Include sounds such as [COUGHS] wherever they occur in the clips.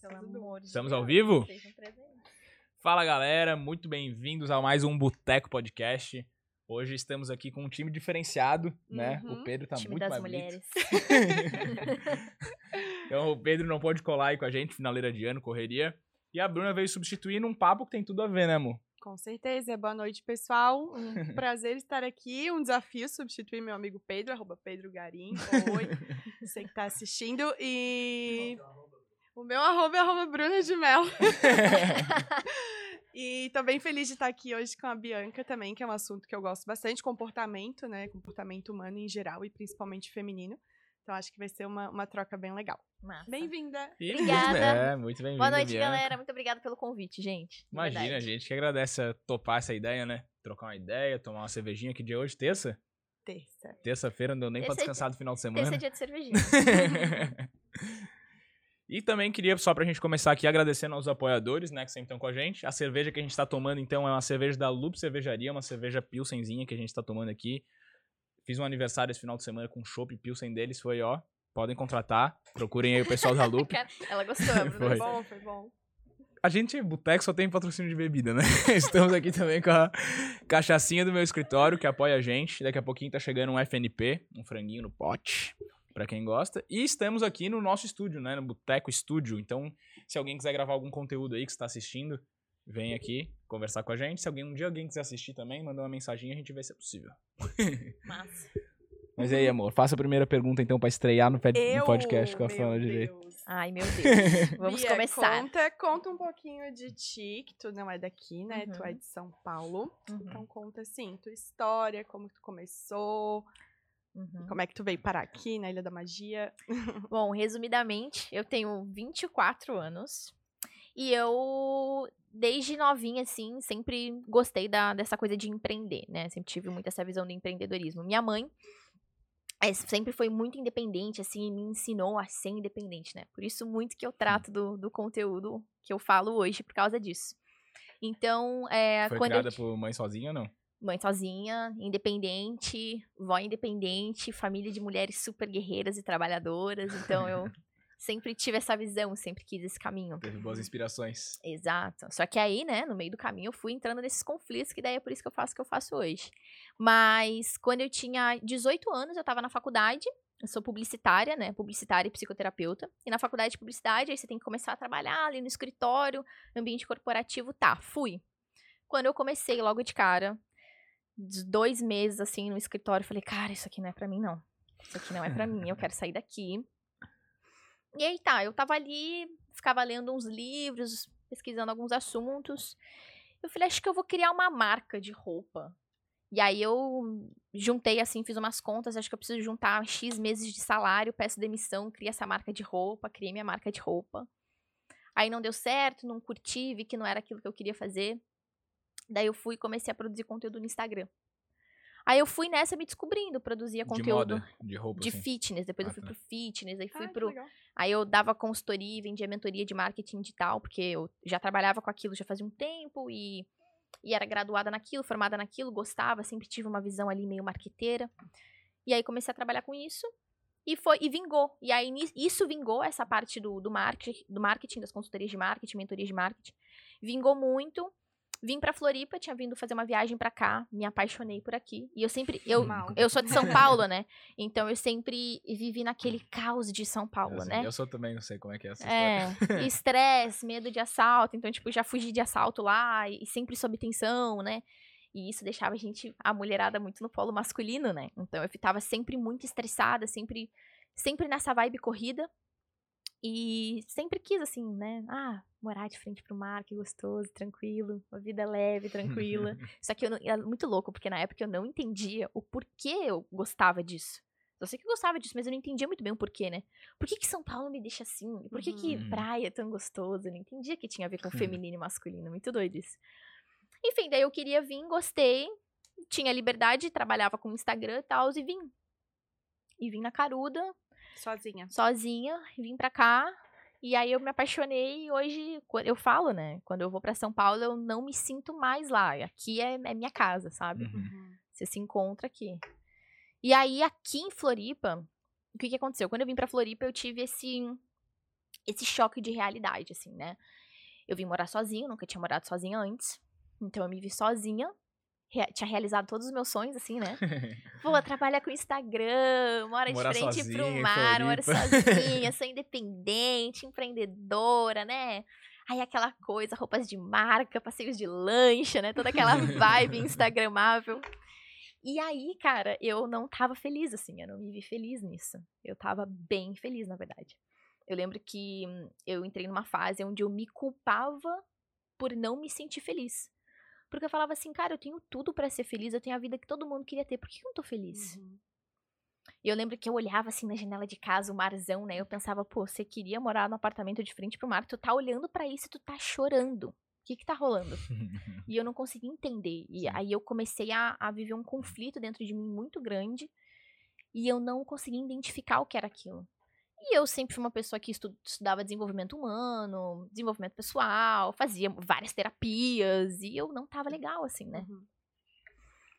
Pelo amor de Estamos ao vivo? Fala galera, muito bem-vindos a mais um Boteco Podcast. Hoje estamos aqui com um time diferenciado, né? Uhum. O Pedro tá Time muito das mais mulheres. bonito. [LAUGHS] então o Pedro não pode colar aí com a gente, finaleira de ano, correria. E a Bruna veio substituir num papo que tem tudo a ver, né, amor? Com certeza. Boa noite, pessoal. Um [LAUGHS] prazer estar aqui. Um desafio substituir meu amigo Pedro, arroba Pedro Garim. [LAUGHS] Oi. Você que tá assistindo. E. O meu arroba é arroba Bruna de Mel. [LAUGHS] e tô bem feliz de estar aqui hoje com a Bianca também, que é um assunto que eu gosto bastante, comportamento, né? Comportamento humano em geral e principalmente feminino. Então acho que vai ser uma, uma troca bem legal. Massa. Bem-vinda! Obrigada. É, muito bem-vindo. Boa noite, Bianca. galera. Muito obrigada pelo convite, gente. Imagina, verdade. gente que agradece a topar essa ideia, né? Trocar uma ideia, tomar uma cervejinha. Que dia é hoje? Terça? Terça. Terça-feira não deu nem pra Terça é descansar do final de Terça semana. é dia de cervejinha. [LAUGHS] e também queria, só pra gente começar aqui, agradecendo aos apoiadores, né, que sempre estão com a gente. A cerveja que a gente tá tomando, então, é uma cerveja da Loop Cervejaria, uma cerveja Pilsenzinha que a gente tá tomando aqui. Fiz um aniversário esse final de semana com chopp Pilsen deles, foi, ó, podem contratar, procurem aí o pessoal da Loop. [LAUGHS] Ela gostou. [LAUGHS] Foi bom, foi bom. A gente, boteco, só tem patrocínio de bebida, né? [LAUGHS] Estamos aqui também com a cachaçinha do meu escritório, que apoia a gente. Daqui a pouquinho tá chegando um FNP, um franguinho no pote, pra quem gosta. E estamos aqui no nosso estúdio, né? No Boteco Estúdio. Então, se alguém quiser gravar algum conteúdo aí que está assistindo, vem aqui conversar com a gente. Se alguém um dia alguém quiser assistir também, manda uma mensaginha, a gente vê se é possível. [LAUGHS] Massa. Mas e aí, amor, faça a primeira pergunta então pra estrear no, pe- no Eu, podcast com a Fala Direito. Deus. Ai, meu Deus. [LAUGHS] Vamos Bia, começar. Conta, conta um pouquinho de ti, que tu não é daqui, né? Tu Uhum. é de São Paulo. Uhum, Então conta assim, tua história, como que tu começou, uhum. como é que tu veio parar aqui na Ilha da Magia. [LAUGHS] Bom, resumidamente, eu tenho 24 anos. E eu, desde novinha, assim, sempre gostei da, dessa coisa de empreender, né? Sempre tive muito essa visão do empreendedorismo. Minha mãe é, sempre foi muito independente, assim, e me ensinou a ser independente, né? Por isso, muito que eu trato do, do conteúdo que eu falo hoje por causa disso. Então, é, Foi quando criada eu... por mãe sozinha ou não? Mãe sozinha, independente, vó independente, família de mulheres super guerreiras e trabalhadoras. Então eu [LAUGHS] sempre tive essa visão, sempre quis esse caminho. Teve boas inspirações. Exato. Só que aí, né, no meio do caminho, eu fui entrando nesses conflitos, que daí é por isso que eu faço o que eu faço hoje. Mas quando eu tinha 18 anos, eu tava na faculdade. Eu sou publicitária, né? Publicitária e psicoterapeuta. E na faculdade de publicidade, aí você tem que começar a trabalhar ali no escritório, ambiente corporativo. Tá, fui. Quando eu comecei logo de cara, dos dois meses assim no escritório, falei, cara, isso aqui não é pra mim, não. Isso aqui não é pra mim, eu quero sair daqui. [LAUGHS] E aí tá, eu tava ali, ficava lendo uns livros, pesquisando alguns assuntos. Eu falei, acho que eu vou criar uma marca de roupa. E aí eu juntei assim, fiz umas contas, acho que eu preciso juntar X meses de salário, peço demissão, criei essa marca de roupa, criei minha marca de roupa. Aí não deu certo, não curti, vi que não era aquilo que eu queria fazer. Daí eu fui e comecei a produzir conteúdo no Instagram. Aí eu fui nessa me descobrindo, produzia De conteúdo moda, de roupa, de assim. fitness, depois Ah, eu fui tá. pro fitness, aí fui Ah, pro legal. Aí eu dava consultoria, vendia mentoria de marketing digital, porque eu já trabalhava com aquilo já fazia um tempo e, e era graduada naquilo, formada naquilo, gostava, sempre tive uma visão ali meio marqueteira. E aí comecei a trabalhar com isso e foi e vingou. E aí isso vingou essa parte do, do marketing, do marketing, das consultorias de marketing, mentorias de marketing. Vingou muito. Vim pra Floripa, tinha vindo fazer uma viagem pra cá, me apaixonei por aqui. E eu sempre eu Mal. eu sou de São [LAUGHS] Paulo, né? Então eu sempre vivi naquele caos de São Paulo, Eu, né? Eu sou também, não sei como é que é essa história. É, [LAUGHS] estresse, medo de assalto. Então, tipo, já fugi de assalto lá e sempre sob tensão, né? E isso deixava a gente, a mulherada, muito no polo masculino, né? Então eu ficava sempre muito estressada, sempre, sempre nessa vibe corrida. E sempre quis, assim, né? Ah, morar de frente pro mar, que gostoso, tranquilo, uma vida leve, tranquila. [LAUGHS] Só que eu não, é muito louco, porque na época eu não entendia o porquê eu gostava disso. Eu sei que eu gostava disso, mas eu não entendia muito bem o porquê, né? Por que, que São Paulo me deixa assim? Por que, que Uhum. praia é tão gostoso? Eu não entendia que tinha a ver com feminino e masculino. Muito doido isso. Enfim, daí eu queria vir, gostei. Tinha liberdade, trabalhava com Instagram e tal, e vim. E vim na Caruda, Sozinha. sozinha, vim pra cá. E aí eu me apaixonei e hoje, quando eu falo, né? Quando eu vou pra São Paulo, eu não me sinto mais lá. Aqui é, é minha casa, sabe? Uhum. Uhum. Você se encontra aqui. E aí, aqui em Floripa, o que, que aconteceu? Quando eu vim pra Floripa, eu tive esse esse choque de realidade, assim, né? Eu vim morar sozinha, nunca tinha morado sozinha antes. Então eu me vi sozinha, tinha realizado todos os meus sonhos, assim, né? [LAUGHS] Pô, trabalhar com Instagram, mora de frente sozinha pro mar, mora sozinha, [LAUGHS] sou independente, empreendedora, né? Aí aquela coisa, roupas de marca, passeios de lancha, né? Toda aquela vibe [LAUGHS] instagramável. E aí, cara, eu não tava feliz, assim, eu não me vi feliz nisso. Eu tava bem feliz, na verdade. Eu lembro que hum, eu entrei numa fase onde eu me culpava por não me sentir feliz. Porque eu falava assim, cara, eu tenho tudo pra ser feliz, eu tenho a vida que todo mundo queria ter, por que eu não tô feliz? Uhum. E eu lembro que eu olhava assim na janela de casa, o marzão, né? Eu pensava, pô, você queria morar no apartamento de frente pro mar, tu tá olhando pra isso e tu tá chorando. O que que tá rolando? [LAUGHS] E eu não conseguia entender. E aí eu comecei a, a viver um conflito dentro de mim muito grande. E eu não conseguia identificar o que era aquilo. E eu sempre fui uma pessoa que estu- estudava desenvolvimento humano, desenvolvimento pessoal, fazia várias terapias. E eu não tava legal, assim, né? Uhum.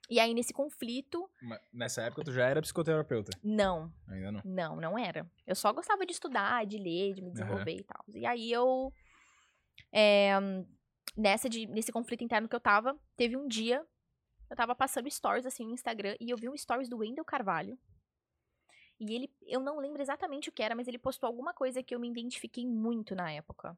E aí nesse conflito, Mas Nessa época tu já era psicoterapeuta? não, Ainda não. Não, não era. Eu só gostava de estudar, de ler, de me desenvolver e tal. E aí eu. é, nessa de, nesse conflito interno que eu tava, teve um dia. Eu tava passando stories assim no Instagram e eu vi um stories do Wendel Carvalho. E ele, eu não lembro exatamente o que era, mas ele postou alguma coisa que eu me identifiquei muito na época.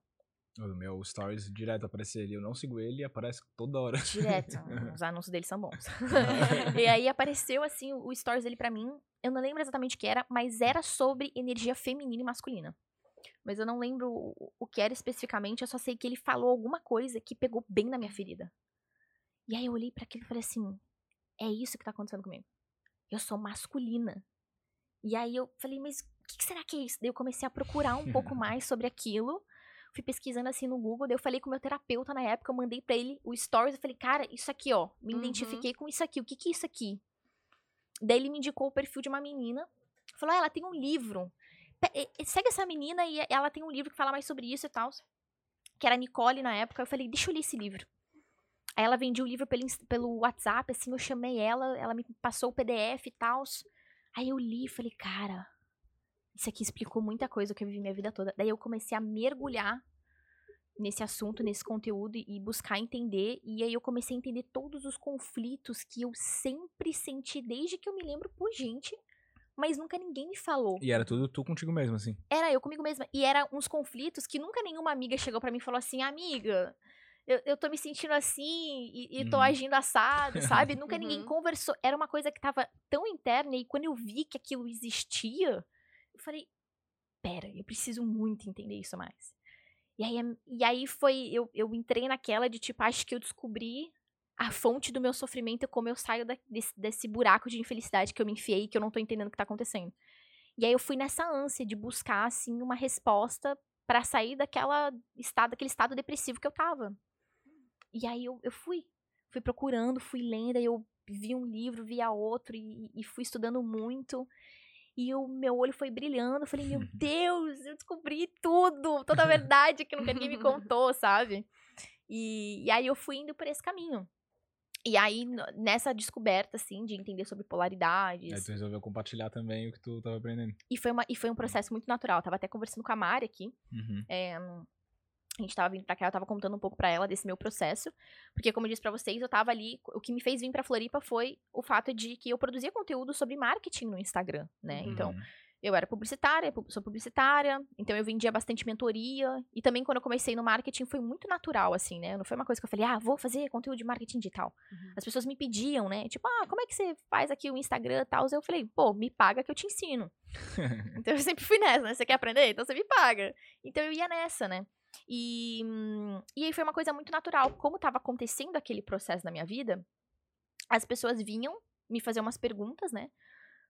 O meu stories direto aparecer ali. Eu não sigo ele e aparece toda hora. Direto. [LAUGHS] Os anúncios dele são bons. [LAUGHS] e aí apareceu assim o stories dele pra mim. Eu não lembro exatamente o que era, mas era sobre energia feminina e masculina. Mas eu não lembro o- o que era especificamente, eu só sei que ele falou alguma coisa que pegou bem na minha ferida. E aí eu olhei pra aquilo e falei assim: é isso que tá acontecendo comigo. Eu sou masculina. E aí eu falei, mas o que, que será que é isso? Daí eu comecei a procurar um pouco [LAUGHS] mais sobre aquilo. Fui pesquisando assim no Google, daí eu falei com o meu terapeuta na época, eu mandei pra ele o stories, eu falei, cara, isso aqui, ó, me Uhum. identifiquei com isso aqui, o que que é isso aqui? Daí ele me indicou o perfil de uma menina, falou, ah, ela tem um livro, segue essa menina e ela tem um livro que fala mais sobre isso e tal, que era Nicole na época, eu falei, deixa eu ler esse livro. Aí ela vendia o livro pelo, pelo WhatsApp, assim, eu chamei ela, ela me passou o PDF e tal. Aí eu li e falei, cara, isso aqui explicou muita coisa que eu vivi minha vida toda. Daí eu comecei a mergulhar nesse assunto, nesse conteúdo e buscar entender. E aí eu comecei a entender todos os conflitos que eu sempre senti desde que eu me lembro por gente, mas nunca ninguém me falou. E era tudo tu contigo mesmo, assim. Era eu comigo mesma. E era uns conflitos que nunca nenhuma amiga chegou pra mim e falou assim, amiga, eu, eu tô me sentindo assim e, e tô Uhum. agindo assado, sabe? nunca ninguém Uhum. conversou. Era uma coisa que tava tão interna e quando eu vi que aquilo existia, eu falei, pera, eu preciso muito entender isso mais. E aí, e aí foi, eu, eu entrei naquela de tipo, acho que eu descobri a fonte do meu sofrimento e como eu saio da- desse, desse buraco de infelicidade que eu me enfiei, que eu não tô entendendo o que tá acontecendo. E aí eu fui nessa ânsia de buscar, assim, uma resposta pra sair daquela estado, daquele estado depressivo que eu tava. E aí eu, eu fui. Fui procurando, fui lendo, aí eu vi um livro, via outro e, e fui estudando muito. E o meu olho foi brilhando. Eu falei, meu [LAUGHS] Deus, eu descobri tudo, toda a verdade que nunca ninguém me [LAUGHS] contou, sabe? E, e aí eu fui indo por esse caminho. E aí, nessa descoberta, assim, de entender sobre polaridades, Aí tu resolveu compartilhar também o que tu tava aprendendo. e foi, uma, e foi um processo muito natural. Eu tava até conversando com a Mari aqui. Uhum. é, a gente tava vindo pra cá, eu tava contando um pouco pra ela desse meu processo. Porque, como eu disse pra vocês, eu tava ali. O que me fez vir pra Floripa foi o fato de que eu produzia conteúdo sobre marketing no Instagram, né? Uhum. Então, eu era publicitária, pu- sou publicitária, então eu vendia bastante mentoria. E também quando eu comecei no marketing foi muito natural, assim, né? Não foi uma coisa que eu falei, ah, vou fazer conteúdo de marketing digital. Uhum. As pessoas me pediam, né? Tipo, ah, como é que você faz aqui o Instagram e tal? Eu falei, pô, me paga que eu te ensino. [LAUGHS] Então eu sempre fui nessa, né? Você quer aprender? Então você me paga. Então eu ia nessa, né? E, hum, e aí foi uma coisa muito natural. Como tava acontecendo aquele processo na minha vida, as pessoas vinham me fazer umas perguntas, né?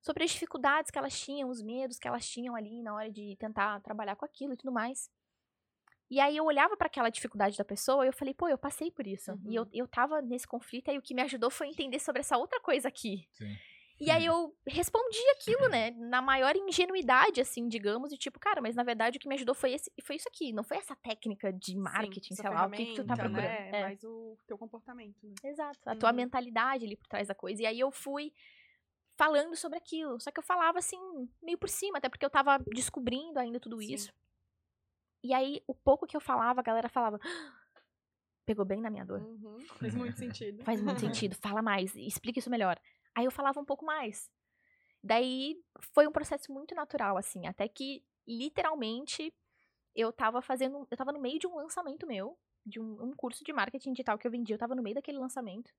Sobre as dificuldades que elas tinham, os medos que elas tinham ali na hora de tentar trabalhar com aquilo e tudo mais. E aí eu olhava para aquela dificuldade da pessoa e eu falei, pô, eu passei por isso. E eu, Uhum. eu tava nesse conflito, aí o que me ajudou foi entender sobre essa outra coisa aqui. Sim. E aí eu respondi aquilo, né? Na maior ingenuidade, assim, digamos, e tipo, cara, mas na verdade o que me ajudou foi, esse, foi isso aqui, não foi essa técnica de marketing, Sim, sei lá, o que, que tu tá procurando. Né? É. Mais o teu comportamento. Né? Exato. A tua Uhum. mentalidade ali por trás da coisa. E aí eu fui falando sobre aquilo. Só que eu falava assim, meio por cima, até porque eu tava descobrindo ainda tudo Sim. isso. E aí, o pouco que eu falava, a galera falava. "Ah, Pegou bem na minha dor. Uhum, Faz muito [LAUGHS] sentido. Faz muito [LAUGHS] sentido. Fala mais, explica isso melhor. Aí eu falava um pouco mais. Daí foi um processo muito natural, assim, até que literalmente eu tava fazendo. Eu tava no meio de um lançamento meu, de um, um curso de marketing digital que eu vendi. Eu tava no meio daquele lançamento.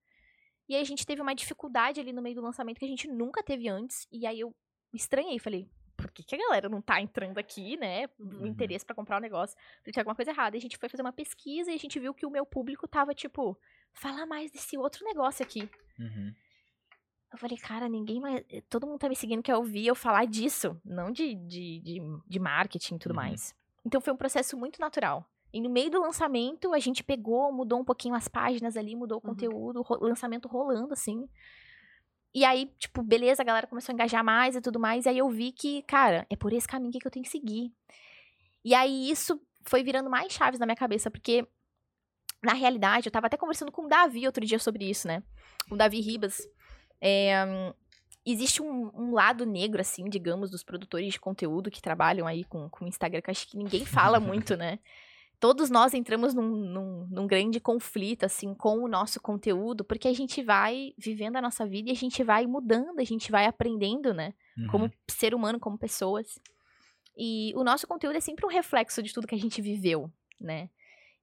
E aí a gente teve uma dificuldade ali no meio do lançamento que a gente nunca teve antes. E aí eu estranhei, falei, por que, que a galera não tá entrando aqui, né? Uhum. interesse pra comprar o negócio. Falei, tem alguma coisa errada. E a gente foi fazer uma pesquisa e a gente viu que o meu público tava, tipo, fala mais desse outro negócio aqui. Uhum. Eu falei, cara, ninguém mais. Todo mundo tá me seguindo quer ouvir eu falar disso, não de, de, de, de marketing e tudo Uhum. mais. Então foi um processo muito natural. E no meio do lançamento, a gente pegou, mudou um pouquinho as páginas ali, mudou o Uhum. conteúdo, ro- lançamento rolando, assim. E aí, tipo, beleza, a galera começou a engajar mais e tudo mais. E aí eu vi que, cara, é por esse caminho que eu tenho que seguir. E aí isso foi virando mais chaves na minha cabeça, porque na realidade, eu tava até conversando com o Davi outro dia sobre isso, né? O Davi Ribas. É, existe um, um lado negro, assim, digamos, dos produtores de conteúdo que trabalham aí com o Instagram, que eu acho que ninguém fala muito, [LAUGHS] né? Todos nós entramos num, num, num grande conflito, assim, com o nosso conteúdo, porque a gente vai vivendo a nossa vida e a gente vai mudando, a gente vai aprendendo, né? Uhum. como ser humano, como pessoas. E o nosso conteúdo é sempre um reflexo de tudo que a gente viveu, né?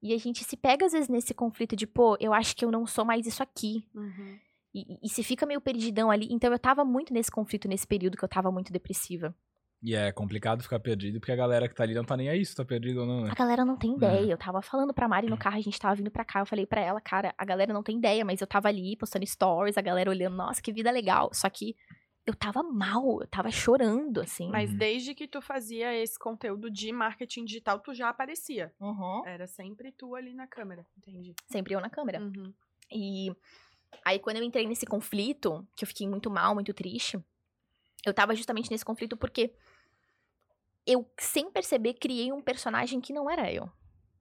E a gente se pega às vezes nesse conflito de, pô, eu acho que eu não sou mais isso aqui. Uhum. E, e, se fica meio perdidão ali. Então eu tava muito nesse conflito nesse período que eu tava muito depressiva. E é complicado ficar perdido, porque a galera que tá ali não tá nem aí se tá perdido ou não, né? A galera não tem ideia. Eu tava falando pra Mari no Hum. carro, a gente tava vindo pra cá. Eu falei pra ela, cara, a galera não tem ideia, mas eu tava ali postando stories, a galera olhando, nossa, que vida legal. Só que eu tava mal, eu tava chorando, assim. Mas Uhum. desde que tu fazia esse conteúdo de marketing digital, tu já aparecia. Uhum. Era sempre tu ali na câmera, entendi. Sempre eu na câmera. Uhum. E aí, quando eu entrei nesse conflito, que eu fiquei muito mal, muito triste, eu tava justamente nesse conflito porque eu, sem perceber, criei um personagem que não era eu.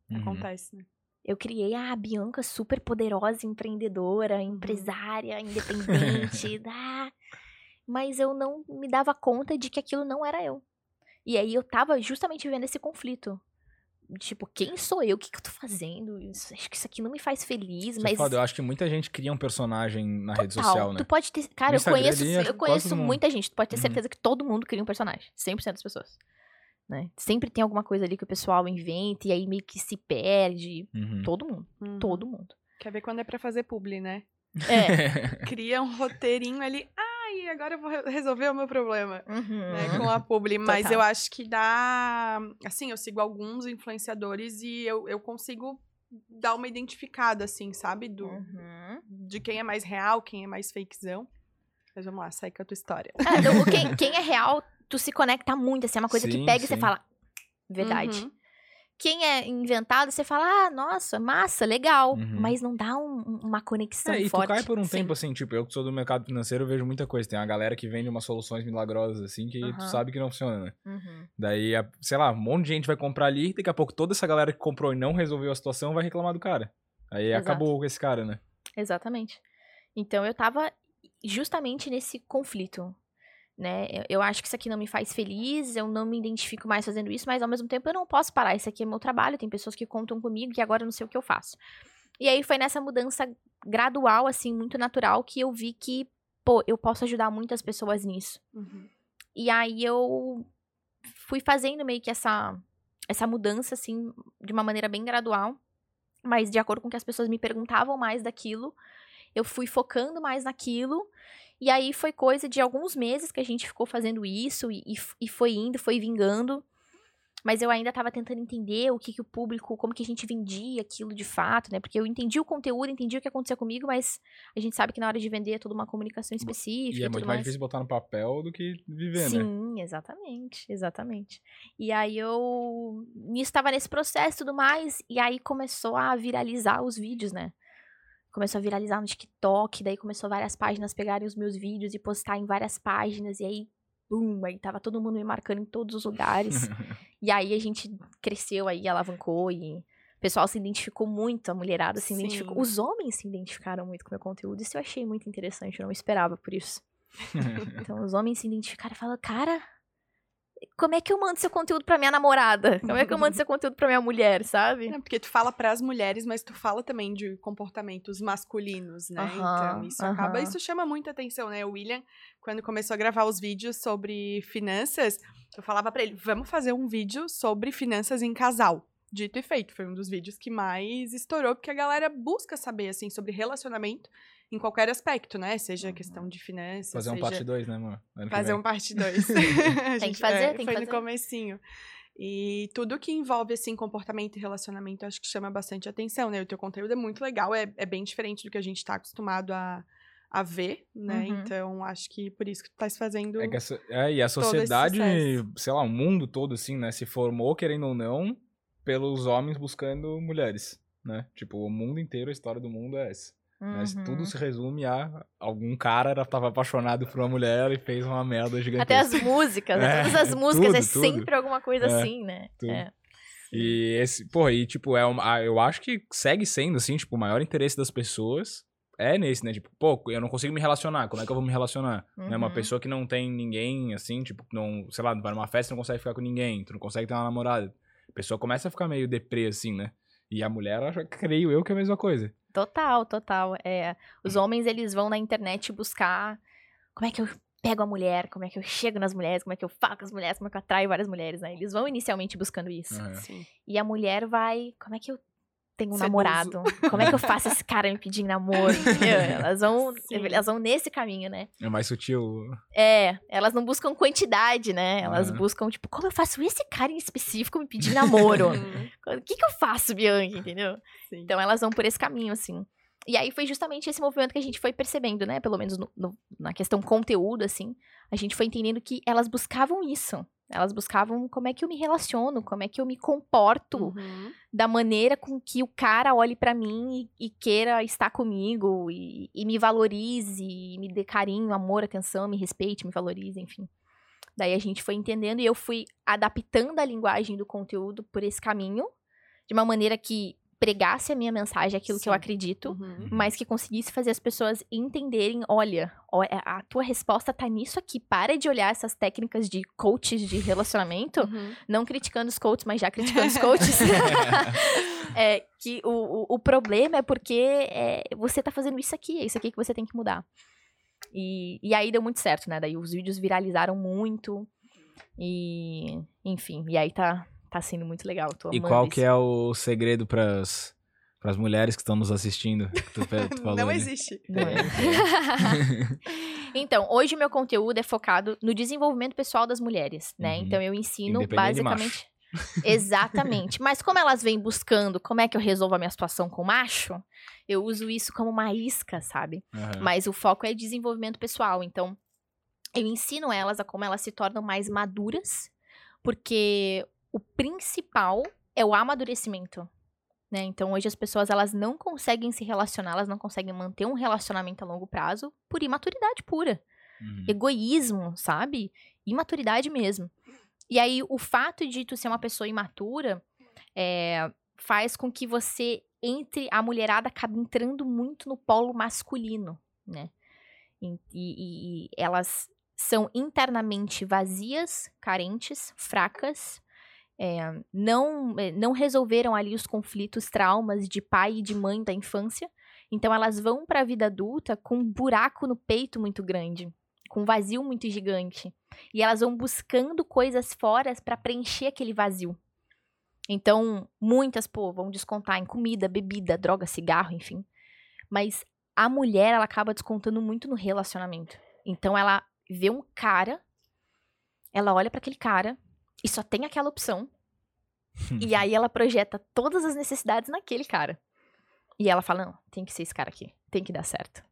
Uhum. Acontece, né? Eu criei a Bianca super poderosa, empreendedora, empresária, independente. [LAUGHS] ah, mas eu não me dava conta de que aquilo não era eu. E aí eu tava justamente vivendo esse conflito. Tipo, quem sou eu? O que, que eu tô fazendo? Isso- acho que isso aqui não me faz feliz, é mas. foda, Eu acho que muita gente cria um personagem na rede Total. social, né? Tu pode ter. Cara, eu conheço, ali, eu conheço muita gente. Tu pode ter Uhum. certeza que todo mundo cria um personagem. 100% das pessoas. Né? Sempre tem alguma coisa ali que o pessoal inventa e aí meio que se perde. Uhum. Todo mundo. Uhum. Todo mundo. Quer ver quando é pra fazer publi, né? É. [LAUGHS] Cria um roteirinho ali. Ai, agora eu vou re- resolver o meu problema. Uhum. né, com a publi, [LAUGHS] mas Total. eu acho que dá. Assim, eu sigo alguns influenciadores e eu, eu consigo dar uma identificada, assim, sabe? Do, Uhum. De quem é mais real, quem é mais fakezão. Mas vamos lá, segue com a tua história. É, então, quem, quem é real, tu se conecta muito. Assim, é uma coisa que Sim, pega e você sim. fala. Verdade. Uhum. Quem é inventado, você fala, ah, nossa, massa, legal. Uhum. Mas não dá um- uma conexão É, e tu forte. cai por um Sim. tempo assim, tipo, eu que sou do mercado financeiro, eu vejo muita coisa. Tem uma galera que vende umas soluções milagrosas, assim, que tu Aham. sabe que não funciona, né? Uhum. Daí, sei lá, um monte de gente vai comprar ali, daqui a pouco toda essa galera que comprou e não resolveu a situação vai reclamar do cara. Aí Exato. acabou com esse cara, né? Exatamente. Então eu tava justamente nesse conflito, né? Eu, eu acho que isso aqui não me faz feliz, eu não me identifico mais fazendo isso, mas ao mesmo tempo eu não posso parar. Isso aqui é meu trabalho, tem pessoas que contam comigo e agora eu não sei o que eu faço. E aí foi nessa mudança gradual, assim, muito natural, que eu vi que, pô, eu posso ajudar muitas pessoas nisso. Uhum. E aí eu fui fazendo meio que essa, essa mudança, assim, de uma maneira bem gradual. Mas de acordo com que as pessoas me perguntavam mais daquilo, eu fui focando mais naquilo. E aí foi coisa de alguns meses que a gente ficou fazendo isso e, e, foi indo, foi vingando. Mas eu ainda tava tentando entender o que, que o público, como que a gente vendia aquilo de fato, né? Porque eu entendi o conteúdo, entendi o que acontecia comigo, mas a gente sabe que na hora de vender é toda uma comunicação específica. E é muito mais difícil botar no papel do que viver, né? Sim, exatamente, exatamente. E aí eu estava nesse processo e tudo mais, e aí começou a viralizar os vídeos, né? Começou a viralizar no TikTok, daí começou várias páginas pegarem os meus vídeos e postar em várias páginas, e aí, bum, aí tava todo mundo me marcando em todos os lugares. [LAUGHS] e aí a gente cresceu aí, alavancou e o pessoal se identificou muito, a mulherada se Sim. identificou. Os homens se identificaram muito com o meu conteúdo, isso eu achei muito interessante, eu não esperava por isso. [LAUGHS] Então os homens se identificaram e falaram, cara, como é que eu mando seu conteúdo pra minha namorada? Como é que eu mando seu conteúdo pra minha mulher, sabe? É, porque tu fala pras mulheres, mas tu fala também de comportamentos masculinos, né? Então, isso acaba, isso chama muita atenção, né? O William, quando começou a gravar os vídeos sobre finanças, eu falava pra ele, vamos fazer um vídeo sobre finanças em casal. Dito e feito, foi um dos vídeos que mais estourou, porque a galera busca saber, assim, sobre relacionamento em qualquer aspecto, né? Seja questão de finanças, Fazer um seja... parte 2, né, que Fazer um parte 2. [LAUGHS] Tem que fazer, tem que Foi fazer. no comecinho. E tudo que envolve, assim, comportamento e relacionamento, acho que chama bastante atenção, né? O teu conteúdo é muito legal, é, é bem diferente do que a gente tá acostumado a, a ver, né? Uhum. Então, acho que por isso que tu tá fazendo... É que a, é, e a sociedade, sei lá, o mundo todo, assim, né, se formou, querendo ou não, pelos homens buscando mulheres, né? Tipo, o mundo inteiro, a história do mundo é essa. Mas Uhum. tudo se resume a algum cara era, tava apaixonado por uma mulher e fez uma merda gigantesca. Até as músicas, né? [LAUGHS] É, Todas as músicas é tudo, tudo. sempre alguma coisa É, assim, né? tudo. É. E esse, porra, e tipo, é uma, eu acho que segue sendo, assim, tipo, o maior interesse das pessoas é nesse, né? Tipo, pô, eu não consigo me relacionar, como é que eu vou me relacionar? Né? Uma Uhum. pessoa que não tem ninguém, assim, tipo, não, sei lá, vai numa festa e não consegue ficar com ninguém, tu não consegue ter uma namorada. A pessoa começa a ficar meio deprê, assim, né? E a mulher, acha, creio eu, que é a mesma coisa. Total, total. É, os homens, eles vão na internet buscar como é que eu pego a mulher, como é que eu chego nas mulheres, como é que eu falo com as mulheres, como é que eu atraio várias mulheres, né? Eles vão inicialmente buscando isso. E a mulher vai, como é que eu tenho um Seduzo. namorado? Como é que eu faço esse cara me pedir namoro? [LAUGHS] Elas vão, Sim. elas vão nesse caminho, né? É mais sutil. É, elas não buscam quantidade, né? Elas Aham. buscam, tipo, como eu faço esse cara em específico me pedir namoro? [LAUGHS] Uhum. O que que eu faço, Bianca, entendeu? Sim. Então elas vão por esse caminho, assim. E aí foi justamente esse movimento que a gente foi percebendo, né? Pelo menos no- no- na questão conteúdo, assim. A gente foi entendendo que elas buscavam isso. Elas buscavam como é que eu me relaciono, como é que eu me comporto Uhum. da maneira com que o cara olhe pra mim e, e queira estar comigo e, e me valorize, e me dê carinho, amor, atenção, me respeite, me valorize, enfim. Daí a gente foi entendendo e eu fui adaptando a linguagem do conteúdo por esse caminho, de uma maneira que pregasse a minha mensagem, aquilo que eu Sim. acredito, Uhum. mas que conseguisse fazer as pessoas entenderem, olha, é, a tua resposta tá nisso aqui, para de olhar essas técnicas de coaches de relacionamento, Uhum. não criticando os coaches, mas já criticando os coaches. [LAUGHS] [LAUGHS] é que o, o, o problema é porque é, você tá fazendo isso aqui, é isso aqui que você tem que mudar. E, e aí deu muito certo, né? Daí os vídeos viralizaram muito. E, enfim, e aí tá, tá sendo muito legal. Tô E qual isso. que é o segredo pras, pras mulheres que estão nos assistindo? Que tu, tu [LAUGHS] falou Não existe. Não é? [LAUGHS] então, hoje o meu conteúdo é focado no desenvolvimento pessoal das mulheres, né? Uhum. Então eu ensino basicamente. [LAUGHS] Exatamente. Mas como elas vêm buscando como é que eu resolvo a minha situação com o macho, eu uso isso como uma isca, sabe? Aham. Mas o foco é desenvolvimento pessoal. Então, eu ensino elas a como elas se tornam mais maduras, porque o principal é o amadurecimento. Né? Então, hoje as pessoas elas não conseguem se relacionar, elas não conseguem manter um relacionamento a longo prazo por imaturidade pura Uhum. egoísmo, sabe? Imaturidade mesmo. E aí, o fato de tu ser uma pessoa imatura é, faz com que você entre. A mulherada acabe entrando muito no polo masculino, né? E, e- e elas são internamente vazias, carentes, fracas. É, não, é, não resolveram ali os conflitos, traumas de pai e de mãe da infância. Então elas vão para a vida adulta com um buraco no peito muito grande com um vazio muito gigante. E elas vão buscando coisas fora para preencher aquele vazio. Então, muitas, pô, vão descontar em comida, bebida, droga, cigarro, enfim. Mas a mulher, ela acaba descontando muito no relacionamento. Então, ela vê um cara, ela olha para aquele cara e só tem aquela opção. e aí ela projeta todas as necessidades naquele cara. E ela fala: não, tem que ser esse cara aqui, tem que dar certo.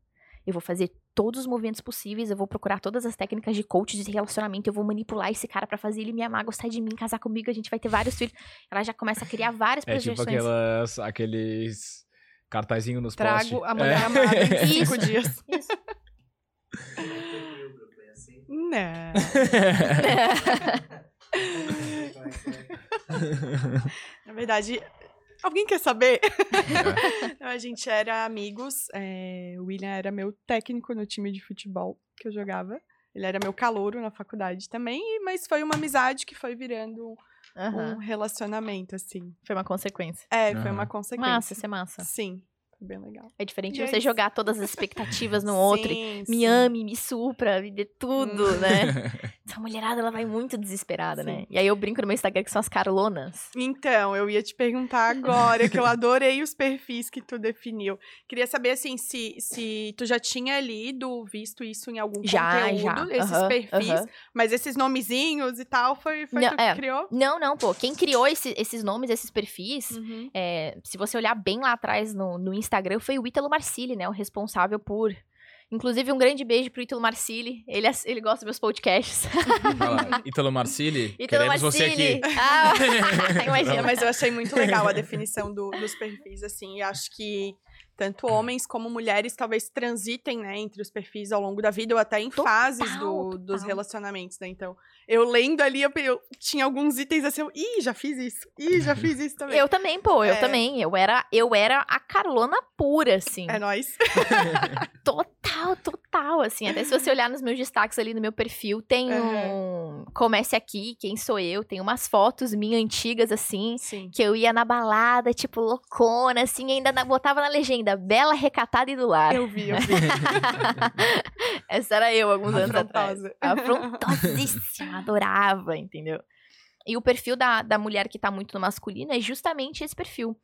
Eu vou fazer todos os movimentos possíveis, eu vou procurar todas as técnicas de coach de relacionamento, eu vou manipular esse cara pra fazer ele me amar, gostar de mim, casar comigo, a gente vai ter vários filhos. Ela já começa a criar várias [LAUGHS] É tipo projeções. aquelas, aqueles cartazinhos nos postes. Trago a mulher É. amada em [LAUGHS] cinco Isso. dias. [LAUGHS] Isso. Não. Na verdade, alguém quer saber? Não, a gente era amigos. é, o William era meu técnico no time de futebol que eu jogava. Ele era meu calouro na faculdade também, mas foi uma amizade que foi virando Aham. um relacionamento, assim. Foi uma consequência. É, foi Aham. uma consequência. Massa, isso é massa. Sim, foi bem legal. É diferente E é você isso. jogar todas as expectativas no [LAUGHS] outro. e Sim, Me sim. ame, me supra, me dê tudo, Hum. né? [LAUGHS] Essa mulherada, ela vai muito desesperada, né? Sim. E aí eu brinco no meu Instagram que são as carolonas. Então, eu ia te perguntar agora, que eu [LAUGHS] adorei os perfis que tu definiu. Queria saber, assim, se, se tu já tinha lido, visto isso em algum Já, conteúdo, já. esses perfis, mas esses nomezinhos e tal, foi, foi Não, tu que é. criou? Não, não, pô. Quem criou esse- esses nomes, esses perfis, Uhum. é, se você olhar bem lá atrás no, no Instagram, foi o Ítalo Marcilli, né? O responsável por. Inclusive, um grande beijo pro Ítalo Marcilli. Ele, ele gosta dos meus podcasts. [LAUGHS] Ítalo Marcilli, Ítalo queremos você aqui. Ah, [LAUGHS] Não, imagina. mas eu achei muito legal a definição do- dos perfis, assim, e acho que tanto homens como mulheres talvez transitem, né, entre os perfis ao longo da vida, ou até em Total, fases do- dos relacionamentos, né, então, eu lendo ali, eu, eu tinha alguns itens assim, eu, ih, já fiz isso, ih, já fiz isso também. Eu também, pô, eu É. também. Eu era, eu era a Carlona pura, assim. É nóis. [LAUGHS] Total, total, assim. Até se você olhar nos meus destaques ali no meu perfil, tem um... Comece aqui, quem sou eu? Tem umas fotos minhas antigas, assim, Sim. que eu ia na balada, tipo, loucona, assim, ainda na- botava na legenda, bela, recatada e do lar. Eu vi, eu vi. [LAUGHS] Essa era eu, alguns anos atrás. Afrontosíssima, [LAUGHS] adorava, entendeu? E o perfil da, da mulher que tá muito no masculino é justamente esse perfil.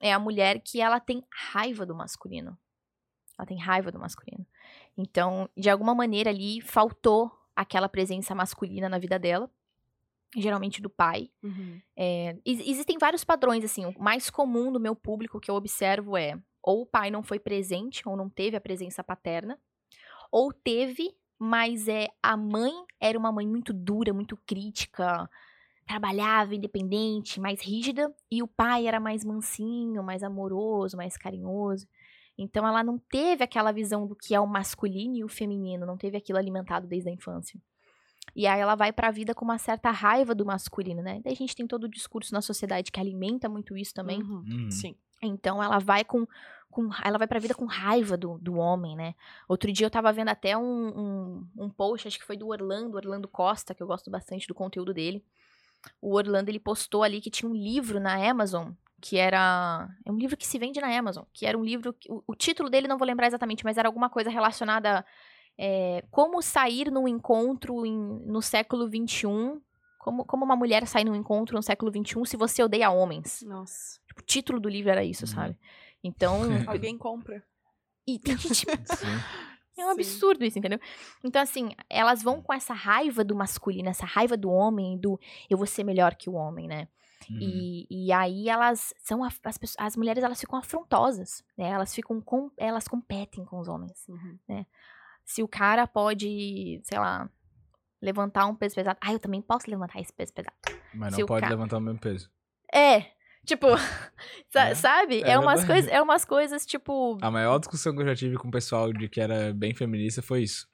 É a mulher que ela tem raiva do masculino. Ela tem raiva do masculino. Então, de alguma maneira ali, faltou aquela presença masculina na vida dela. Geralmente do pai. Uhum. É, ex- existem vários padrões, assim. O mais comum do meu público que eu observo é ou o pai não foi presente, ou não teve a presença paterna, ou teve, mas é a mãe era uma mãe muito dura, muito crítica, trabalhava, independente, mais rígida, e o pai era mais mansinho, mais amoroso, mais carinhoso. Então ela não teve aquela visão do que é o masculino e o feminino, não teve aquilo alimentado desde a infância. E aí ela vai pra vida com uma certa raiva do masculino, né? Daí a gente tem todo o discurso na sociedade que alimenta muito isso também. Uhum. Uhum. Sim. Então ela vai com, com ela vai pra vida com raiva do, do homem, né? Outro dia eu tava vendo até um, um, um post, acho que foi do Orlando, Orlando Costa, que eu gosto bastante do conteúdo dele. O Orlando ele postou ali que tinha um livro na Amazon que era é um livro que se vende na Amazon, que era um livro que, o, o título dele não vou lembrar exatamente, mas era alguma coisa relacionada a é, como sair num encontro em- no século XXI, como, como uma mulher sair num encontro no século XXI se você odeia homens. Nossa. Tipo, o título do livro era isso, Uhum. sabe? Então, [LAUGHS] Alguém compra. e tem gente [LAUGHS] Sim. é um Sim. absurdo isso, entendeu? Então, assim, elas vão com essa raiva do masculino, essa raiva do homem, do eu vou ser melhor que o homem, né? Uhum. E, e aí elas são as, as mulheres elas ficam afrontosas, né? Elas ficam com, elas competem com os homens. Uhum. Se o cara pode, sei lá, levantar um peso pesado, ah, eu também posso levantar esse peso pesado. Mas se não pode ca- levantar o mesmo peso. É, tipo, [LAUGHS] É, sabe? é É, umas coisas, é umas coisas tipo, A maior discussão que eu já tive com o pessoal de que era bem feminista foi isso.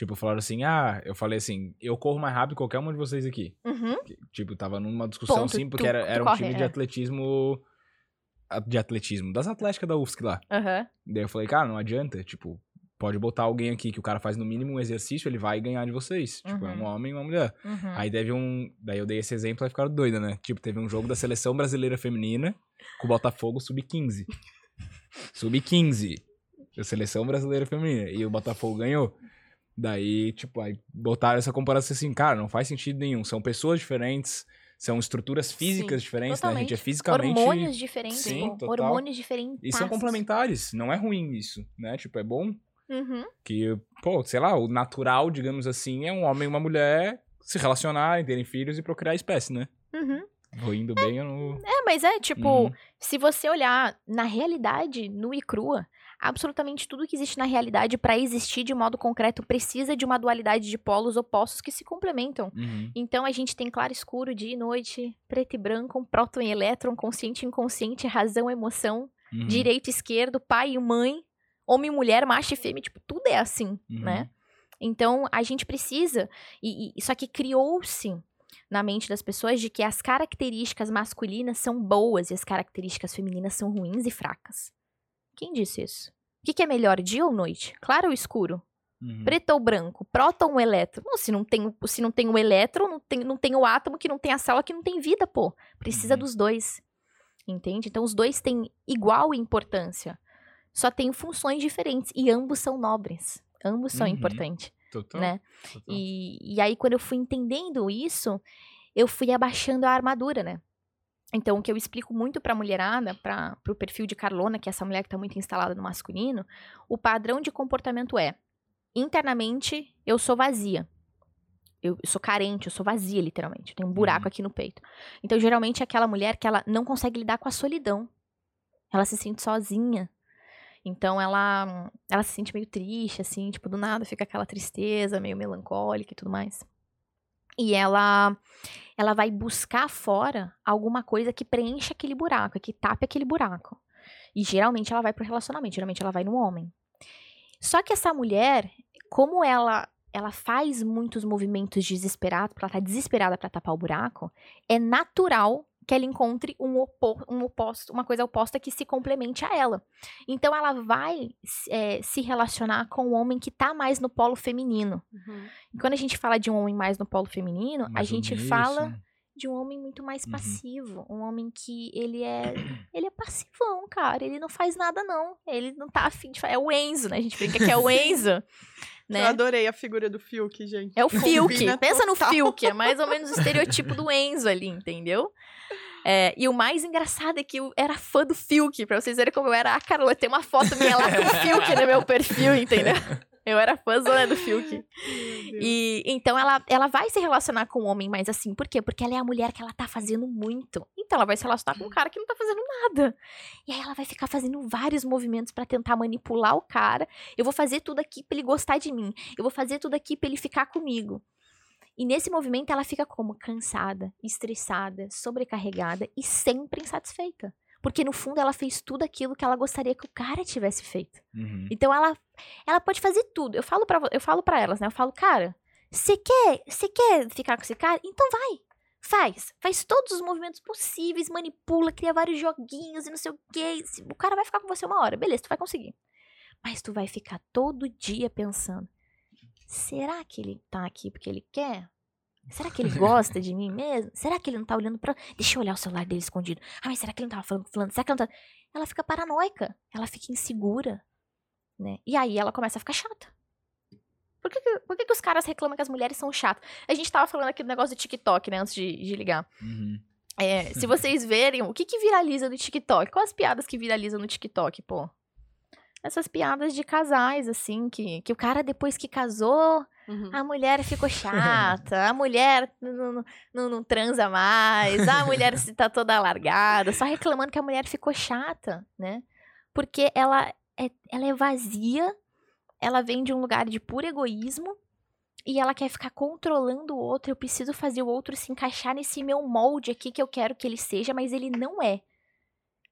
Tipo, falaram assim, ah, eu falei assim, eu corro mais rápido que qualquer um de vocês aqui. uhum, Tipo, tava numa discussão Ponto, assim, porque tu- era, tu era um corre, time de é. atletismo. De atletismo, das atléticas da UFSC lá. aham, Daí eu falei, cara, não adianta, tipo, pode botar alguém aqui que o cara faz no mínimo um exercício, ele vai ganhar de vocês. Tipo, é um Uhum. homem e uma mulher. uhum. Aí teve um. Daí eu dei esse exemplo e ficaram doida, né? Tipo, teve um jogo da seleção brasileira feminina com o Botafogo sub-15. [LAUGHS] Sub-15. Da seleção brasileira feminina. E o Botafogo ganhou. Daí, tipo, aí botaram essa comparação assim, cara, não faz sentido nenhum. São pessoas diferentes, são estruturas físicas Sim, diferentes, né? A gente é totalmente. fisicamente. Hormônios diferentes, Sim, total. hormônios diferentes. E são complementares. Não é ruim isso, né? Tipo, é bom Uhum. que, pô, sei lá, o natural, digamos assim, é um homem e uma mulher se relacionarem, terem filhos e procriar a espécie, né? Uhum. Vou indo bem, eu não. É, mas é tipo, Uhum. se você olhar na realidade, nua e crua, absolutamente tudo que existe na realidade pra existir de modo concreto precisa de uma dualidade de polos opostos que se complementam. Uhum. Então a gente tem claro escuro, dia e noite, preto e branco, um próton e elétron, consciente e inconsciente, razão e emoção, Uhum. direito e esquerdo, pai e mãe, homem e mulher, macho e fêmea, tipo, tudo é assim, Uhum. né? Então a gente precisa, e, e só que criou-se na mente das pessoas de que as características masculinas são boas e as características femininas são ruins e fracas. Quem disse isso? O que, é melhor, dia ou noite? Claro ou escuro? Uhum. Preto ou branco? Próton ou elétron? Não, se não tem, o- se não tem o elétron, não tem, não tem o átomo, que não tem a célula, que não tem vida, pô. Precisa Uhum. dos dois. Entende? Então os dois têm igual importância. Só têm funções diferentes. E ambos são nobres. Ambos são Uhum. importantes, Total. né? total. E, e aí, quando eu fui entendendo isso, eu fui abaixando a armadura, né? Então, o que eu explico muito pra mulherada, para o perfil de Carlona, que é essa mulher que tá muito instalada no masculino, o padrão de comportamento é: internamente, eu sou vazia. Eu, eu sou carente, eu sou vazia, literalmente. Eu tenho um buraco Uhum. aqui no peito. Então, geralmente, é aquela mulher que ela não consegue lidar com a solidão. Ela se sente sozinha. Então, ela, ela se sente meio triste, assim, tipo, do nada fica aquela tristeza, meio melancólica e tudo mais. E ela, ela vai buscar fora alguma coisa que preencha aquele buraco, que tape aquele buraco. E geralmente ela vai pro relacionamento, geralmente ela vai no homem. Só que essa mulher, como ela ela faz muitos movimentos desesperados, porque ela tá desesperada para tapar o buraco, é natural que ela encontre um, opo um oposto, uma coisa oposta que se complemente a ela. Então ela vai é, se relacionar com o homem que tá mais no polo feminino. Uhum. E quando a gente fala de um homem mais no polo feminino, a Mais gente omisso. fala de um homem muito mais Uhum. passivo, passivo, um homem que ele é [COUGHS] ele é passivão, cara, ele não faz nada não, ele não tá afim de fa- é o Enzo, né? A gente brinca que é o Enzo, Eu né? adorei a figura do Fiuk, gente. É o Fiuk. Combina Pensa no total. Fiuk, é mais ou menos o estereotipo do Enzo ali, entendeu? É, e o mais engraçado é que eu era fã do Fiuk, pra vocês verem como eu era a Carola. Tem uma foto minha lá com o Fiuk no meu perfil, entendeu? [LAUGHS] Eu era fãzona do Fiuk. [LAUGHS] E então ela, ela vai se relacionar com o homem mais assim. Por quê? Porque ela é a mulher que ela tá fazendo muito. Então ela vai se relacionar com um cara que não tá fazendo nada. E aí ela vai ficar fazendo vários movimentos pra tentar manipular o cara. Eu vou fazer tudo aqui pra ele gostar de mim. Eu vou fazer tudo aqui pra ele ficar comigo. E nesse movimento ela fica como cansada, estressada, sobrecarregada e sempre insatisfeita. Porque no fundo ela fez tudo aquilo que ela gostaria que o cara tivesse feito. Uhum. Então ela, ela pode fazer tudo. Eu falo para eu falo para elas, né? Eu falo, cara, você quer, você quer ficar com esse cara? Então vai. Faz. Faz todos os movimentos possíveis, manipula, cria vários joguinhos e não sei o quê. O cara vai ficar com você uma hora. Beleza, tu vai conseguir. Mas tu vai ficar todo dia pensando: será que ele tá aqui porque ele quer? Será que ele [LAUGHS] gosta de mim mesmo? Será que ele não tá olhando pra. Deixa eu olhar o celular dele escondido. Ah, mas será que ele não tava falando com fulano? Será que ele não tá. Ela fica paranoica. Ela fica insegura né? E aí ela começa a ficar chata. Por que, que- por que, que os caras reclamam que as mulheres são chatas? A gente tava falando aqui do negócio do TikTok, né, antes de, de ligar. Uhum. É, se vocês verem, o que que viraliza no TikTok? Quais as piadas que viralizam no TikTok, pô? Essas piadas de casais, assim, que, que o cara, depois que casou, Uhum. a mulher ficou [LAUGHS] chata, a mulher não, não, não, transa mais, a mulher se tá toda largada, só reclamando que a mulher ficou chata, né? Porque ela é, ela é vazia, ela vem de um lugar de puro egoísmo e ela quer ficar controlando o outro. Eu preciso fazer o outro se encaixar nesse meu molde aqui que eu quero que ele seja, mas ele não é.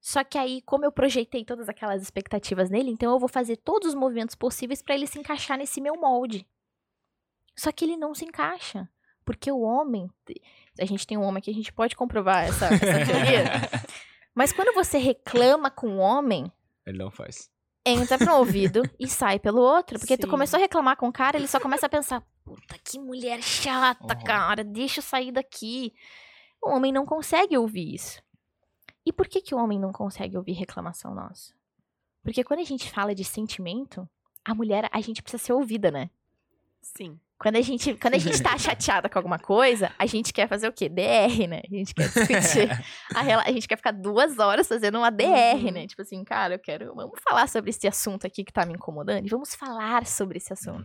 Só que aí, como eu projetei todas aquelas expectativas nele, então eu vou fazer todos os movimentos possíveis pra ele se encaixar nesse meu molde. Só que ele não se encaixa. Porque o homem. A gente tem um homem aqui, a gente pode comprovar essa, [LAUGHS] essa teoria. Mas quando você reclama com o homem, Ele não faz. entra pro ouvido e sai pelo outro. Porque tu Sim. começou a reclamar com o cara, ele só começa a pensar: puta, que mulher chata, Uhum. cara, deixa eu sair daqui. O homem não consegue ouvir isso. E por que, que o homem não consegue ouvir reclamação nossa? Porque quando a gente fala de sentimento, a mulher, a gente precisa ser ouvida, né? Sim. Quando a gente, quando a gente tá [LAUGHS] chateada com alguma coisa, a gente quer fazer o quê? DR, né? A gente quer discutir. [LAUGHS] a, rela- a gente quer ficar duas horas fazendo uma DR, Uhum. né? Tipo assim, cara, eu quero. Vamos falar sobre esse assunto aqui que tá me incomodando e vamos falar sobre esse assunto.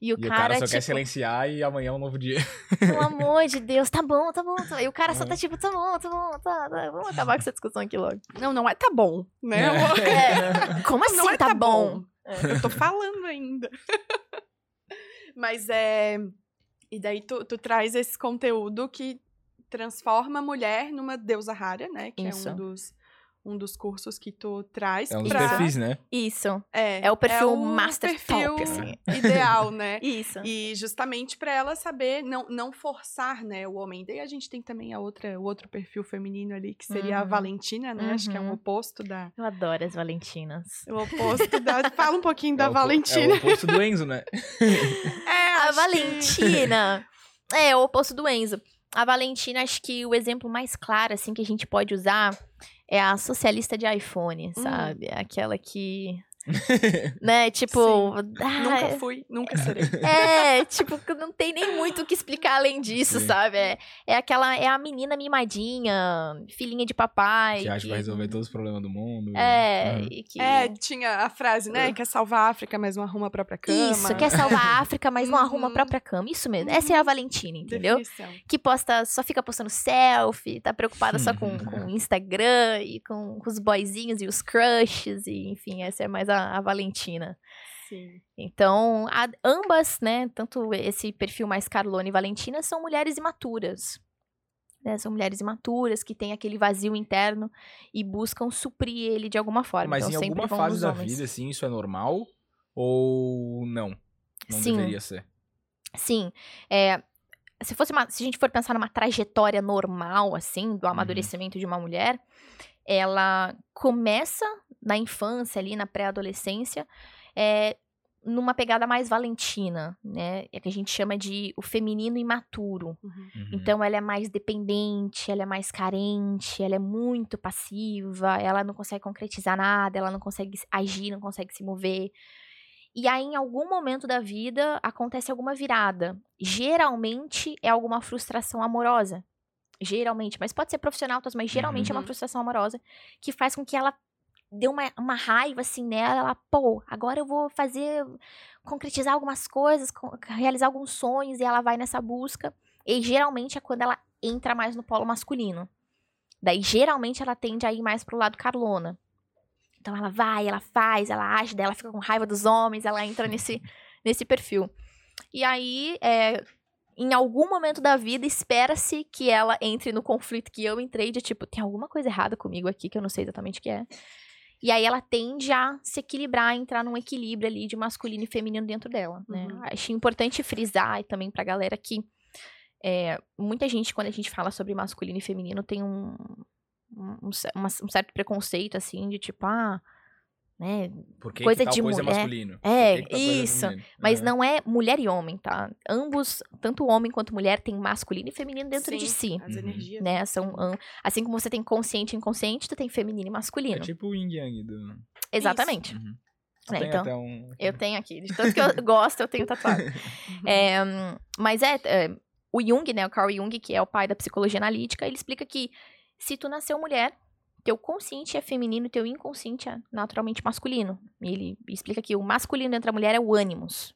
E o e cara, o cara só tipo, quer silenciar e amanhã é um novo dia. pelo amor de Deus, tá bom, tá bom. Tá... E o cara só Uhum. tá tipo, tá bom, tá bom, tá, tá. Vamos acabar com essa discussão aqui logo. Não, não é tá bom, né? amor? É. [LAUGHS] Como assim não é tá, bom? Eu tô falando ainda. Mas é. E daí tu, tu traz esse conteúdo que transforma a mulher numa deusa rara, né? Que Isso. é um dos, um dos cursos que tu traz É um dos pra... perfis, né? Isso. É, É o perfil o master perfil top, assim. ideal, né? [LAUGHS] Isso. E justamente pra ela saber não, não forçar, né, o homem. Daí a gente tem também a outra, o outro perfil feminino ali, que seria a Uhum. Valentina, né? Acho que é um Uhum. oposto da. Eu adoro as Valentinas. O oposto da. [LAUGHS] Fala um pouquinho É da o po- É Valentina. o oposto do Enzo, né? [LAUGHS] É, A acho que- Valentina é o oposto do Enzo. A Valentina, acho que o exemplo mais claro, assim, que a gente pode usar é a socialista de iPhone, Hum. sabe? Aquela que. [LAUGHS] né? Tipo. ah, Nunca fui, nunca serei. [LAUGHS] É, tipo, que não tem nem muito o que explicar além disso, Sim. sabe? É, é aquela. É a menina mimadinha, filhinha de papai. Que acha que que- vai resolver todos os problemas do mundo. É, Uhum. e que. É, tinha a frase, né? Quer salvar a África, mas não arruma a própria cama. Isso, quer salvar a África, mas não arruma a Uhum. própria cama. Isso mesmo. Essa é a Valentina, entendeu? Definição. que posta, só fica postando selfie, tá preocupada só com, com o Instagram e com, com os boyzinhos e os crushes, e enfim, essa é mais a, a Valentina. Sim. Então, a- ambas, né, tanto esse perfil mais Carlone e Valentina, são mulheres imaturas. né, São mulheres imaturas que têm aquele vazio interno e buscam suprir ele de alguma forma. Mas então, em alguma fase da homens. vida, assim, isso é normal? Ou não? Não Sim. deveria ser. Sim. É, se, fosse uma- se a gente for pensar numa trajetória normal, assim, Uhum. do amadurecimento de uma mulher, ela começa na infância, ali, na pré-adolescência, é, numa pegada mais valentina, né? É que a gente chama de o feminino imaturo. Uhum. Uhum. Então ela é mais dependente, ela é mais carente, ela é muito passiva, ela não consegue concretizar nada, ela não consegue agir, não consegue se mover. E aí, em algum momento da vida, acontece alguma virada. Geralmente é alguma frustração amorosa. Geralmente, mas pode ser profissional, mas geralmente é uma Uhum. frustração amorosa que faz com que ela dê uma, uma raiva assim nela. Ela, pô, agora eu vou fazer, concretizar algumas coisas, co- realizar alguns sonhos, e ela vai nessa busca. E geralmente é quando ela entra mais no polo masculino. Daí, geralmente, ela tende a ir mais pro lado Carlona. Então, ela vai, ela faz, ela age, ela fica com raiva dos homens, ela entra nesse, [LAUGHS] nesse perfil. E aí, é, em algum momento da vida, espera-se que ela entre no conflito que eu entrei, de tipo, tem alguma coisa errada comigo aqui que eu não sei exatamente o que é. E aí ela tende a se equilibrar, entrar num equilíbrio ali de masculino e feminino dentro dela, né? Uhum. Acho importante frisar e também pra galera que é, muita gente, quando a gente fala sobre masculino e feminino, tem um, um, um uma- um certo preconceito, assim, de tipo, ah, né? Por que, coisa que tal de coisa é mulher. masculino? É, coisa é isso. Mas Uhum. não é mulher e homem, tá? Ambos, tanto homem quanto mulher, tem masculino e feminino dentro de Sim, si. As Uhum. energias. Né? São, am- assim como você tem consciente e inconsciente, tu tem feminino e É masculino. tipo o yin yang do... Exatamente. Uhum. É, Tem então, um... Eu tenho aqui. De tanto que eu [LAUGHS] gosto, eu tenho tatuado. É, mas é, é, o Jung, né, o Carl Jung, que é o pai da psicologia analítica, ele explica que se tu nasceu mulher, teu consciente é feminino, teu inconsciente é naturalmente masculino. Ele explica que o masculino dentro da mulher é o ânimos.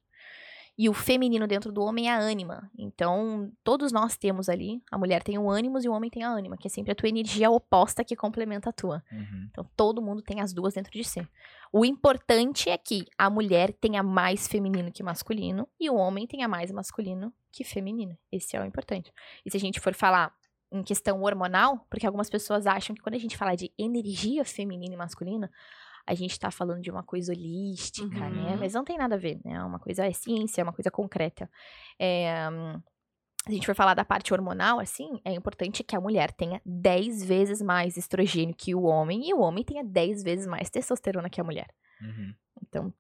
E o feminino dentro do homem é a ânima. Então, todos nós temos ali, a mulher tem o ânimos e o homem tem a ânima, que é sempre a tua energia oposta que complementa a tua. Uhum. Então, todo mundo tem as duas dentro de si. O importante é que a mulher tenha mais feminino que masculino e o homem tenha mais masculino que feminino. Esse é o importante. E se a gente for falar em questão hormonal, porque algumas pessoas acham que quando a gente fala de energia feminina e masculina, a gente tá falando de uma coisa holística, Uhum. né? Mas não tem nada a ver, né? Uma coisa é ciência, é uma coisa concreta. É, se a gente for falar da parte hormonal, assim, é importante que a mulher tenha 10 vezes mais estrogênio que o homem e o homem tenha 10 vezes mais testosterona que a mulher. Uhum. Então,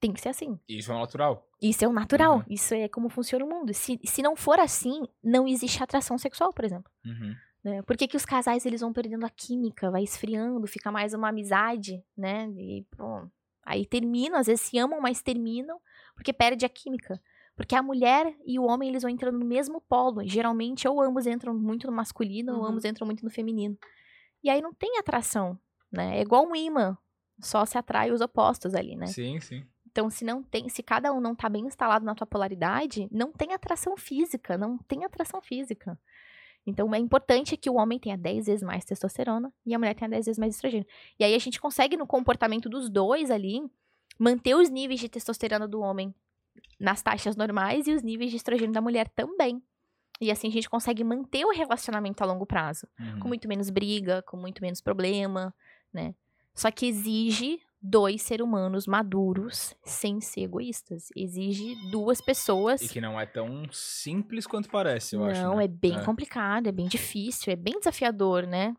tem que ser assim. Isso é natural. Isso é o natural. Uhum. Isso é como funciona o mundo. Se, se não for assim, não existe atração sexual, por exemplo. Uhum. né? Por que, que os casais eles vão perdendo a química, vai esfriando, fica mais uma amizade, né? E, pô, aí terminam, às vezes se amam, mas terminam porque perde a química. Porque a mulher e o homem eles vão entrando no mesmo polo. Geralmente, ou ambos entram muito no masculino, ou Uhum. ambos entram muito no feminino. E aí não tem atração, né? É igual um imã. Só se atrai os opostos ali, né? Sim, sim. Então, se não tem, se cada um não tá bem instalado na tua polaridade, não tem atração física, não tem atração física. Então, é importante que o homem tenha 10 vezes mais testosterona e a mulher tenha 10 vezes mais estrogênio. E aí a gente consegue, no comportamento dos dois ali, manter os níveis de testosterona do homem nas taxas normais e os níveis de estrogênio da mulher também. E assim a gente consegue manter o relacionamento a longo prazo Uhum. com muito menos briga, com muito menos problema, né? Só que exige dois seres humanos maduros sem ser egoístas. Exige duas pessoas. E que não é tão simples quanto parece, eu acho. Não, né? é bem complicado, é bem difícil, é bem desafiador, né?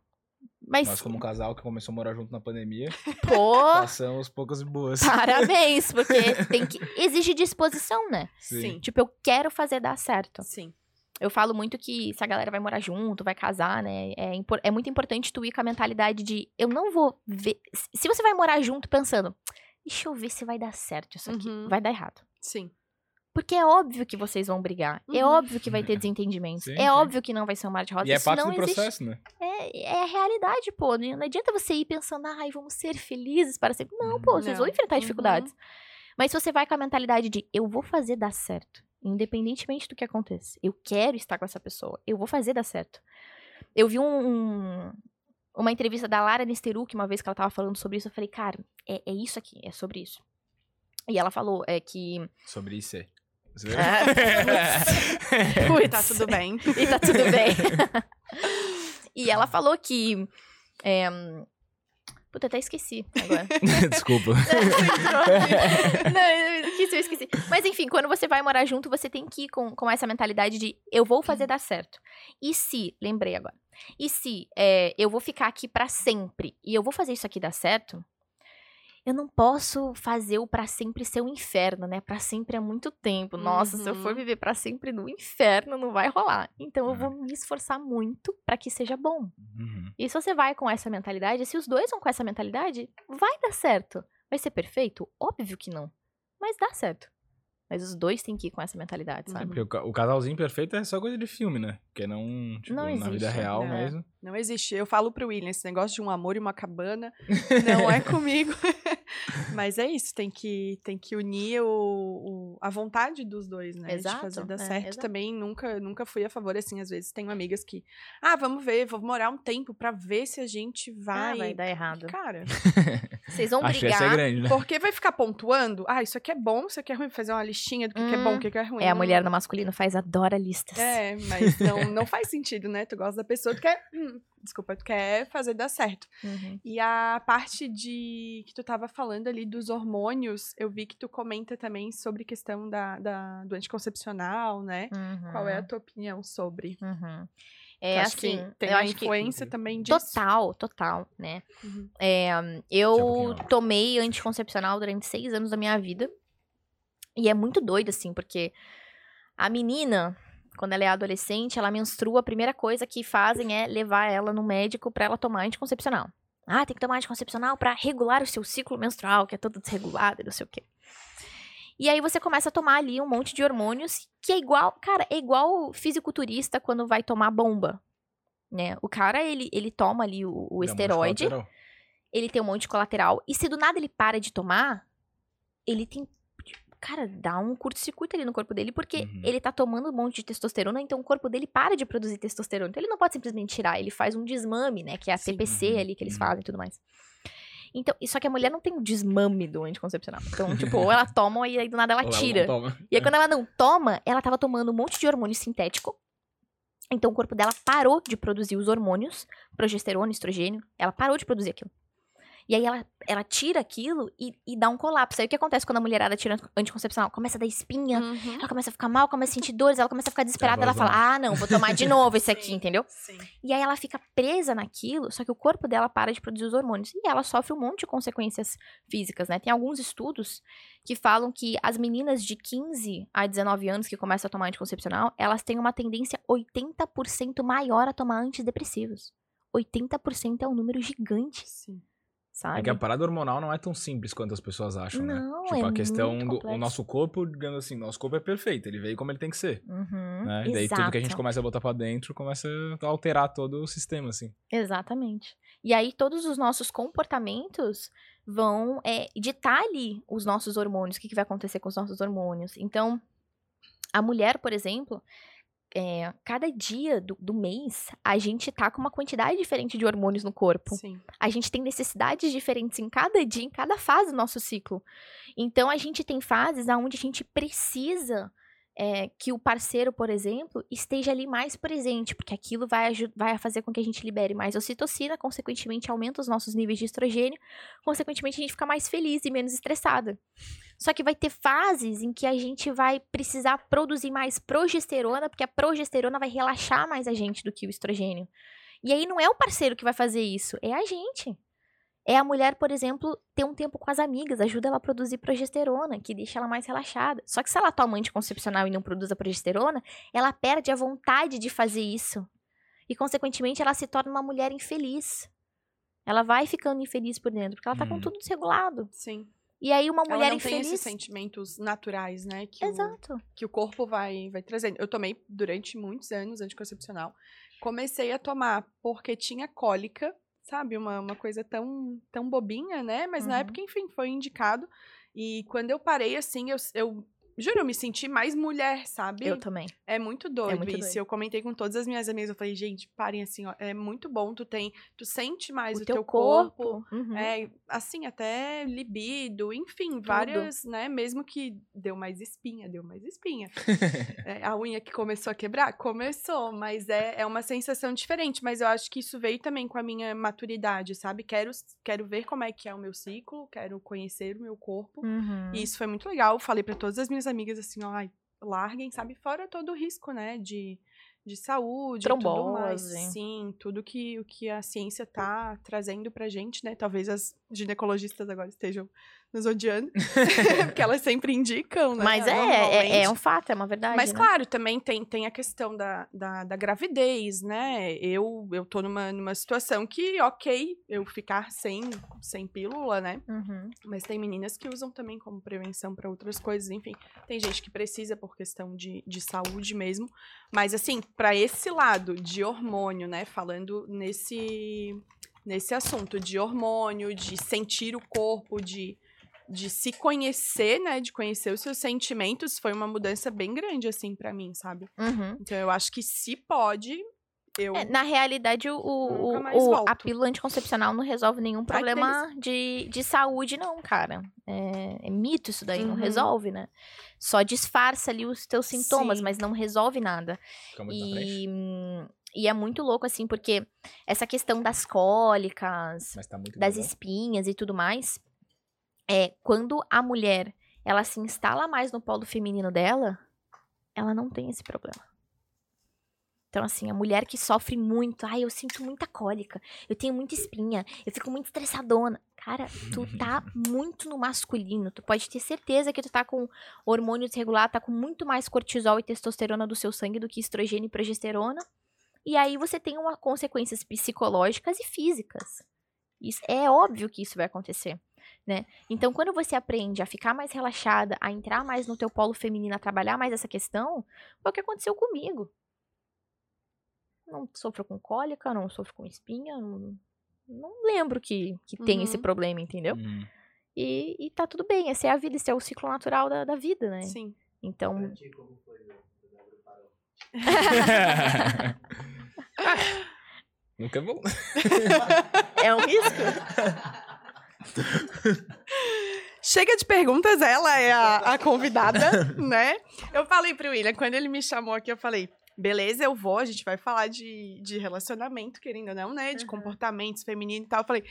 Mas, Nós, como casal que começou a morar junto na pandemia, pô, passamos poucas e boas. parabéns, porque [LAUGHS] tem que exige disposição, né? Sim. Tipo, eu quero fazer dar certo. Sim. Eu falo muito que se a galera vai morar junto, vai casar, né? É, é muito importante tu ir com a mentalidade de eu não vou ver. Se você vai morar junto pensando, deixa eu ver se vai dar certo isso aqui. Uhum. Vai dar errado. Sim. Porque é óbvio que vocês vão brigar. É Uhum. óbvio que vai ter [LAUGHS] desentendimentos. Sim, é sim. óbvio que não vai ser um mar de rosas. E é Isso parte não do existe. processo, né? É, é a realidade, pô. Não não adianta você ir pensando, ai, vamos ser felizes para sempre. Não, pô, vocês vão Não. enfrentar Uhum. dificuldades. Mas se você vai com a mentalidade de eu vou fazer dar certo, independentemente do que aconteça, eu quero estar com essa pessoa, eu vou fazer dar certo. Eu vi um, um- uma entrevista da Lara Nesteruk uma vez que ela tava falando sobre isso, eu falei, cara, é, é isso aqui, é sobre isso. E ela falou é que. Sobre isso. é. [LAUGHS] Tá tudo bem. e tá tudo bem. [LAUGHS] e ela falou que. É, puta, até esqueci agora. [LAUGHS] Desculpa. [LAUGHS] [LAUGHS] Não, eu esqueci, eu esqueci. Mas enfim, quando você vai morar junto, você tem que ir com, com essa mentalidade de eu vou fazer dar certo. E se, lembrei agora, e se é, eu vou ficar aqui pra sempre e eu vou fazer isso aqui dar certo, eu não posso fazer o pra sempre ser um inferno, né? Pra sempre é muito tempo. Nossa, se eu for Uhum. viver pra sempre no inferno, não vai rolar. Então eu É. vou me esforçar muito pra que seja bom. Uhum. E se você vai com essa mentalidade, se os dois vão com essa mentalidade, vai dar certo. Vai ser perfeito? Óbvio que não. Mas dá certo. Mas os dois têm que ir com essa mentalidade, É sabe? porque o, o casalzinho perfeito é só coisa de filme, né? Porque não, tipo, Não na vida existe, real né? mesmo. Não existe. Eu falo pro William, esse negócio de um amor e uma cabana [LAUGHS] não é comigo. [LAUGHS] Mas é isso, tem que, tem que unir o, o- a vontade dos dois, né? Exato, De fazer dar é, certo. exato. Também nunca, nunca fui a favor, assim, às vezes tenho amigas que, ah, vamos ver, vou morar um tempo pra ver se a gente vai. Ah, vai dar errado. Cara, Vocês vão [LAUGHS] é brigar. grande, né? porque vai ficar pontuando? Ah, isso aqui é bom, isso aqui é ruim, fazer uma listinha do que, que é bom, Hum, o que, que é ruim. É, a mulher no masculino faz, adora listas. É, mas não, não faz sentido, né? Tu gosta da pessoa, tu quer. hum, desculpa, tu quer fazer dar certo. Uhum. E a parte de que tu tava falando ali dos hormônios, eu vi que tu comenta também sobre questão da, da- do anticoncepcional, né? Qual é a tua opinião sobre? Uhum. É acha assim, que tem eu acho que influência também disso? Total, total, né? Uhum. É, eu tomei anticoncepcional durante seis anos da minha vida. E é muito doido, assim, porque a menina, quando ela é adolescente, ela menstrua, a primeira coisa que fazem é levar ela no médico pra ela tomar anticoncepcional. Ah, tem que tomar anticoncepcional pra regular o seu ciclo menstrual, que é todo desregulado e não sei o quê. E aí você começa a tomar ali um monte de hormônios que é igual, cara, é igual o fisiculturista quando vai tomar bomba, né? O cara, ele, ele toma ali o, o um de esteroide, colateral. ele tem um monte de colateral. E se do nada ele para de tomar, ele tem. Cara, dá um curto-circuito ali no corpo dele, porque Uhum. ele tá tomando um monte de testosterona, então o corpo dele para de produzir testosterona. Então ele não pode simplesmente tirar, ele faz um desmame, né? Que é a Sim. TPC Uhum, ali que eles uhum. fazem e tudo mais. Então, só que a mulher não tem o desmame do anticoncepcional. Então, tipo, [LAUGHS] ou ela toma e aí do nada ela Ou tira. toma. E aí, quando ela não toma, ela tava tomando um monte de hormônio sintético. Então, o corpo dela parou de produzir os hormônios, progesterona, estrogênio. Ela parou de produzir aquilo. E aí, ela, ela tira aquilo e, e dá um colapso. Aí, o que acontece quando a mulherada tira anticoncepcional? Começa a dar espinha, Uhum. ela começa a ficar mal, começa a sentir dores, ela começa a ficar desesperada. Ela vazando. fala, ah, não, vou tomar de novo esse aqui, [LAUGHS] Sim. entendeu? Sim. E aí ela fica presa naquilo, só que o corpo dela para de produzir os hormônios. E ela sofre um monte de consequências físicas, né? Tem alguns estudos que falam que as meninas de 15 a 19 anos que começam a tomar anticoncepcional, elas têm uma tendência 80% maior a tomar antidepressivos. 80% é um número gigante, Sim. Sabe? É que a parada hormonal não é tão simples quanto as pessoas acham, né? Não, Tipo, é a questão do o nosso corpo, digamos assim, nosso corpo é perfeito, ele veio como ele tem que ser. Uhum, Né? E daí tudo que a gente exato. começa a botar pra dentro começa a alterar todo o sistema, assim. Exatamente. E aí todos os nossos comportamentos vão é, ditar ali os nossos hormônios, o que, que vai acontecer com os nossos hormônios. Então, a mulher, por exemplo, é, cada dia do, do mês, a gente tá com uma quantidade diferente de hormônios no corpo. Sim. A gente tem necessidades diferentes em cada dia, em cada fase do nosso ciclo. Então, a gente tem fases onde a gente precisa é, que o parceiro, por exemplo, esteja ali mais presente, porque aquilo vai, vai fazer com que a gente libere mais ocitocina, consequentemente aumenta os nossos níveis de estrogênio, consequentemente a gente fica mais feliz e menos estressada. Só que vai ter fases em que a gente vai precisar produzir mais progesterona, porque a progesterona vai relaxar mais a gente do que o estrogênio. E aí não é o parceiro que vai fazer isso, é a gente. É a mulher, por exemplo, ter um tempo com as amigas, ajuda ela a produzir progesterona, que deixa ela mais relaxada. Só que se ela toma anticoncepcional e não produz a progesterona, ela perde a vontade de fazer isso. E, consequentemente, ela se torna uma mulher infeliz. Ela vai ficando infeliz por dentro, porque ela tá com Hum. tudo desregulado. Sim. E aí, uma Ela mulher não tem infeliz. esses sentimentos naturais, né? Que, o, Exato. que o corpo vai, vai trazendo. Eu tomei durante muitos anos anticoncepcional. Comecei a tomar porque tinha cólica, sabe? Uma, uma coisa tão, tão bobinha, né? Mas na Uhum. época, enfim, foi indicado. E quando eu parei, assim, eu, eu juro, eu me senti mais mulher, sabe? Eu também. É muito doido muito isso. doido. Eu comentei com todas as minhas amigas, eu falei, gente, parem assim, ó, é muito bom, tu tem, tu sente mais o, o teu, teu corpo. corpo, uhum. é, assim, até libido, enfim, várias, né? Mesmo que deu mais espinha, deu mais espinha. [LAUGHS] É, a unha que começou a quebrar? Começou, mas é, é uma sensação diferente. Mas eu acho que isso veio também com a minha maturidade, sabe? Quero, quero ver como é que é o meu ciclo, quero conhecer o meu corpo. Uhum. E isso foi muito legal. Falei pra todas as minhas amigas assim, ó, ai, larguem, sabe? Fora todo o risco, né? De, de saúde, e tudo mais. Trombose. Sim, tudo que o que a ciência tá trazendo pra gente, né? Talvez as ginecologistas agora estejam nos odiando, [LAUGHS] [LAUGHS] porque elas sempre indicam, né? Mas é, é, é um fato, é uma verdade. Mas né? claro, também tem, tem a questão da, da, da gravidez, né? Eu, eu tô numa, numa situação que, ok, eu ficar sem, sem pílula, né? Uhum. Mas tem meninas que usam também como prevenção para outras coisas, enfim. Tem gente que precisa por questão de, de saúde mesmo. Mas, assim, para esse lado de hormônio, né? Falando nesse, nesse assunto de hormônio, de sentir o corpo, de, de se conhecer, né? De conhecer os seus sentimentos, foi uma mudança bem grande, assim, para mim, sabe? Uhum. Então, eu acho que se pode, eu. É, na realidade, o, o, o- a pílula anticoncepcional não resolve nenhum problema de, de saúde, não, cara. É, é mito isso daí, não Uhum. resolve, né? Só disfarça ali os teus sintomas, Sim. mas não resolve nada. Fica muito. E, e é muito louco, assim, porque essa questão das cólicas, tá das bom. espinhas e tudo mais, é quando a mulher ela se instala mais no polo feminino dela, ela não tem esse problema. Então, assim, a mulher que sofre muito, ai, eu sinto muita cólica, eu tenho muita espinha, eu fico muito estressadona. Cara, tu [LAUGHS] tá muito no masculino. Tu pode ter certeza que tu tá com hormônio desregulado, tá com muito mais cortisol e testosterona do seu sangue do que estrogênio e progesterona. E aí você tem uma consequências psicológicas e físicas. Isso, é óbvio que isso vai acontecer, né? Então, quando você aprende a ficar mais relaxada, a entrar mais no teu polo feminino, a trabalhar mais essa questão, foi o que aconteceu comigo. Não sofro com cólica, não sofro com espinha, não, não lembro que, que tem esse Uhum. problema, entendeu? Hum. E, e tá tudo bem, essa é a vida, esse é o ciclo natural da, da vida, né? Sim. Então, [LAUGHS] Nunca vou. [LAUGHS] é um risco. [LAUGHS] Chega de perguntas, ela é a, a convidada, [LAUGHS] né? Eu falei pro William, quando ele me chamou aqui, eu falei, beleza, eu vou, a gente vai falar de, de relacionamento, querendo ou não, né? De Uhum. comportamentos femininos e tal. Eu falei,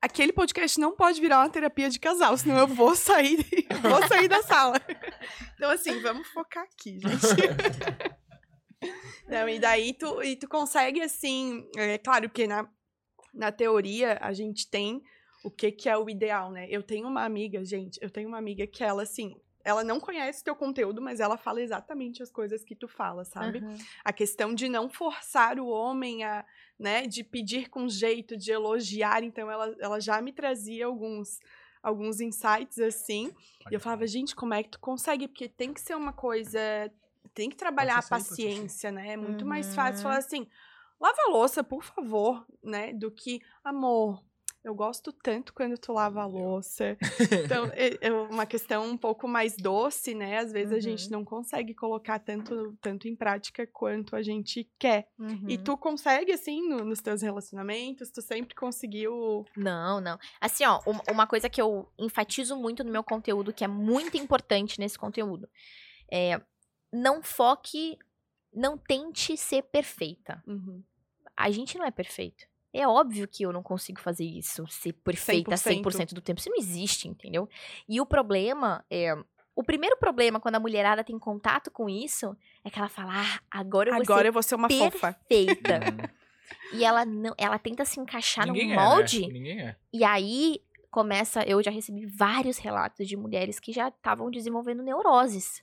aquele podcast não pode virar uma terapia de casal, senão eu vou sair, [LAUGHS] vou sair da sala. Então, assim, vamos focar aqui, gente. Não, e daí tu, e tu consegue, assim, é claro que na, na teoria a gente tem o que, que é o ideal, né? Eu tenho uma amiga, gente, eu tenho uma amiga que ela, assim, ela não conhece teu conteúdo, mas ela fala exatamente as coisas que tu fala, sabe? Aham. A questão de não forçar o homem a, né, de pedir com jeito, de elogiar, então ela, ela já me trazia alguns alguns insights assim, e eu falava, gente, como é que tu consegue? Porque tem que ser uma coisa, tem que trabalhar a Pode ser, pode ser. paciência, né? É muito mais fácil Uhum. falar assim, lava a louça, por favor, né? Do que, amor, eu gosto tanto quando tu lava a louça. [LAUGHS] Então, é, é uma questão um pouco mais doce, né? Às vezes a gente Uhum. não consegue colocar tanto, tanto em prática quanto a gente quer. E Uhum. tu consegue, assim, no- nos teus relacionamentos? Tu sempre conseguiu... Não, não. Assim, ó, um- uma coisa que eu enfatizo muito no meu conteúdo, que é muito importante nesse conteúdo, é não foque, não tente ser perfeita. Uhum. A gente não é perfeito. É óbvio que eu não consigo fazer isso, ser perfeita 100%, 100%. do tempo. Isso não existe, entendeu? E o problema é. O primeiro problema quando a mulherada tem contato com isso é que ela fala: ah, agora eu vou Agora ser eu vou ser uma fofa. perfeita. Hum, e ela não, ela tenta se encaixar Ninguém no é, molde. né? Ninguém é. E aí começa, eu já recebi vários relatos de mulheres que já estavam desenvolvendo neuroses.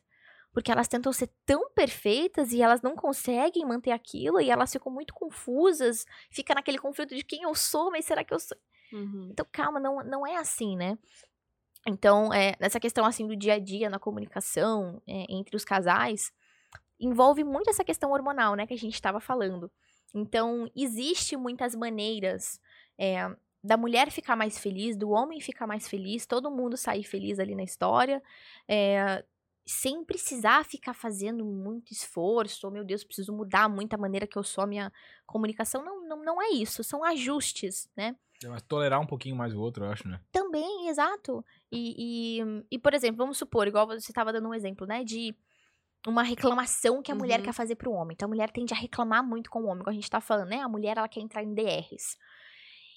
Porque elas tentam ser tão perfeitas e elas não conseguem manter aquilo e elas ficam muito confusas, fica naquele conflito de quem eu sou, mas será que eu sou? Uhum. Então, calma, não, não é assim, né? Então, é, nessa questão assim do dia a dia, na comunicação é, entre os casais, envolve muito essa questão hormonal, né, que a gente estava falando. Então, existe muitas maneiras é, da mulher ficar mais feliz, do homem ficar mais feliz, todo mundo sair feliz ali na história, é, sem precisar ficar fazendo muito esforço, oh, meu Deus, preciso mudar muito a maneira que eu sou a minha comunicação. Não, não, não é isso, são ajustes, né? É, Mas tolerar um pouquinho mais o outro, eu acho, né? Também, exato. E, e, e, por exemplo, vamos supor, igual você estava dando um exemplo, né? De uma reclamação que a mulher Uhum. quer fazer pro homem. Então a mulher tende a reclamar muito com o homem, como a gente tá falando, né? A mulher, ela quer entrar em DRs.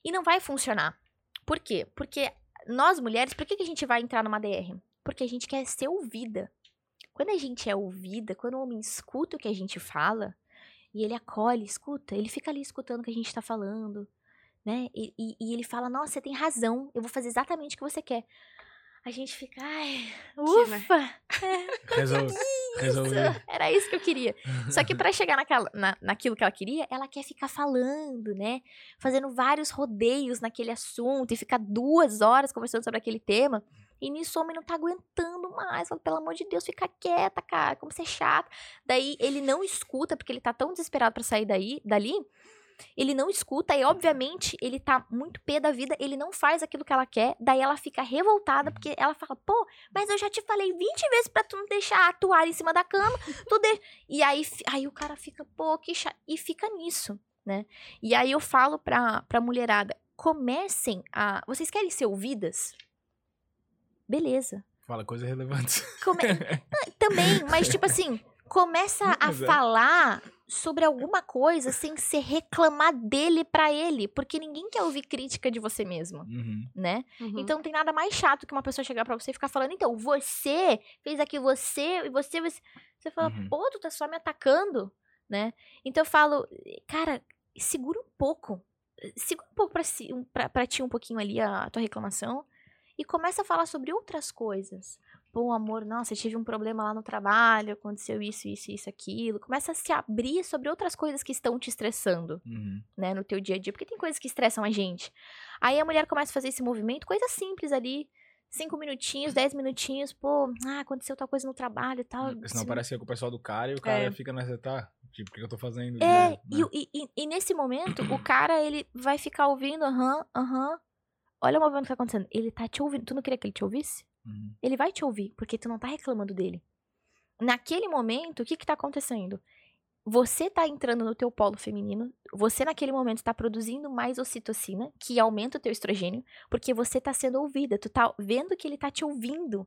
E não vai funcionar. Por quê? Porque nós mulheres, por que, que a gente vai entrar numa DR? Porque a gente quer ser ouvida. Quando a gente é ouvida, quando o homem escuta o que a gente fala, e ele acolhe, escuta, ele fica ali escutando o que a gente tá falando, né? E, e- e ele fala, nossa, você tem razão, eu vou fazer exatamente o que você quer. A gente fica, ai, né? ufa, Resolve. Resolve. era isso que eu queria. Só que pra chegar naquela, na, naquilo que ela queria, ela quer ficar falando, né? Fazendo vários rodeios naquele assunto e ficar duas horas conversando sobre aquele tema. E nisso o homem não tá aguentando mais. Fala, pelo amor de Deus, fica quieta, cara. Como você é chata. Daí ele não escuta, porque ele tá tão desesperado pra sair daí, dali. Ele não escuta e, obviamente, ele tá muito pé da vida. Ele não faz aquilo que ela quer. Daí ela fica revoltada, porque ela fala, pô, mas eu já te falei 20 vezes pra tu não deixar a toalha em cima da cama. Tu de... E aí, aí o cara fica, pô, que chato. E fica nisso, né? E aí eu falo pra, pra mulherada, comecem a... Vocês querem ser ouvidas? Beleza. Fala coisa relevante. Come- [LAUGHS] Ah, Também, mas tipo assim, começa a é. falar sobre alguma coisa sem ser reclamar dele pra ele, porque ninguém quer ouvir crítica de você mesmo, Uhum. né? Uhum. Então não tem nada mais chato que uma pessoa chegar pra você e ficar falando, então, você fez aqui você e você, você. Você fala, Uhum. pô, tu tá só me atacando, né? Então eu falo, cara, segura um pouco. Segura um pouco pra, si, pra ti um pouquinho ali a tua reclamação e começa a falar sobre outras coisas. Pô, amor, nossa, eu tive um problema lá no trabalho, aconteceu isso, isso, isso, aquilo. Começa a se abrir sobre outras coisas que estão te estressando Uhum. né, no teu dia a dia, porque tem coisas que estressam a gente. Aí a mulher começa a fazer esse movimento, coisa simples ali, cinco minutinhos, dez minutinhos, pô, ah, aconteceu tal coisa no trabalho e tal. Senão se- parece que é com o pessoal do cara e o cara É. fica nessa, tá? Tipo, o que eu tô fazendo? É, né? e, e, e- nesse momento, o cara, ele vai ficar ouvindo, aham, aham. Olha o movimento que tá acontecendo. Ele tá te ouvindo. Tu não queria que ele te ouvisse? Uhum. Ele vai te ouvir, porque tu não tá reclamando dele. Naquele momento, o que que tá acontecendo? Você tá entrando no teu polo feminino, você naquele momento tá produzindo mais ocitocina, que aumenta o teu estrogênio, porque você tá sendo ouvida, tu tá vendo que ele tá te ouvindo.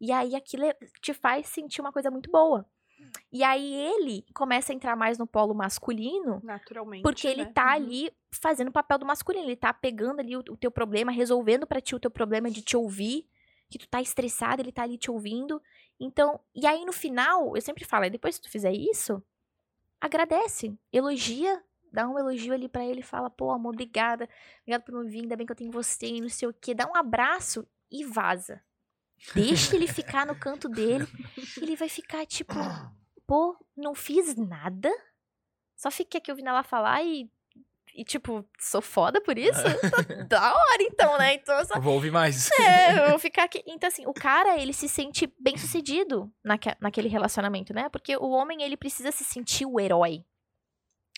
E aí aquilo é- te faz sentir uma coisa muito boa. E aí ele começa a entrar mais no polo masculino, Naturalmente. porque ele né? tá Uhum. ali fazendo o papel do masculino, ele tá pegando ali o, o teu problema, resolvendo pra ti o teu problema de te ouvir, que tu tá estressado, ele tá ali te ouvindo. Então, e aí no final, eu sempre falo, aí depois que tu fizer isso, agradece, elogia, dá um elogio ali pra ele, fala, pô, amor, obrigada, obrigada por me ouvir, ainda bem que eu tenho você, e não sei o quê, dá um abraço e vaza. Deixa ele ficar no canto dele, ele vai ficar tipo, pô, não fiz nada, só fiquei aqui ouvindo ela falar e, e tipo, sou foda por isso? [LAUGHS] da hora então, né? Então eu só vou ouvir mais. é, eu vou ficar aqui. Então, assim, o cara, ele se sente bem sucedido naque, naquele relacionamento, né? Porque o homem, ele precisa se sentir o herói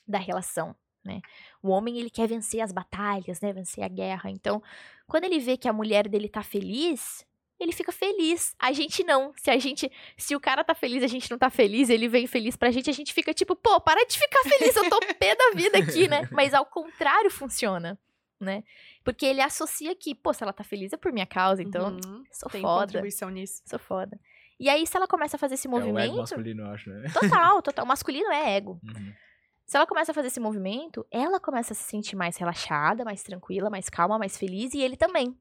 da relação, né? O homem, ele quer vencer as batalhas, né? Vencer a guerra. Então, quando ele vê que a mulher dele tá feliz, ele fica feliz. A gente não. Se a gente. Se o cara tá feliz e a gente não tá feliz, ele vem feliz pra gente, a gente fica tipo, pô, para de ficar feliz, eu tô [LAUGHS] pé da vida aqui, né? Mas ao contrário funciona, né? Porque ele associa que, pô, se ela tá feliz é por minha causa, então Uhum. sou Tem foda. contribuição nisso. Sou foda. E aí, se ela começa a fazer esse É o ego movimento. masculino, eu acho, né? total, total. O masculino é ego. Uhum. Se ela começa a fazer esse movimento, ela começa a se sentir mais relaxada, mais tranquila, mais calma, mais feliz, e ele também.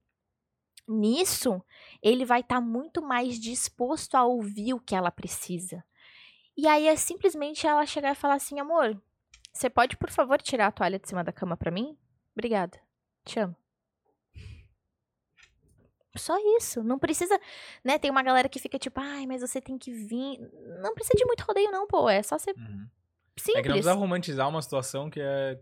Nisso, ele vai estar muito mais disposto a ouvir o que ela precisa. E aí é simplesmente ela chegar e falar assim: amor, você pode, por favor, tirar a toalha de cima da cama pra mim? Obrigada. Te amo. Só isso. Não precisa. Né? Tem uma galera que fica tipo, ai, mas você tem que vir. Não precisa de muito rodeio, não, pô. É só ser Uhum. simples. É que não precisa romantizar uma situação que é.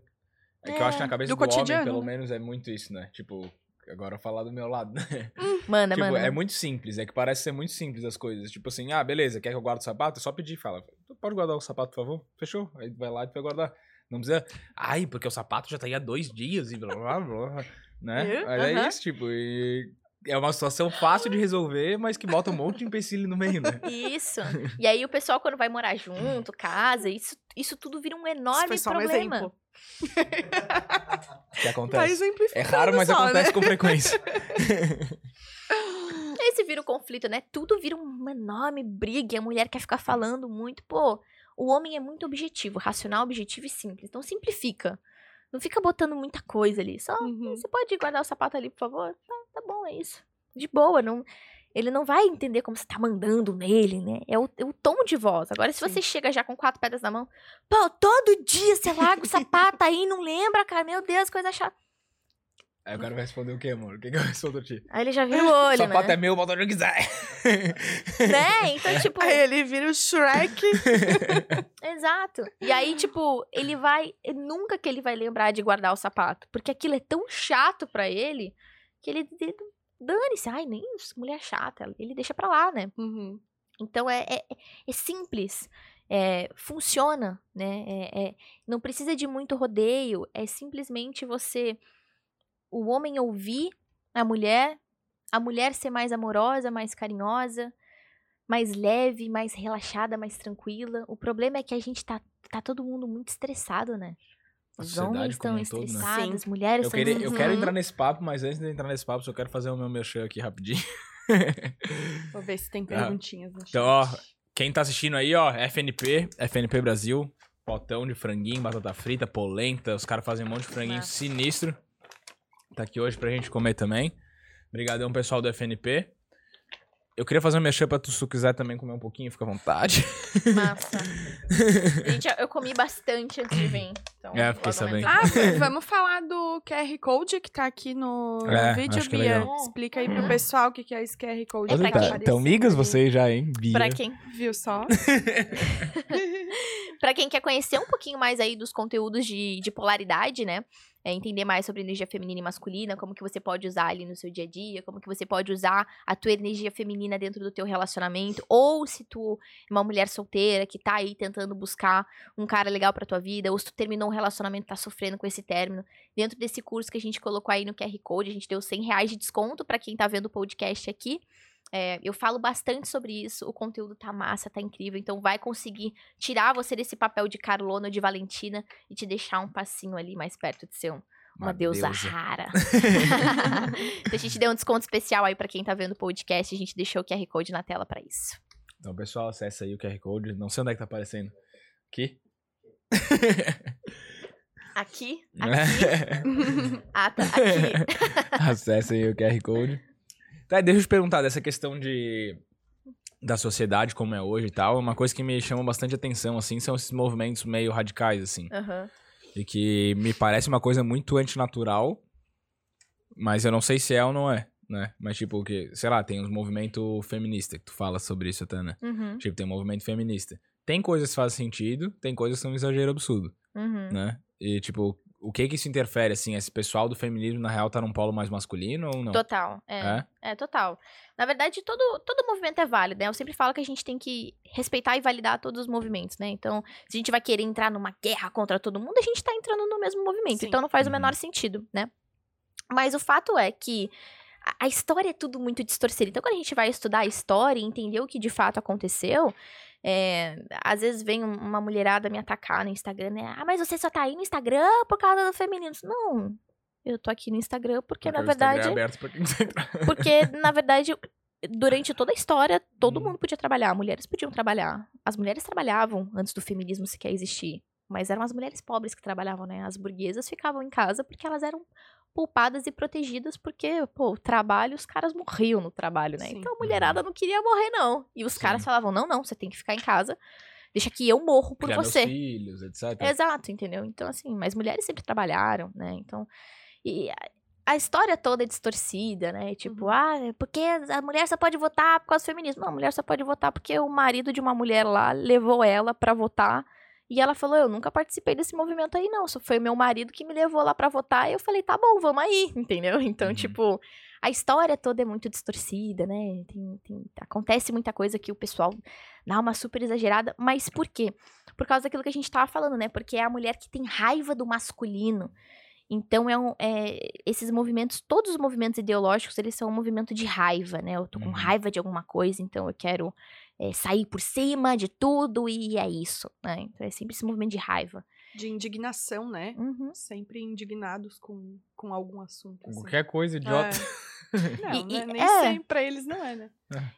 É que eu acho que na cabeça do do, homem, pelo menos, é muito isso, né? Tipo, agora falar do meu lado, [LAUGHS] né? Manda, tipo, manda. é muito simples, é que parece ser muito simples as coisas. Tipo assim, ah, beleza, quer que eu guarde o sapato? É só pedir, fala. Pode guardar o sapato, por favor? Fechou? Aí vai lá e vai guardar. Não precisa. Ai, porque o sapato já tá aí há dois dias e blá blá blá. Né? Mas é isso, tipo. E é uma situação fácil de resolver, mas que bota um monte de empecilho no meio, né? Isso. E aí o pessoal, quando vai morar junto, casa, isso, isso tudo vira um Isso enorme foi só um problema. exemplo. Que Tá acontece. exemplificando É raro, mas só, acontece né? com frequência. [LAUGHS] Esse vira o conflito, né? Tudo vira uma enorme briga e a mulher quer ficar falando muito. Pô, o homem é muito objetivo, racional, objetivo e simples. Então simplifica. Não fica botando muita coisa ali. Só, Uhum. você pode guardar o sapato ali, por favor? Tá, tá bom, é isso. De boa, não... Ele não vai entender como você tá mandando nele, né? É o, é o tom de voz. Agora, se Sim. você chega já com quatro pedras na mão, pô, todo dia você larga o sapato aí, não lembra, cara? Meu Deus, coisa chata. Aí o cara vai responder o quê, amor? O que, que eu respondo a ti? Aí ele já vira o olho, o sapato né? é meu, bota onde eu quiser. Né? Então, tipo... Aí ele vira o Shrek. [LAUGHS] Exato. E aí, tipo, ele vai. Nunca que ele vai lembrar de guardar o sapato. Porque aquilo é tão chato pra ele que ele. ele Dane-se. Ai, nem mulher chata. Ele deixa pra lá, né? Uhum. Então é, é, é simples. É, funciona, né? É, é- não precisa de muito rodeio. É simplesmente você. O homem ouvir a mulher, a mulher ser mais amorosa, mais carinhosa, mais leve, mais relaxada, mais tranquila. O problema é que a gente tá, tá todo mundo muito estressado, né? Os homens estão todo, né? estressados, as Sim. mulheres Eu, estão queria, eu estressadas. quero Uhum. entrar nesse papo, mas antes de entrar nesse papo, só quero fazer o meu merchan aqui rapidinho. [LAUGHS] Vou ver se tem Ah. perguntinhas no Então, ó, quem tá assistindo aí, ó, FNP, FNP Brasil, potão de franguinho, batata frita, polenta, os caras fazem um monte de franguinho Massa. sinistro. Tá aqui hoje pra gente comer também. Obrigadão, pessoal do FNP. Eu queria fazer um merchan pra tu, se tu quiser também comer um pouquinho, fica à vontade. Massa. [LAUGHS] Gente, eu comi bastante antes de vir. Então, É, fiquei sabendo. Ah, vamos falar do QR Code que tá aqui no, É, vídeo, acho que é Bia. legal. Explica aí pro pessoal o que que é esse QR Code. É pra tá Então, migas vocês já, hein? Bia. Pra quem, Viu só? [LAUGHS] [LAUGHS] pra quem quer conhecer um pouquinho mais aí dos conteúdos de, de polaridade, né? É, entender mais sobre energia feminina e masculina, como que você pode usar ali no seu dia a dia, como que você pode usar a tua energia feminina dentro do teu relacionamento, ou se tu é uma mulher solteira que tá aí tentando buscar um cara legal pra tua vida, ou se tu terminou um relacionamento e tá sofrendo com esse término, dentro desse curso que a gente colocou aí no QR Code, a gente deu 100 reais de desconto pra quem tá vendo o podcast aqui, é, eu falo bastante sobre isso, o conteúdo tá massa, tá incrível, então vai conseguir tirar você desse papel de Carlona ou de Valentina e te deixar um passinho ali mais perto de ser um- uma, deusa, rara. [LAUGHS] [LAUGHS] então a gente deu um desconto especial aí pra quem tá vendo o podcast, a gente deixou o QR Code na tela pra isso. Então, pessoal, acessa aí o QR Code. Não sei onde é que tá aparecendo. Aqui? [LAUGHS] Aqui, aqui, ah, tá, aqui. Aí o QR Code. Tá, deixa eu te perguntar dessa questão de da sociedade como é hoje e tal, uma coisa que me chama bastante atenção assim são esses movimentos meio radicais assim, Aham. e que me parece uma coisa muito antinatural, mas eu não sei se é ou não é, né? Mas tipo que, sei lá, tem uns movimentos feministas que tu fala sobre isso até, né? Uhum, Tipo, tem um movimento feminista. Tem coisas que fazem sentido, tem coisas que são um exagero absurdo, uhum. né? E tipo, o que que isso interfere assim? Esse pessoal do feminismo na real tá num polo mais masculino ou não? Total, é. É? É, total. Na verdade, todo, todo movimento é válido, né? Eu sempre falo que a gente tem que respeitar e validar todos os movimentos, né? Então, se a gente vai querer entrar numa guerra contra todo mundo, a gente tá entrando no mesmo movimento. Sim. Então, não faz o Uhum. menor sentido, né? Mas o fato é que a- a história é tudo muito distorcida. Então, quando a gente vai estudar a história e entender o que de fato aconteceu, é, às vezes vem um- uma mulherada me atacar no Instagram, né? Ah, mas você só tá aí no Instagram por causa do feminismo. Não, eu tô aqui no Instagram porque, Porque na Instagram verdade... é aberto pra quem quiser entrar. Porque, na verdade, durante toda a história, todo Hum. mundo podia trabalhar, mulheres podiam trabalhar. As mulheres trabalhavam antes do feminismo sequer existir. Mas eram as mulheres pobres que trabalhavam, né? As burguesas ficavam em casa porque elas eram poupadas e protegidas, porque, pô, o trabalho, os caras morriam no trabalho, né? Sim. Então a mulherada não queria morrer, não. E os caras Sim. falavam: não, não, você tem que ficar em casa, deixa que eu morro por Criar meus você. filhos, etc. Exato, entendeu? Então, assim, mas mulheres sempre trabalharam, né? Então, e a, a história toda é distorcida, né? Tipo, Uhum. ah, porque a mulher só pode votar por causa do feminismo. Não, a mulher só pode votar porque o marido de uma mulher lá levou ela pra votar. E ela falou: Eu nunca participei desse movimento aí, não. Só foi meu marido que me levou lá pra votar. E eu falei: Tá bom, vamos aí, [LAUGHS] entendeu? Então, Uhum. tipo, a história toda é muito distorcida, né? Tem- tem- acontece muita coisa que o pessoal dá uma super exagerada. Mas por quê? Por causa daquilo que a gente tava falando, né? Porque é a mulher que tem raiva do masculino. Então, é, um, é esses movimentos, todos os movimentos ideológicos, eles são um movimento de raiva, né? Eu tô com Uhum. raiva de alguma coisa, então eu quero é, sair por cima de tudo e é isso, né? Então, é sempre esse movimento de raiva. De indignação, né? Uhum. Sempre indignados com, com algum assunto. Com assim. Qualquer coisa idiota. [LAUGHS] Não, E- né? nem é. sempre pra eles não é, né?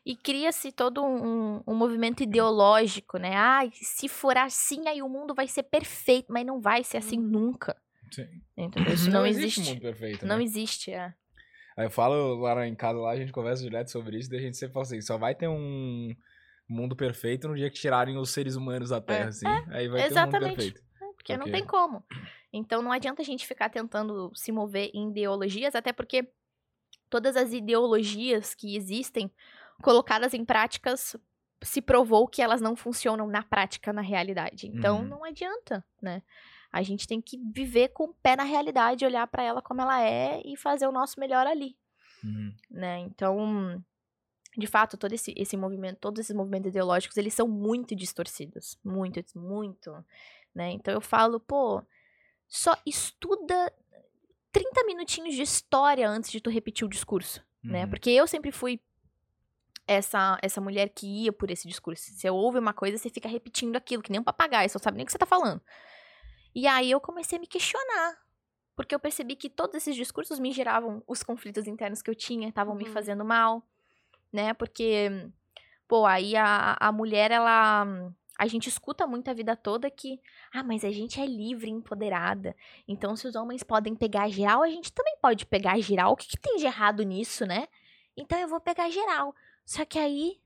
E cria-se todo um, um movimento ideológico, né? Ai, se for assim, aí o mundo vai ser perfeito, mas não vai ser assim Uhum. nunca. Sim. Entendeu? Isso não, existe. mundo perfeito, Não né? existe, é. Aí eu falo lá em casa, lá a gente conversa direto sobre isso, daí a gente sempre fala assim, só vai ter um mundo perfeito no dia que tirarem os seres humanos da Terra, assim. Aí vai ter um exatamente. mundo perfeito. Porque não tem como. Então não adianta a gente ficar tentando se mover em ideologias, até porque todas as ideologias que existem, colocadas em práticas, se provou que elas não funcionam na prática, na realidade. Então Uhum. não adianta, né? A gente tem que viver com o pé na realidade, olhar pra ela como ela é e fazer o nosso melhor ali, Uhum. né? Então, de fato, todo esse, esse movimento, todos esses movimentos ideológicos, eles são muito distorcidos, muito, muito, né? Então eu falo, pô, só estuda 30 minutinhos de história antes de tu repetir o discurso, né? Uhum. Porque eu sempre fui essa essa mulher que ia por esse discurso. Você ouve uma coisa, você fica repetindo aquilo, que nem um papagaio, você não sabe nem o que você tá falando. E aí eu comecei a me questionar. Porque eu percebi que todos esses discursos me geravam os conflitos internos que eu tinha, estavam me Uhum. fazendo mal, né? Porque, pô, aí a, a mulher, ela. A gente escuta muito a vida toda que, ah, mas a gente é livre, empoderada. Então, se os homens podem pegar geral, a gente também pode pegar geral. O que, que tem de errado nisso, né? Então eu vou pegar geral. Só que aí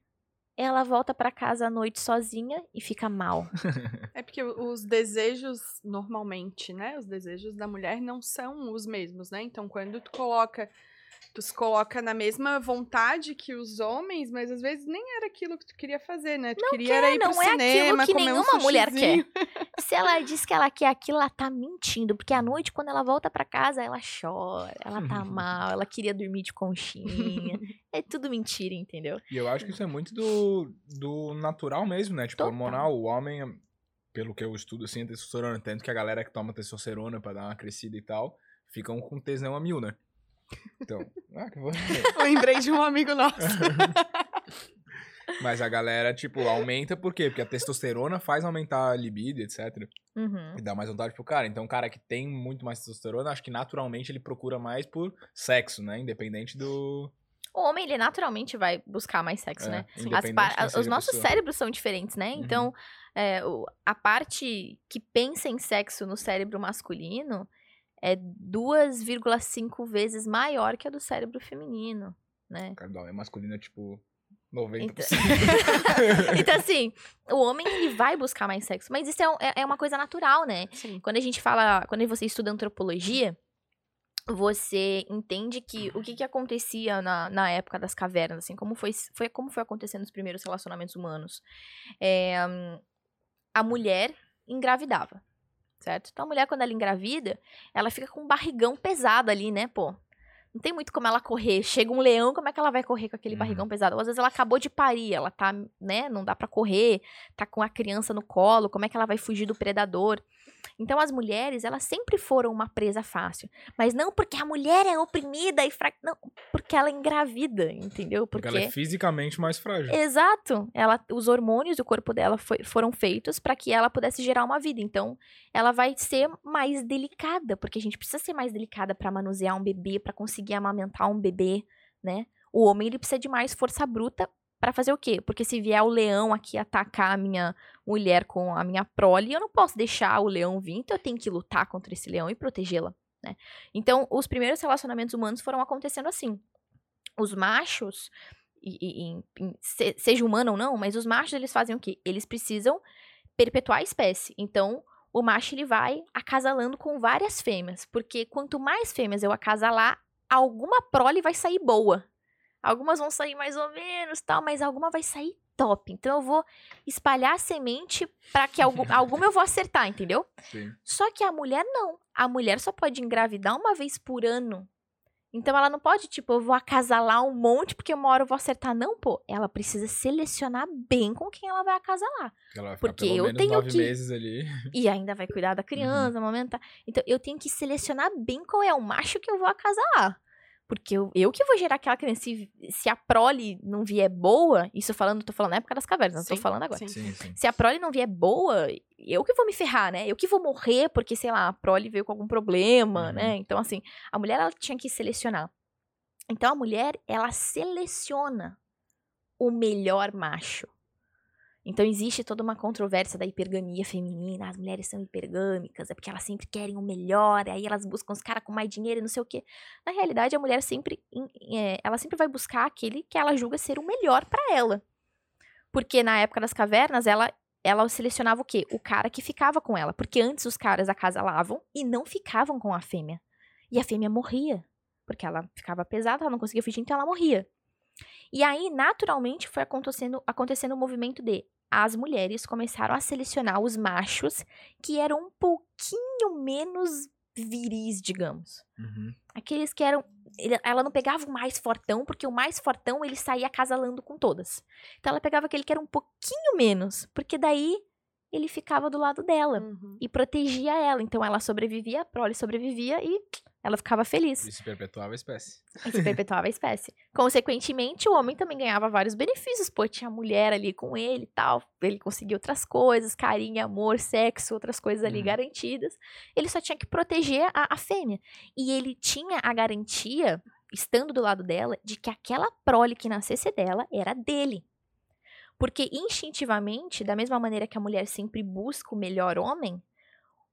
ela volta pra casa à noite sozinha e fica mal. [LAUGHS] É porque os desejos, normalmente, né? Os desejos da mulher não são os mesmos, né? Então, quando tu coloca. Tu se coloca na mesma vontade que os homens, mas às vezes nem era aquilo que tu queria fazer, né? Tu Não queria era ir pro não é aquilo cinema, que comer um nenhuma mulher sushizinho. [LAUGHS] Se ela diz que ela quer aquilo, ela tá mentindo. Porque à noite, quando ela volta pra casa, ela chora, ela tá [LAUGHS] mal, ela queria dormir de conchinha. [LAUGHS] É tudo mentira, entendeu? E eu acho que isso é muito do, do natural mesmo, né? Tipo, Total. hormonal, o homem, pelo que eu estudo, assim, a testosterona, tanto que a galera que toma testosterona pra dar uma crescida e tal, ficam com tesão a mil, né? Então, ah, que. [LAUGHS] Lembrei de um amigo nosso. [LAUGHS] Mas a galera, tipo, aumenta por quê? Porque a testosterona faz aumentar a libido, etc. Uhum. E dá mais vontade pro cara. Então, o cara que tem muito mais testosterona, acho que naturalmente ele procura mais por sexo, né? Independente do. O homem, ele naturalmente vai buscar mais sexo, é, né? As os nossos pessoa. cérebros são diferentes, né? Uhum. Então, é, o- a parte que pensa em sexo no cérebro masculino é 2,5 vezes maior que a do cérebro feminino, né? Cara, é masculino, é tipo. 90%. Então- [LAUGHS] Então, assim, o homem, ele vai buscar mais sexo. Mas isso é, um- é- é uma coisa natural, né? Sim. Quando a gente fala, quando você estuda antropologia, você entende que o que, que acontecia na, na época das cavernas, assim, como foi, foi, como foi acontecendo os primeiros relacionamentos humanos. É, a mulher engravidava, certo? Então a mulher, quando ela engravida, ela fica com um barrigão pesado ali, né, pô? Não tem muito como ela correr. Chega um leão, como é que ela vai correr com aquele Uhum. barrigão pesado? Ou às vezes ela acabou de parir, ela tá, né, não dá pra correr, tá com a criança no colo, como é que ela vai fugir do predador? Então as mulheres, elas sempre foram uma presa fácil, mas não porque a mulher é oprimida e fraca, não, porque ela é engravida, entendeu? Porque Porque ela é fisicamente mais frágil. Exato. Ela, os hormônios do corpo dela foi- foram feitos para que ela pudesse gerar uma vida. Então, ela vai ser mais delicada, porque a gente precisa ser mais delicada para manusear um bebê, para conseguir amamentar um bebê, né? O homem ele precisa de mais força bruta para fazer o quê? Porque se vier o leão aqui atacar a minha mulher com a minha prole, eu não posso deixar o leão vir, então eu tenho que lutar contra esse leão e protegê-la, né? Então, os primeiros relacionamentos humanos foram acontecendo assim. Os machos, e, e, e, se, seja humano ou não, mas os machos eles fazem o quê? Eles precisam perpetuar a espécie. Então, o macho ele vai acasalando com várias fêmeas, porque quanto mais fêmeas eu acasalar, alguma prole vai sair boa. Algumas vão sair mais ou menos, tal, mas alguma vai sair top. Então eu vou espalhar a semente para que algum, [LAUGHS] alguma eu vou acertar, entendeu? Sim. Só que a mulher não. A mulher só pode engravidar uma vez por ano. Então ela não pode, tipo, eu vou acasalar um monte porque uma hora eu vou acertar. Não, pô. Ela precisa selecionar bem com quem ela vai acasalar. Ela vai ficar Porque pelo eu menos tenho nove que- meses ali. E ainda vai cuidar da [LAUGHS] criança, amamentar. Então eu tenho que selecionar bem qual é o macho que eu vou acasalar. Porque eu, eu que vou gerar aquela criança. Se, se a prole não vier boa, isso falando, tô falando na época das cavernas, não tô falando agora. sim. Sim, sim. Se a prole não vier boa, eu que vou me ferrar, né? Eu que vou morrer porque, sei lá, a prole veio com algum problema, Uhum. né? Então, assim, a mulher, ela tinha que selecionar. Então, a mulher, ela seleciona o melhor macho. Então, existe toda uma controvérsia da hipergamia feminina. As mulheres são hipergâmicas, é porque elas sempre querem o melhor, e aí elas buscam os caras com mais dinheiro e não sei o quê. Na realidade, a mulher sempre, em- é, ela sempre vai buscar aquele que ela julga ser o melhor pra ela. Porque na época das cavernas, ela ela selecionava o quê? O cara que ficava com ela. Porque antes os caras acasalavam e não ficavam com a fêmea. E a fêmea morria. Porque ela ficava pesada, ela não conseguia fugir, então ela morria. E aí, naturalmente, foi acontecendo, acontecendo o movimento de as mulheres começaram a selecionar os machos que eram um pouquinho menos viris, digamos. Uhum. Aqueles que eram. Ela não pegava o mais fortão, porque o mais fortão ele saía acasalando com todas. Então ela pegava aquele que era um pouquinho menos, porque daí ele ficava do lado dela Uhum. e protegia ela. Então ela sobrevivia, a prole sobrevivia e ela ficava feliz. Isso perpetuava a espécie. E se perpetuava a espécie. Consequentemente, o homem também ganhava vários benefícios. Pô, tinha a mulher ali com ele e tal. Ele conseguia outras coisas, carinho, amor, sexo, outras coisas ali Uhum. garantidas. Ele só tinha que proteger a, a fêmea. E ele tinha a garantia, estando do lado dela, de que aquela prole que nascesse dela era dele. Porque instintivamente, da mesma maneira que a mulher sempre busca o melhor homem,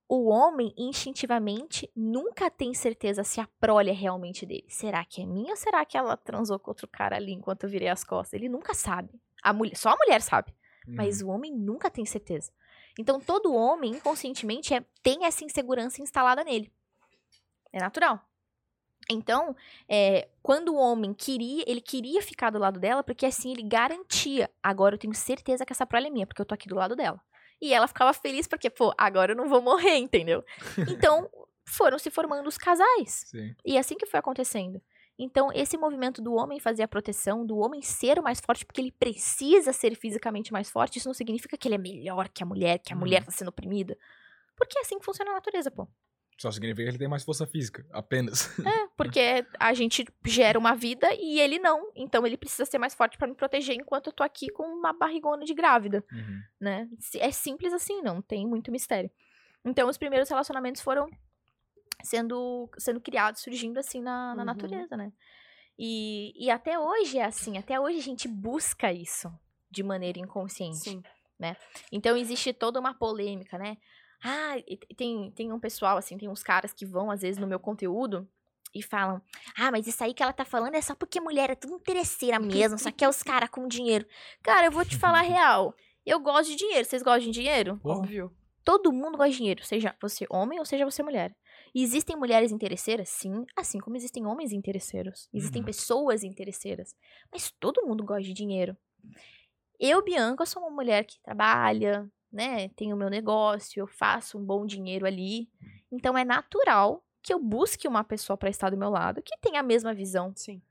o homem, instintivamente, nunca tem certeza se a prole é realmente dele. Será que é minha ou será que ela transou com outro cara ali enquanto eu virei as costas? Ele nunca sabe. A mulher, só a mulher sabe, mas Uhum. o homem nunca tem certeza. Então, todo homem, inconscientemente, é- tem essa insegurança instalada nele. É natural. Então, é, quando o homem queria, ele queria ficar do lado dela, porque assim ele garantia. Agora eu tenho certeza que essa prole é minha, porque eu tô aqui do lado dela. E ela ficava feliz porque, pô, agora eu não vou morrer, entendeu? [LAUGHS] Então, foram se formando os casais. Sim. E é assim que foi acontecendo. Então, esse movimento do homem fazer a proteção, do homem ser o mais forte, porque ele precisa ser fisicamente mais forte, isso não significa que ele é melhor que a mulher, que a Uhum. mulher tá sendo oprimida. Porque é assim que funciona a natureza, pô. Só significa que ele tem mais força física, apenas. É, porque a gente gera uma vida e ele não. Então ele precisa ser mais forte pra me proteger enquanto eu tô aqui com uma barrigona de grávida, Uhum. né? É simples assim, não tem muito mistério. Então os primeiros relacionamentos foram sendo, sendo criados, surgindo assim na, na Uhum. natureza, né? E, e até hoje é assim, até hoje a gente busca isso de maneira inconsciente. Sim. Então existe toda uma polêmica, né? Ah, tem, tem um pessoal, assim, tem uns caras que vão, às vezes, no meu conteúdo e falam: Ah, mas isso aí que ela tá falando é só porque mulher é tudo interesseira mesmo, só que é os [LAUGHS] caras com dinheiro. Cara, eu vou te falar a [LAUGHS] real. Eu gosto de dinheiro. Vocês gostam de dinheiro? Óbvio. Todo mundo gosta de dinheiro, seja você homem ou seja você mulher. E existem mulheres interesseiras? Sim, assim como existem homens interesseiros. Existem Uhum. pessoas interesseiras. Mas todo mundo gosta de dinheiro. Eu, Bianca, sou uma mulher que trabalha, né? Tenho meu negócio, eu faço um bom dinheiro ali. Então é natural que eu busque uma pessoa pra estar do meu lado que tenha a mesma visão. Sim.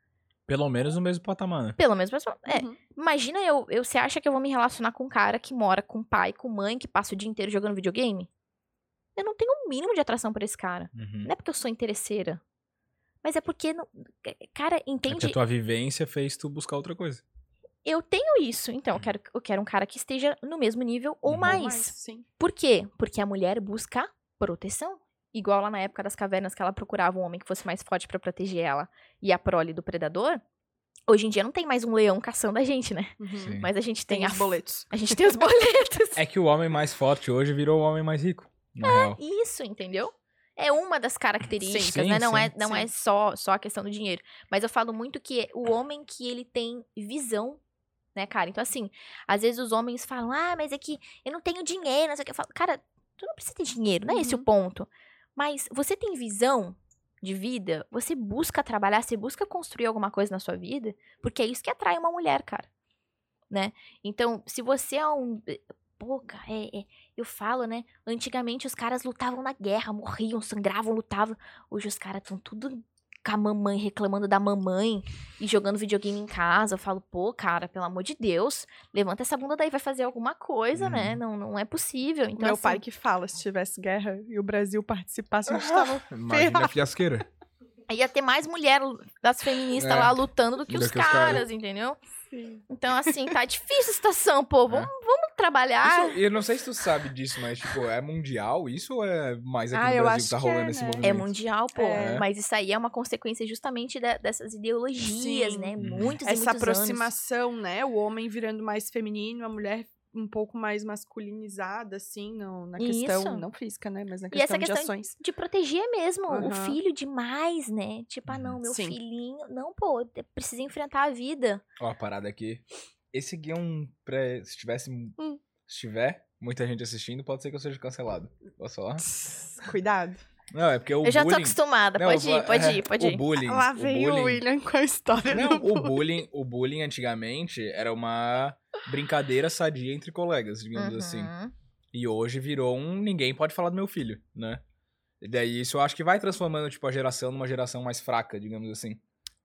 Pelo menos no mesmo patamar, né? Pelo menos pessoa. É, Uhum. Imagina eu, eu, você acha que eu vou me relacionar com um cara que mora com pai, com mãe, que passa o dia inteiro jogando videogame? Eu não tenho o mínimo de atração por esse cara. Uhum. Não é porque eu sou interesseira. Mas é porque, não- cara, É porque entende? a tua vivência fez tu buscar outra coisa. Eu tenho isso. Então, eu quero, eu quero um cara que esteja no mesmo nível ou. Ou mais. Sim. Por quê? Porque a mulher busca proteção. Igual lá na época das cavernas que ela procurava um homem que fosse mais forte pra proteger ela e a prole do predador. Hoje em dia não tem mais um leão caçando a gente, né? Uhum. Mas a gente tem, Tem a os boletos. A gente tem os [LAUGHS] boletos. É que o homem mais forte hoje virou o homem mais rico. Na É. real. Isso, entendeu? É uma das características, Sim, né? Não sim, é, não sim. é só, só a questão do dinheiro. Mas eu falo muito que o homem que ele tem visão, né, cara? Então, assim, às vezes os homens falam, ah, mas é que eu não tenho dinheiro, não sei o que. Eu falo, cara, tu não precisa ter dinheiro, não é esse o Uhum. ponto. Mas você tem visão de vida, você busca trabalhar, você busca construir alguma coisa na sua vida, porque é isso que atrai uma mulher, cara. Né? Então, se você é um. Pô, cara, é, é- eu falo, né? Antigamente os caras lutavam na guerra, morriam, sangravam, lutavam. Hoje os caras estão tudo com a mamãe, reclamando da mamãe e jogando videogame em casa. Eu falo, pô, cara, pelo amor de Deus, levanta essa bunda daí, vai fazer alguma coisa, né? Uhum. Não, não é possível. Então, Meu assim, pai que fala, se tivesse guerra e o Brasil participasse, a gente tava... Imagina a fiasqueira. ia ter mais mulher das feministas É. lá lutando do que Do os que os caras. caras, entendeu? Sim. Então, assim, tá difícil a situação, pô. Vamos, vamos trabalhar. Isso- eu não sei se tu sabe disso, mas, tipo, é mundial isso ou é mais aqui Ah, no eu Brasil acho que tá que é, rolando esse né? movimento? É mundial, pô. É. Mas isso aí é uma consequência justamente de- dessas ideologias, Sim. né? Uhum. Muitos e Essa muitos anos. aproximação, né? O homem virando mais feminino, a mulher um pouco mais masculinizada, assim, no- na questão, Isso. não física, né? Mas na E essa questão de questão ações. De proteger mesmo o Aham. filho demais, né? Tipo, ah, não, Uhum. meu Sim. filhinho. Não, pô, eu preciso enfrentar a vida. Ó, a parada aqui. Esse aqui é um pré... Se tivesse... Hum. Se tiver muita gente assistindo, pode ser que eu seja cancelado. Posso falar? Cuidado. Não, é porque o eu já tô bullying... acostumada. Não, pode eu ir, pode é, ir, pode O ir. bullying... Lá o vem o, bullying- William com a história Não, do o bullying, o bullying antigamente era uma brincadeira sadia entre colegas, digamos assim. Uhum. E hoje virou um ninguém pode falar do meu filho, né? E daí isso eu acho que vai transformando, tipo, a geração numa geração mais fraca, digamos assim.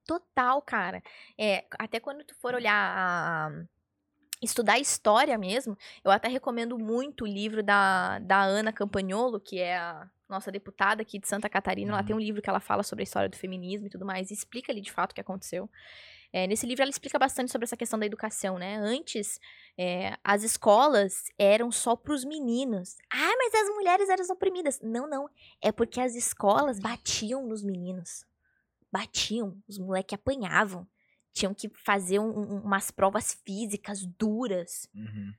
Total, cara. É, até quando tu for olhar a, estudar história mesmo, eu até recomendo muito o livro da, da Ana Campagnolo, que é a nossa deputada aqui de Santa Catarina. Ela Uhum. tem um livro que ela fala sobre a história do feminismo e tudo mais, e explica ali de fato o que aconteceu. É, nesse livro ela explica bastante sobre essa questão da educação, né? Antes, é, as escolas eram só para os meninos. Ah, mas as mulheres eram oprimidas. Não, não. É porque as escolas batiam nos meninos. Batiam. Os moleques apanhavam. Tinham que fazer um- um- umas provas físicas duras. Uhum.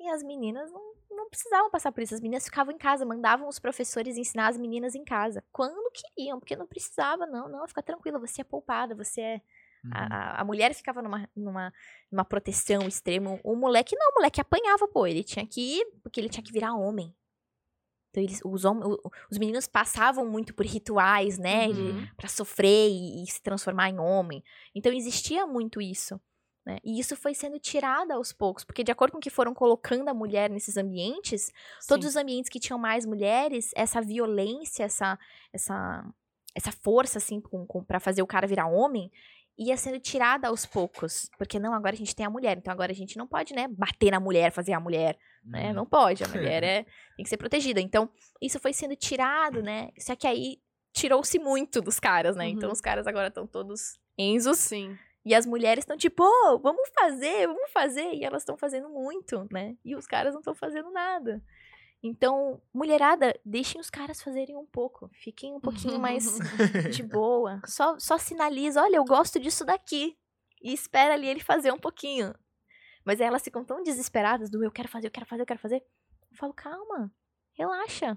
E as meninas não, não precisavam passar por isso. As meninas ficavam em casa, mandavam os professores ensinar as meninas em casa. Quando queriam, porque não precisava, não. Não, fica tranquila, você é poupada, você é. Uhum. A, a- mulher ficava numa, numa, numa proteção extrema. O moleque não, o moleque apanhava, pô. Ele tinha que ir, porque ele tinha que virar homem. Então, eles, os, os meninos passavam muito por rituais, né? Uhum. Pra sofrer e, e se transformar em homem. Então, existia muito isso. Né? E isso foi sendo tirado aos poucos, porque de acordo com que foram colocando a mulher nesses ambientes, todos Sim. os ambientes que tinham mais mulheres, essa violência, essa, essa, essa força, assim, para fazer o cara virar homem, ia sendo tirada aos poucos. Porque não, agora a gente tem a mulher, então agora a gente não pode, né, bater na mulher, fazer a mulher, né? Uhum. Não pode, a [LAUGHS] mulher é, tem que ser protegida. Então, isso foi sendo tirado, né? Só que aí tirou-se muito dos caras, né? Então Uhum. os caras agora estão todos enzos Sim. E as mulheres estão tipo, oh, vamos fazer, vamos fazer. E elas estão fazendo muito, né? E os caras não estão fazendo nada. Então, mulherada, deixem os caras fazerem um pouco. Fiquem um pouquinho mais [LAUGHS] de boa. Só, só sinaliza, olha, eu gosto disso daqui. E espera ali ele fazer um pouquinho. Mas aí elas ficam tão desesperadas do eu quero fazer, eu quero fazer, eu quero fazer. Eu falo, calma, relaxa.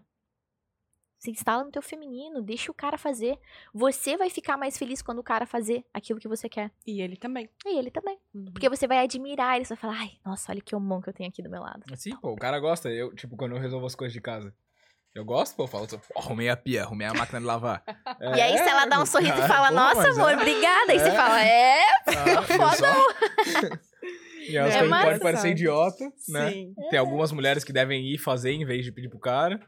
Se instala no teu feminino, deixa o cara fazer. Você vai ficar mais feliz quando o cara fazer aquilo que você quer. E ele também. E ele também. Uhum. Porque você vai admirar, ele vai falar, ai, nossa, olha que homão que eu tenho aqui do meu lado. Sim, pô, o cara gosta. Eu, tipo, quando eu resolvo as coisas de casa. Eu gosto, pô, eu falo, pô, arrumei a pia, arrumei a máquina de lavar. [LAUGHS] e aí, se ela dá um sorriso e ah, [LAUGHS] fala, nossa, amor, é. obrigada. Aí você É. fala, é, [LAUGHS] Ah, foda. E elas É podem parecer idiota, né? Sim. Tem algumas mulheres que devem ir fazer em vez de pedir pro cara.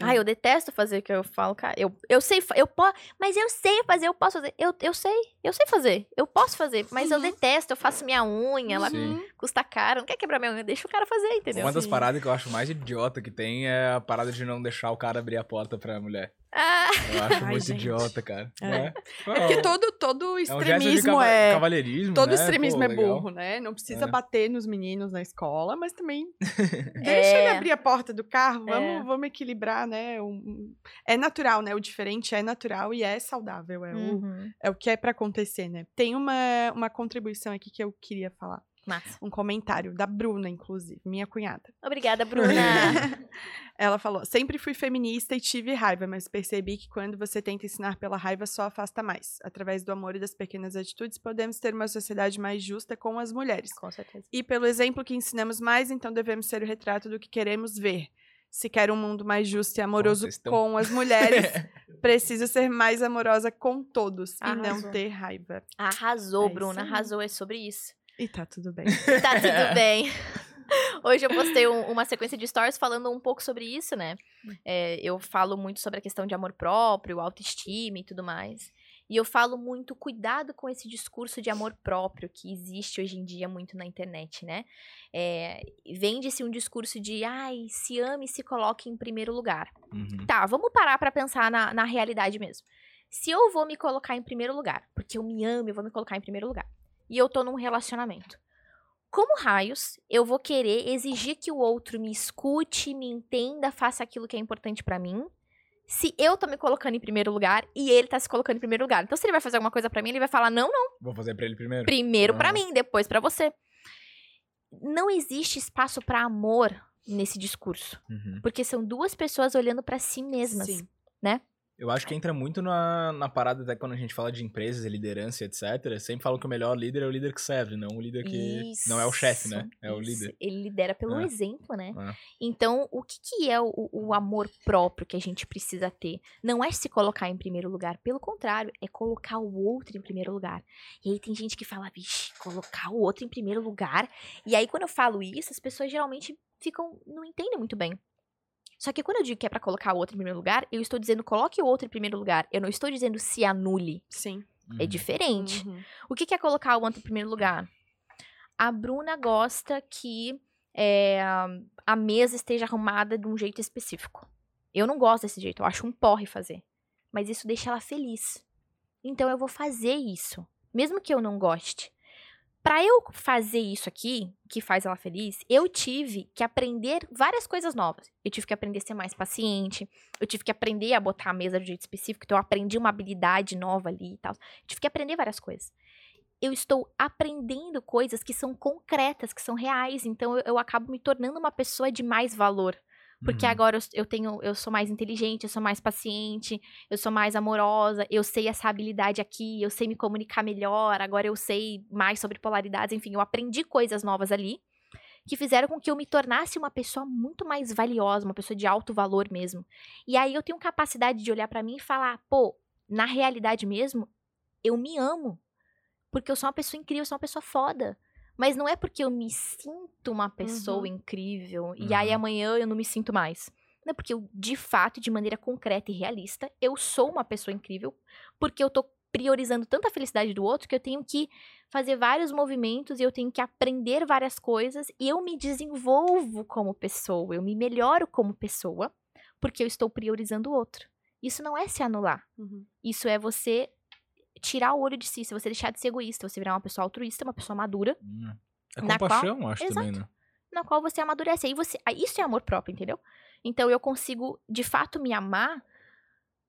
Ai, eu detesto fazer o que eu falo, cara. Eu, eu sei, eu posso, mas eu sei fazer, eu posso fazer. Eu, eu sei, eu sei fazer. Eu posso fazer, mas eu detesto. Eu faço minha unha, ela Sim. custa caro. Não quer quebrar minha unha, deixa o cara fazer, entendeu? Uma das Sim. paradas que eu acho mais idiota que tem é a parada de não deixar o cara abrir a porta pra mulher. Ah, Eu acho Ai, muito gente. idiota, cara. É. Né? É porque todo, todo É um extremismo cava- é. cavalheirismo, Todo né? extremismo Pô, é legal. burro, né? Não precisa É. bater nos meninos na escola, mas também [LAUGHS] deixa É. ele abrir a porta do carro, vamos, É. vamos equilibrar, né? Um- É natural, né? O diferente é natural e é saudável, é, o, uhum. é o que é pra acontecer, né? Tem uma, uma contribuição aqui que eu queria falar. Massa. Um comentário da Bruna, inclusive, minha cunhada. Obrigada, Bruna. [LAUGHS] Ela falou: sempre fui feminista e tive raiva, mas percebi que quando você tenta ensinar pela raiva, só afasta mais. Através do amor e das pequenas atitudes, podemos ter uma sociedade mais justa com as mulheres. Com certeza. E pelo exemplo que ensinamos mais, então devemos ser o retrato do que queremos ver. Se quer um mundo mais justo e amoroso estão- com as mulheres, [LAUGHS] preciso ser mais amorosa com todos e não Arrasou. ter raiva. Arrasou, É Bruna. Arrasou. É sobre isso. E tá tudo bem. [LAUGHS] Tá tudo [LAUGHS] bem. Hoje eu postei um- uma sequência de stories falando um pouco sobre isso, né? É, eu falo muito sobre a questão de amor próprio, autoestima e tudo mais. E eu falo muito cuidado com esse discurso de amor próprio que existe hoje em dia muito na internet, né? É, Vende-se um discurso de, ai, se ame e se coloque em primeiro lugar. Uhum. Tá, vamos parar pra pensar na, na realidade mesmo. Se eu vou me colocar em primeiro lugar, porque eu me amo, eu vou me colocar em primeiro lugar, e eu tô num relacionamento, como raios eu vou querer exigir que o outro me escute, me entenda, faça aquilo que é importante pra mim, se eu tô me colocando em primeiro lugar e ele tá se colocando em primeiro lugar? Então, se ele vai fazer alguma coisa pra mim, ele vai falar: não, não, Vou fazer pra ele primeiro. primeiro pra Ah. mim, depois pra você. Não existe espaço pra amor nesse discurso, Uhum. porque são duas pessoas olhando pra si mesmas. Sim. Eu acho que entra muito na, na parada, até quando a gente fala de empresas, e liderança, etc. Sempre falam que o melhor líder é o líder que serve, não o líder que. Não é o chefe, né? Isso, É o isso. líder. Ele lidera pelo É. exemplo, né? É. Então, o que, que é o, o amor próprio que a gente precisa ter? Não é se colocar em primeiro lugar, pelo contrário, é colocar o outro em primeiro lugar. E aí tem gente que fala, vixe, colocar o outro em primeiro lugar. E aí, quando eu falo isso, as pessoas geralmente ficam, não entendem muito bem. Só que quando eu digo que é pra colocar o outro em primeiro lugar, eu estou dizendo coloque o outro em primeiro lugar. Eu não estou dizendo se anule. Sim. É Uhum. diferente. Uhum. O que, que é colocar o outro em primeiro lugar? A Bruna gosta que é, a mesa esteja arrumada de um jeito específico. Eu não gosto desse jeito, eu acho um porre fazer. Mas isso deixa ela feliz. Então eu vou fazer isso, mesmo que eu não goste. Pra eu fazer isso aqui, que faz ela feliz, eu tive que aprender várias coisas novas. Eu tive que aprender a ser mais paciente, eu tive que aprender a botar a mesa de um jeito específico, então eu aprendi uma habilidade nova ali e tal. Eu tive que aprender várias coisas. Eu estou aprendendo coisas que são concretas, que são reais, então eu, eu acabo me tornando uma pessoa de mais valor. Porque Uhum. agora eu, eu tenho, eu sou mais inteligente, eu sou mais paciente, eu sou mais amorosa, eu sei essa habilidade aqui, eu sei me comunicar melhor, agora eu sei mais sobre polaridades, enfim, eu aprendi coisas novas ali que fizeram com que eu me tornasse uma pessoa muito mais valiosa, uma pessoa de alto valor mesmo. E aí eu tenho capacidade de olhar pra mim e falar, pô, na realidade mesmo, eu me amo. Porque eu sou uma pessoa incrível, eu sou uma pessoa foda. Mas não é porque eu me sinto uma pessoa Uhum. incrível e aí Uhum. amanhã eu não me sinto mais. Não é porque eu, de fato, de maneira concreta e realista, eu sou uma pessoa incrível, porque eu tô priorizando tanto a felicidade do outro que eu tenho que fazer vários movimentos e eu tenho que aprender várias coisas e eu me desenvolvo como pessoa, eu me melhoro como pessoa, porque eu estou priorizando o outro. Isso não é se anular. Uhum. Isso é você tirar o olho de si, se você deixar de ser egoísta, você virar uma pessoa altruísta, uma pessoa madura, Hum. É Na qual- compaixão, acho Exato. também, né? na qual você amadurece. Aí você, isso é amor próprio, entendeu? Então eu consigo, de fato, me amar.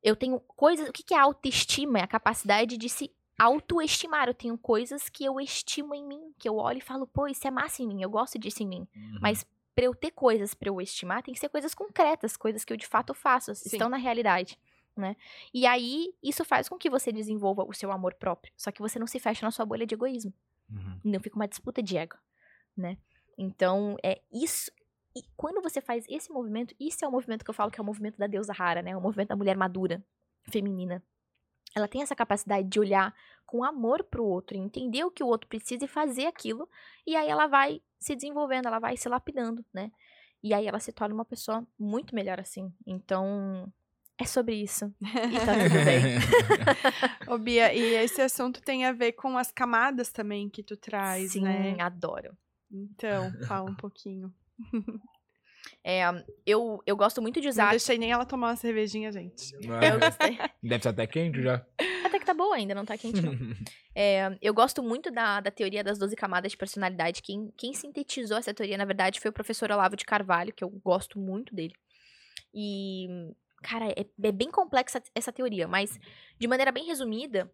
Eu tenho coisas. O que que é autoestima? É a capacidade de se autoestimar. Eu tenho coisas que eu estimo em mim, que eu olho e falo, pô, isso é massa em mim, eu gosto disso em mim. Uhum. Mas pra eu ter coisas pra eu estimar, tem que ser coisas concretas, coisas que eu de fato faço, Sim. estão na realidade. Né? E aí, isso faz com que você desenvolva o seu amor próprio. Só que você não se fecha na sua bolha de egoísmo Uhum. não fica uma disputa de ego, né? Então, é isso. E quando você faz esse movimento, isso é o movimento que eu falo que é o movimento da deusa rara, né? O movimento da mulher madura, feminina. Ela tem essa capacidade de olhar com amor pro outro, entender o que o outro precisa e fazer aquilo, e aí ela vai se desenvolvendo, ela vai se lapidando, né? E aí ela se torna uma pessoa muito melhor assim. Então, é sobre isso. E tá tudo bem. [LAUGHS] Ô, Bia, e esse assunto tem a ver com as camadas também que tu traz, Sim, né? adoro. Então, fala um pouquinho. [LAUGHS] É, eu, eu gosto muito de Não usar. deixei nem ela tomar uma cervejinha, gente. [LAUGHS] Eu gostei. Deve estar até quente já. Até que tá boa ainda, não tá quente, não. É, eu gosto muito da, da teoria das 12 camadas de personalidade. Quem, quem sintetizou essa teoria, na verdade, foi o professor Olavo de Carvalho, que eu gosto muito dele. E, cara, é, é bem complexa essa teoria, mas de maneira bem resumida,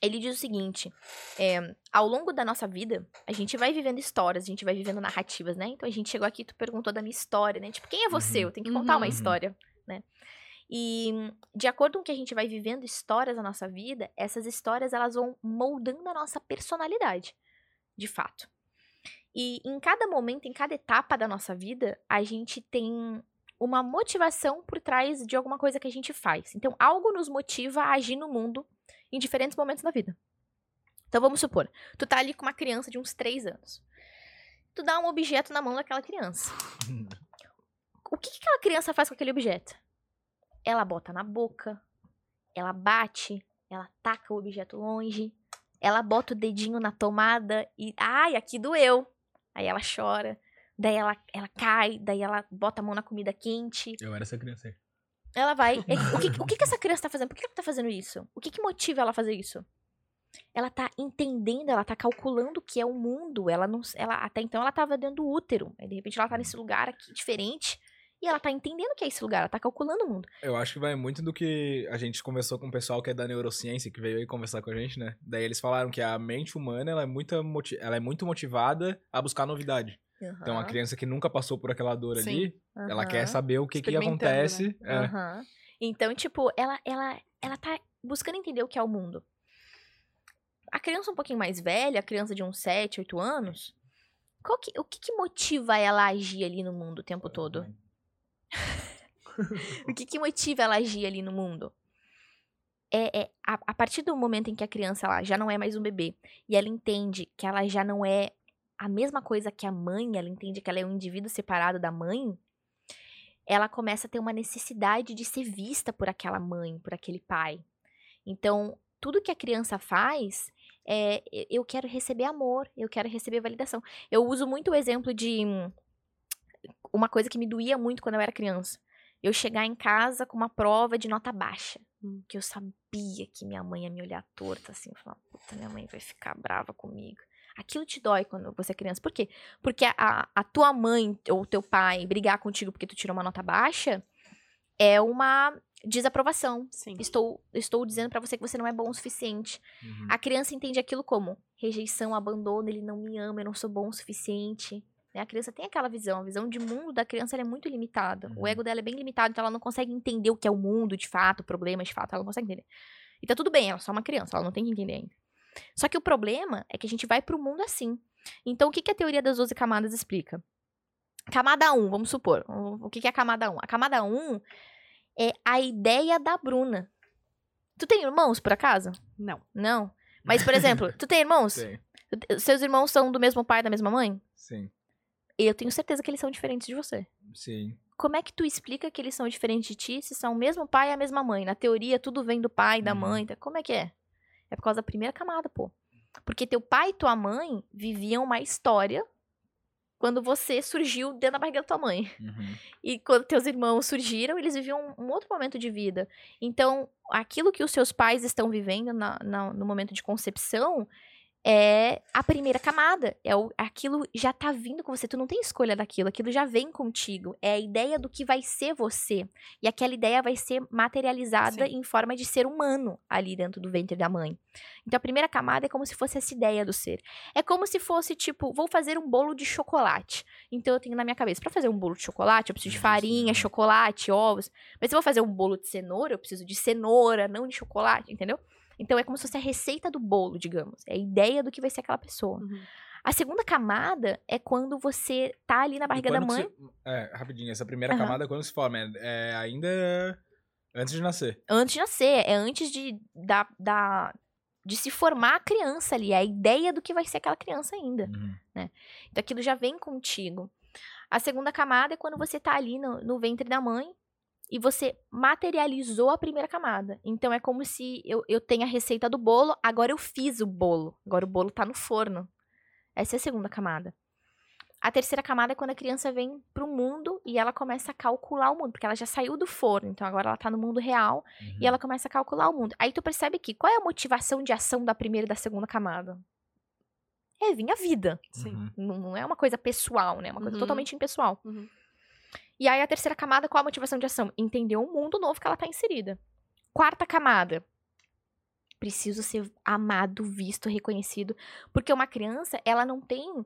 ele diz o seguinte: é, ao longo da nossa vida, a gente vai vivendo histórias, a gente vai vivendo narrativas, né? Então a gente chegou aqui, tu perguntou da minha história, né? Tipo, quem é você? Uhum. Eu tenho que contar uma Uhum. história, né? E de acordo com que a gente vai vivendo histórias na nossa vida, essas histórias elas vão moldando a nossa personalidade, de fato. E em cada momento, em cada etapa da nossa vida, a gente tem uma motivação por trás de alguma coisa que a gente faz. Então, algo nos motiva a agir no mundo em diferentes momentos da vida. Então, vamos supor, tu tá ali com uma criança de uns 3 anos. Tu dá um objeto na mão daquela criança. O que, que aquela criança faz com aquele objeto? Ela bota na boca, ela bate, ela taca o objeto longe, ela bota o dedinho na tomada e. Ai, aqui doeu. Aí ela chora, daí ela, ela cai, daí ela bota a mão na comida quente. Eu era essa criança aí. Ela vai. [LAUGHS] é, O que, o que, que essa criança tá fazendo? Por que ela tá fazendo isso? O que, que motiva ela a fazer isso? Ela tá entendendo, ela tá calculando o que é o mundo. Ela não. Ela, até então ela tava dentro do útero. Aí de repente ela tá nesse lugar aqui diferente. E ela tá entendendo o que é esse lugar, ela tá calculando o mundo. Eu acho que vai muito do que a gente conversou com o pessoal que é da neurociência, que veio aí conversar com a gente, né? Daí eles falaram que a mente humana ela é, moti- ela é muito motivada a buscar novidade. Então, a criança que nunca passou por aquela dor Sim. ali, ela Aham. quer saber o que, que né? acontece. é. Aham. Então, tipo, ela, ela, ela tá buscando entender o que é o mundo. A criança um pouquinho mais velha, a criança de uns 7, 8 anos, qual que, o que, que motiva ela a agir ali no mundo o tempo todo? [LAUGHS] O que, que motiva ela a agir ali no mundo? É, é a, a partir do momento em que a criança ela já não é mais um bebê e ela entende que ela já não é a mesma coisa que a mãe, ela entende que ela é um indivíduo separado da mãe, ela começa a ter uma necessidade de ser vista por aquela mãe, por aquele pai. Então, tudo que a criança faz é eu quero receber amor, eu quero receber validação. Eu uso muito o exemplo de uma coisa que me doía muito quando eu era criança. Eu chegar em casa com uma prova de nota baixa. Hum. Que eu sabia que minha mãe ia me olhar torta assim, falar, puta, minha mãe vai ficar brava comigo. Aquilo te dói quando você é criança. Por quê? Porque a, a tua mãe ou teu pai brigar contigo porque tu tirou uma nota baixa é uma desaprovação. Sim. Estou, estou dizendo pra você que você não é bom o suficiente. Uhum. A criança entende aquilo como rejeição, abandono, ele não me ama, eu não sou bom o suficiente. né? A criança tem aquela visão, a visão de mundo da criança é muito limitada. O Uhum. ego dela é bem limitado, então ela não consegue entender o que é o mundo de fato, o problema de fato, ela não consegue entender. E tá tudo bem, ela é só uma criança, ela não tem que entender ainda. Só que o problema é que a gente vai pro mundo assim. Então o que, que a teoria das 12 camadas explica? Camada 1, vamos supor. O o que, que é a camada 1? A camada 1 é a ideia da Bruna. Tu tem irmãos, por acaso? Não. Não. [LAUGHS] Mas, por exemplo, tu tem irmãos? Sim, Seus irmãos são do mesmo pai, da mesma mãe? sim, Eu tenho certeza que eles são diferentes de você. sim. Como é que tu explica que eles são diferentes de ti se são o mesmo pai e a mesma mãe? Na teoria, tudo vem do pai, da Uhum. mãe. Como é que é? É por causa da primeira camada, pô. Porque teu pai e tua mãe viviam uma história quando você surgiu dentro da barriga da tua mãe. Uhum. E quando teus irmãos surgiram, eles viviam um outro momento de vida. Então, aquilo que os seus pais estão vivendo na- na- no momento de concepção é a primeira camada. É o, aquilo já tá vindo com você. Tu não tem escolha daquilo. Aquilo já vem contigo. É a ideia do que vai ser você. E aquela ideia vai ser materializada Sim. em forma de ser humano ali dentro do ventre da mãe. Então, a primeira camada é como se fosse essa ideia do ser. É como se fosse, tipo, vou fazer um bolo de chocolate. Então eu tenho na minha cabeça, pra fazer um bolo de chocolate, eu preciso de Isso, farinha, chocolate, ovos. Mas se eu vou fazer um bolo de cenoura, eu preciso de cenoura, não de chocolate, entendeu? Então é como se fosse a receita do bolo, digamos. É a ideia do que vai ser aquela pessoa. Uhum. A segunda camada é quando você tá ali na barriga da mãe, você- É, rapidinho, essa primeira Aham. camada, quando se forma? É, é ainda antes de nascer. antes de nascer, é antes de, da, da, de se formar a criança ali. É a ideia do que vai ser aquela criança ainda. Uhum. Então aquilo já vem contigo. A segunda camada é quando você tá ali no, no ventre da mãe e você materializou a primeira camada. Então é como se eu, eu tenho a receita do bolo, agora eu fiz o bolo. Agora o bolo tá no forno. Essa é a segunda camada. A terceira camada é quando a criança vem pro mundo e ela começa a calcular o mundo, porque ela já saiu do forno, então agora ela tá no mundo real Uhum. e ela começa a calcular o mundo. Aí tu percebe que qual é a motivação de ação da primeira e da segunda camada? É vir a vida. Sim. Uhum. Não, não é uma coisa pessoal, né? É uma coisa Uhum. totalmente impessoal. Uhum. E aí a terceira camada, qual a motivação de ação? Entender o mundo novo que ela tá inserida. Quarta camada. Preciso ser amado, visto, reconhecido. Porque uma criança, ela não tem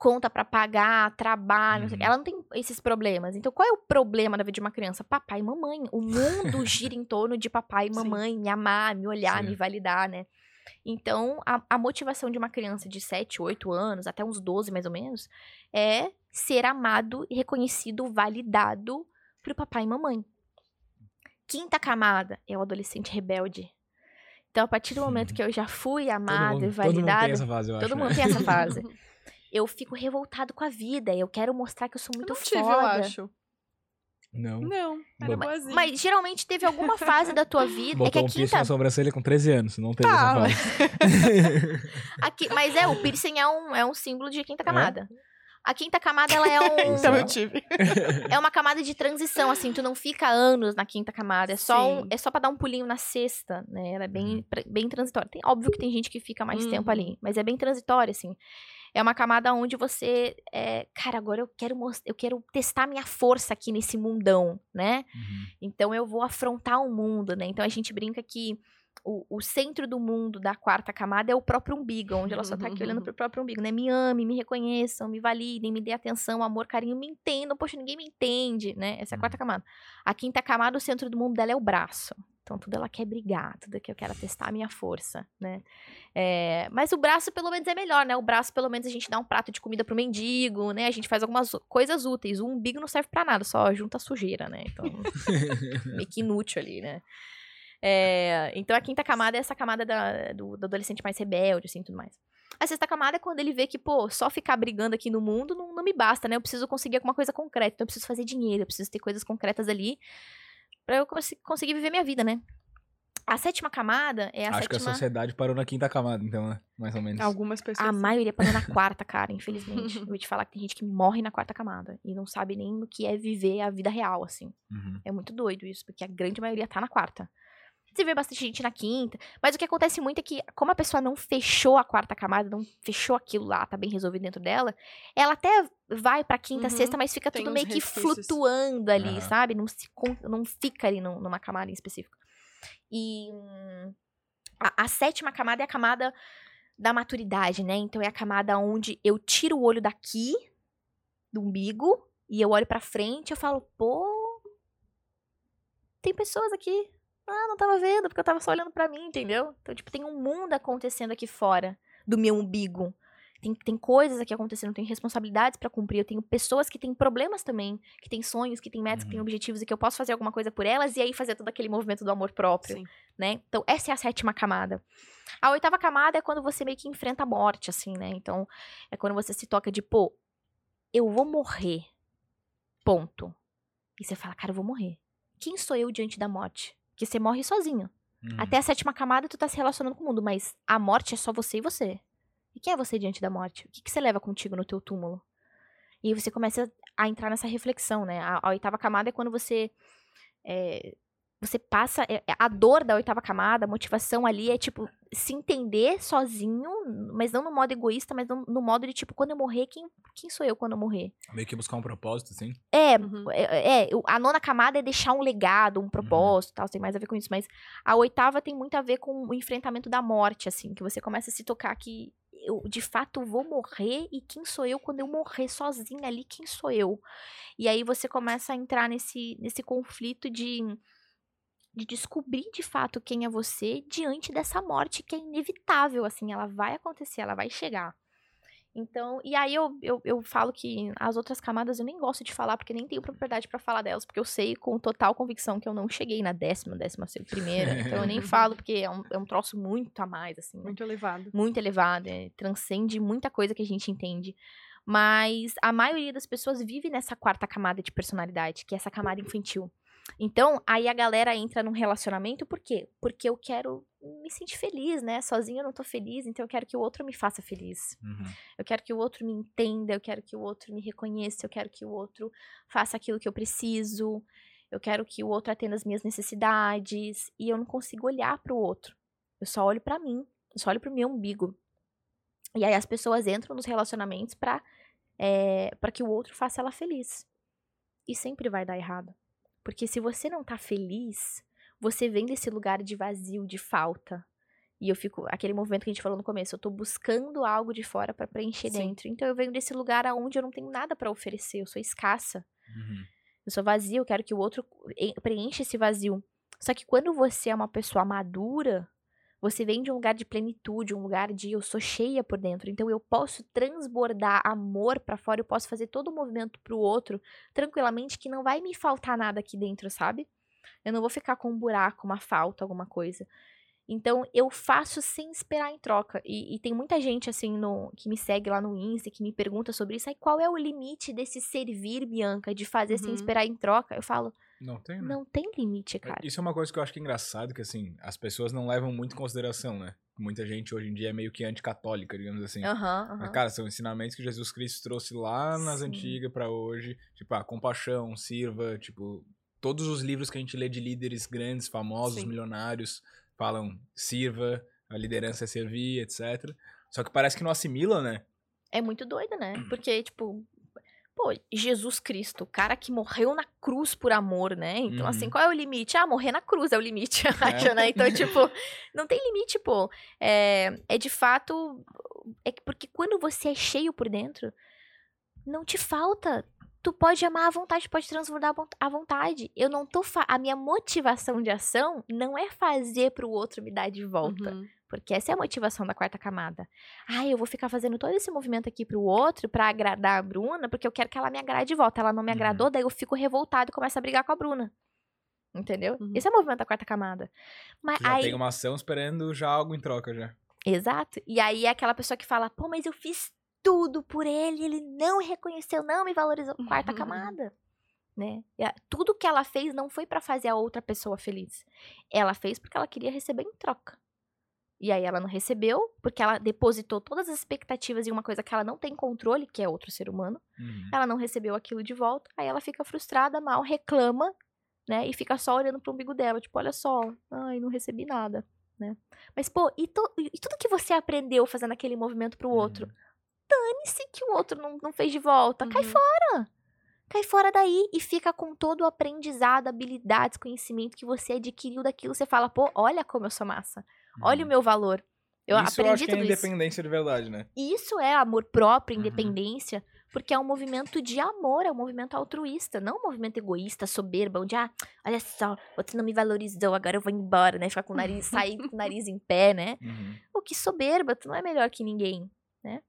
conta pra pagar, trabalho. Uhum. ela não tem esses problemas. Então, qual é o problema da vida de uma criança? Papai e mamãe. O mundo [LAUGHS] gira em torno de papai e Sim. mamãe, me amar, me olhar, Sim. me validar, né? Então, a, a motivação de uma criança de 7, 8 anos, até uns 12 mais ou menos, é ser amado, reconhecido, validado pro papai e mamãe. Quinta camada é o adolescente rebelde. Então, a partir do momento que eu já fui Todo amado mundo, e todo mundo tem validado, essa fase, eu acho. todo né? mundo tem essa fase. [LAUGHS] Eu fico revoltado com a vida. Eu quero mostrar que eu sou Eu muito não tive, foda. eu acho. Não. Não, era boazinha. Mas geralmente teve alguma fase da tua vida. é que Botou a um piercing quinta. na sobrancelha com 13 anos, não teve Tá, essa mas- fase. [LAUGHS] Aqui, mas é, o piercing é um, é um símbolo de É? quinta camada. A quinta camada, ela é um. [LAUGHS] Então eu tive. é uma camada de transição, assim, tu não fica anos na quinta camada. É só, um, é só pra dar um pulinho na sexta, né? Ela é bem, Uhum. bem transitória. Tem, óbvio que tem gente que fica mais tempo Uhum. ali, mas é bem transitória, assim. É uma camada onde você. É, cara, agora eu quero mostrar, eu quero testar minha força aqui nesse mundão, né? Uhum. Então eu vou afrontar o mundo, né? Então a gente brinca que o, o centro do mundo da quarta camada é o próprio umbigo, onde ela só tá aqui olhando pro [LAUGHS] próprio umbigo, né? Me ame, me reconheçam, me validem, me dê atenção, amor, carinho, me entendam. Poxa, ninguém me entende, né? Essa é a quarta camada. A quinta camada, o centro do mundo dela é o braço. Então tudo ela quer brigar, tudo que eu quero é testar a minha força, né? É, mas o braço pelo menos é melhor, né? O braço pelo menos a gente dá um prato de comida pro mendigo, né? A gente faz algumas coisas úteis. O umbigo não serve pra nada, só junta sujeira, né? Então [LAUGHS] meio que inútil ali, né? É, então a quinta camada é essa camada da- do, do adolescente mais rebelde, assim, tudo mais. A sexta camada é quando ele vê que, pô, só ficar brigando aqui no mundo não, não me basta, né? Eu preciso conseguir alguma coisa concreta, então eu preciso fazer dinheiro, eu preciso ter coisas concretas ali pra eu consi- conseguir viver minha vida, né? A sétima camada é a Acho que a sétima... sociedade parou na quinta camada, então, né? Mais ou menos. Algumas pessoas. A maioria parou na quarta, cara, infelizmente. [LAUGHS] Eu vou te falar que tem gente que morre na quarta camada e não sabe nem o que é viver a vida real, assim. Uhum. É muito doido isso, porque a grande maioria tá na quarta. Você vê bastante gente na quinta, mas o que acontece muito é que, como a pessoa não fechou a quarta camada, não fechou aquilo lá, tá bem resolvido dentro dela, ela até vai pra quinta, Uhum, sexta, mas fica tudo meio que resquícios. flutuando ali, sabe? Não, se, não fica ali num- numa camada em específico. E a, a sétima camada é a camada da maturidade, né? Então é a camada onde eu tiro o olho daqui, do umbigo, e eu olho pra frente e eu falo, pô, tem pessoas aqui. Ah, não tava vendo, porque eu tava só olhando pra mim, entendeu? Então, tipo, tem um mundo acontecendo aqui fora do meu umbigo. Tem, tem coisas aqui acontecendo, eu tenho responsabilidades pra cumprir, eu tenho pessoas que têm problemas também, que têm sonhos, que têm metas, que têm Uhum. objetivos e que eu posso fazer alguma coisa por elas e aí fazer todo aquele movimento do amor próprio Sim. né? Então, essa é a sétima camada. A oitava camada é quando você meio que enfrenta a morte, assim, né? Então, é quando você se toca de, pô, eu vou morrer. Ponto. E você fala, cara, eu vou morrer. Quem sou eu diante da morte? Porque você morre sozinho. Uhum. Até a sétima camada, tu tá se relacionando com o mundo, mas a morte é só você e você. E quem é você diante da morte? O que, que você leva contigo no teu túmulo? E aí você começa a entrar nessa reflexão, né? A, a oitava camada é quando você. é, você passa. é, a dor da oitava camada, a motivação ali é, tipo, se entender sozinho, mas não no modo egoísta, mas no, no modo de, tipo, quando eu morrer, quem, quem sou eu quando eu morrer? Meio que buscar um propósito, assim. É, Uhum. é, é, o- a nona camada é deixar um legado, um propósito, tal, tem mais a ver com isso, mas a oitava tem muito a ver com o enfrentamento da morte, assim, que você começa a se tocar que eu de fato vou morrer e quem sou eu quando eu morrer sozinha ali, quem sou eu? E aí você começa a entrar nesse nesse conflito de de descobrir de fato quem é você diante dessa morte que é inevitável, assim, ela vai acontecer, ela vai chegar. Então, e aí eu, eu, eu falo que as outras camadas eu nem gosto de falar, porque nem tenho propriedade pra falar delas, porque eu sei com total convicção que eu não cheguei na décima, décima primeira, então eu nem [LAUGHS] falo, porque é um, é um troço muito a mais, assim, né? Muito elevado. muito elevado, é, transcende muita coisa que a gente entende. Mas a maioria das pessoas vive nessa quarta camada de personalidade, que é essa camada infantil. Então, aí a galera entra num relacionamento, por quê? Porque eu quero me sentir feliz, né? Sozinha eu não tô feliz, então eu quero que o outro me faça feliz. Uhum. Eu quero que o outro me entenda, eu quero que o outro me reconheça, eu quero que o outro faça aquilo que eu preciso, eu quero que o outro atenda as minhas necessidades, e eu não consigo olhar para o outro. Eu só olho para mim, eu só olho pro meu umbigo. E aí as pessoas entram nos relacionamentos pra, é, pra que o outro faça ela feliz. E sempre vai dar errado. Porque se você não tá feliz, você vem desse lugar de vazio, de falta. E eu fico, aquele movimento que a gente falou no começo, eu tô buscando algo de fora para preencher Sim. dentro. Então eu venho desse lugar aonde eu não tenho nada para oferecer, eu sou escassa. Uhum. Eu sou vazio, eu quero que o outro en- preencha esse vazio. Só que quando você é uma pessoa madura, você vem de um lugar de plenitude, um lugar de eu sou cheia por dentro. Então eu posso transbordar amor pra fora, eu posso fazer todo o movimento pro outro tranquilamente que não vai me faltar nada aqui dentro, sabe? Eu não vou ficar com um buraco, uma falta, alguma coisa. Então eu faço sem esperar em troca. E, e tem muita gente assim no que me segue lá no Insta, que me pergunta sobre isso. Aí qual é o limite desse servir, Bianca, de fazer sem Uhum. esperar em troca? Eu falo, Não tem, né? não tem limite, cara. Isso é uma coisa que eu acho que é engraçado, que assim, as pessoas não levam muito em consideração, né? Muita gente hoje em dia é meio que anticatólica, digamos assim. Aham, Mas, aham. cara, são ensinamentos que Jesus Cristo trouxe lá nas Sim. antigas pra hoje. Tipo, a compaixão, sirva, tipo, todos os livros que a gente lê de líderes grandes, famosos, Sim. milionários, falam sirva, a liderança é servir, etc. Só que parece que não assimila, né? É muito doido, né? [CLEARS THROAT] Porque, tipo, pô, Jesus Cristo, o cara que morreu na cruz por amor, né? Então, Uhum. assim, qual é o limite? Ah, morrer na cruz é o limite, [LAUGHS] acha, né? Então, tipo, [LAUGHS] não tem limite, pô. É, é de fato. É que porque quando você é cheio por dentro, não te falta. Tu pode amar à vontade, pode transbordar à vontade. Eu não tô. Fa a minha motivação de ação não é fazer pro outro me dar de volta. Uhum. Porque essa é a motivação da quarta camada. Ah, eu vou ficar fazendo todo esse movimento aqui pro outro pra agradar a Bruna, porque eu quero que ela me agrade de volta. Ela não me Uhum. agradou, daí eu fico revoltado e começo a brigar com a Bruna. Entendeu? Uhum. Esse é o movimento da quarta camada. Mas Tu já aí, tem uma ação esperando já algo em troca já. exato. E aí é aquela pessoa que fala: "Pô, mas eu fiz tudo por ele, ele não reconheceu, não me valorizou". Quarta Uhum. [LAUGHS] camada. Né? Tudo que ela fez não foi pra fazer a outra pessoa feliz. Ela fez porque ela queria receber em troca. E aí ela não recebeu, porque ela depositou todas as expectativas em uma coisa que ela não tem controle, que é outro ser humano. Uhum. Ela não recebeu aquilo de volta, aí ela fica frustrada, mal, reclama, né? E fica só olhando pro umbigo dela, tipo, olha só, ai, não recebi nada, né? Mas, pô, e, to- e tudo que você aprendeu fazendo aquele movimento pro outro? Uhum. Dane-se que o outro não, não fez de volta. Cai Uhum. fora! Cai fora daí e fica com todo o aprendizado, habilidades, conhecimento que você adquiriu daquilo. Você fala, pô, olha como eu sou massa. Olha o Uhum. meu valor. Eu isso eu aprendi acho que é isso. independência de verdade, né? Isso é amor próprio, Uhum. independência, porque é um movimento de amor, é um movimento altruísta, não um movimento egoísta, soberba, onde, ah, olha só, você não me valorizou, agora eu vou embora, né? Ficar com o nariz, [LAUGHS] sair com o nariz em pé, né? Uhum. O que soberba, tu não é melhor que ninguém, né?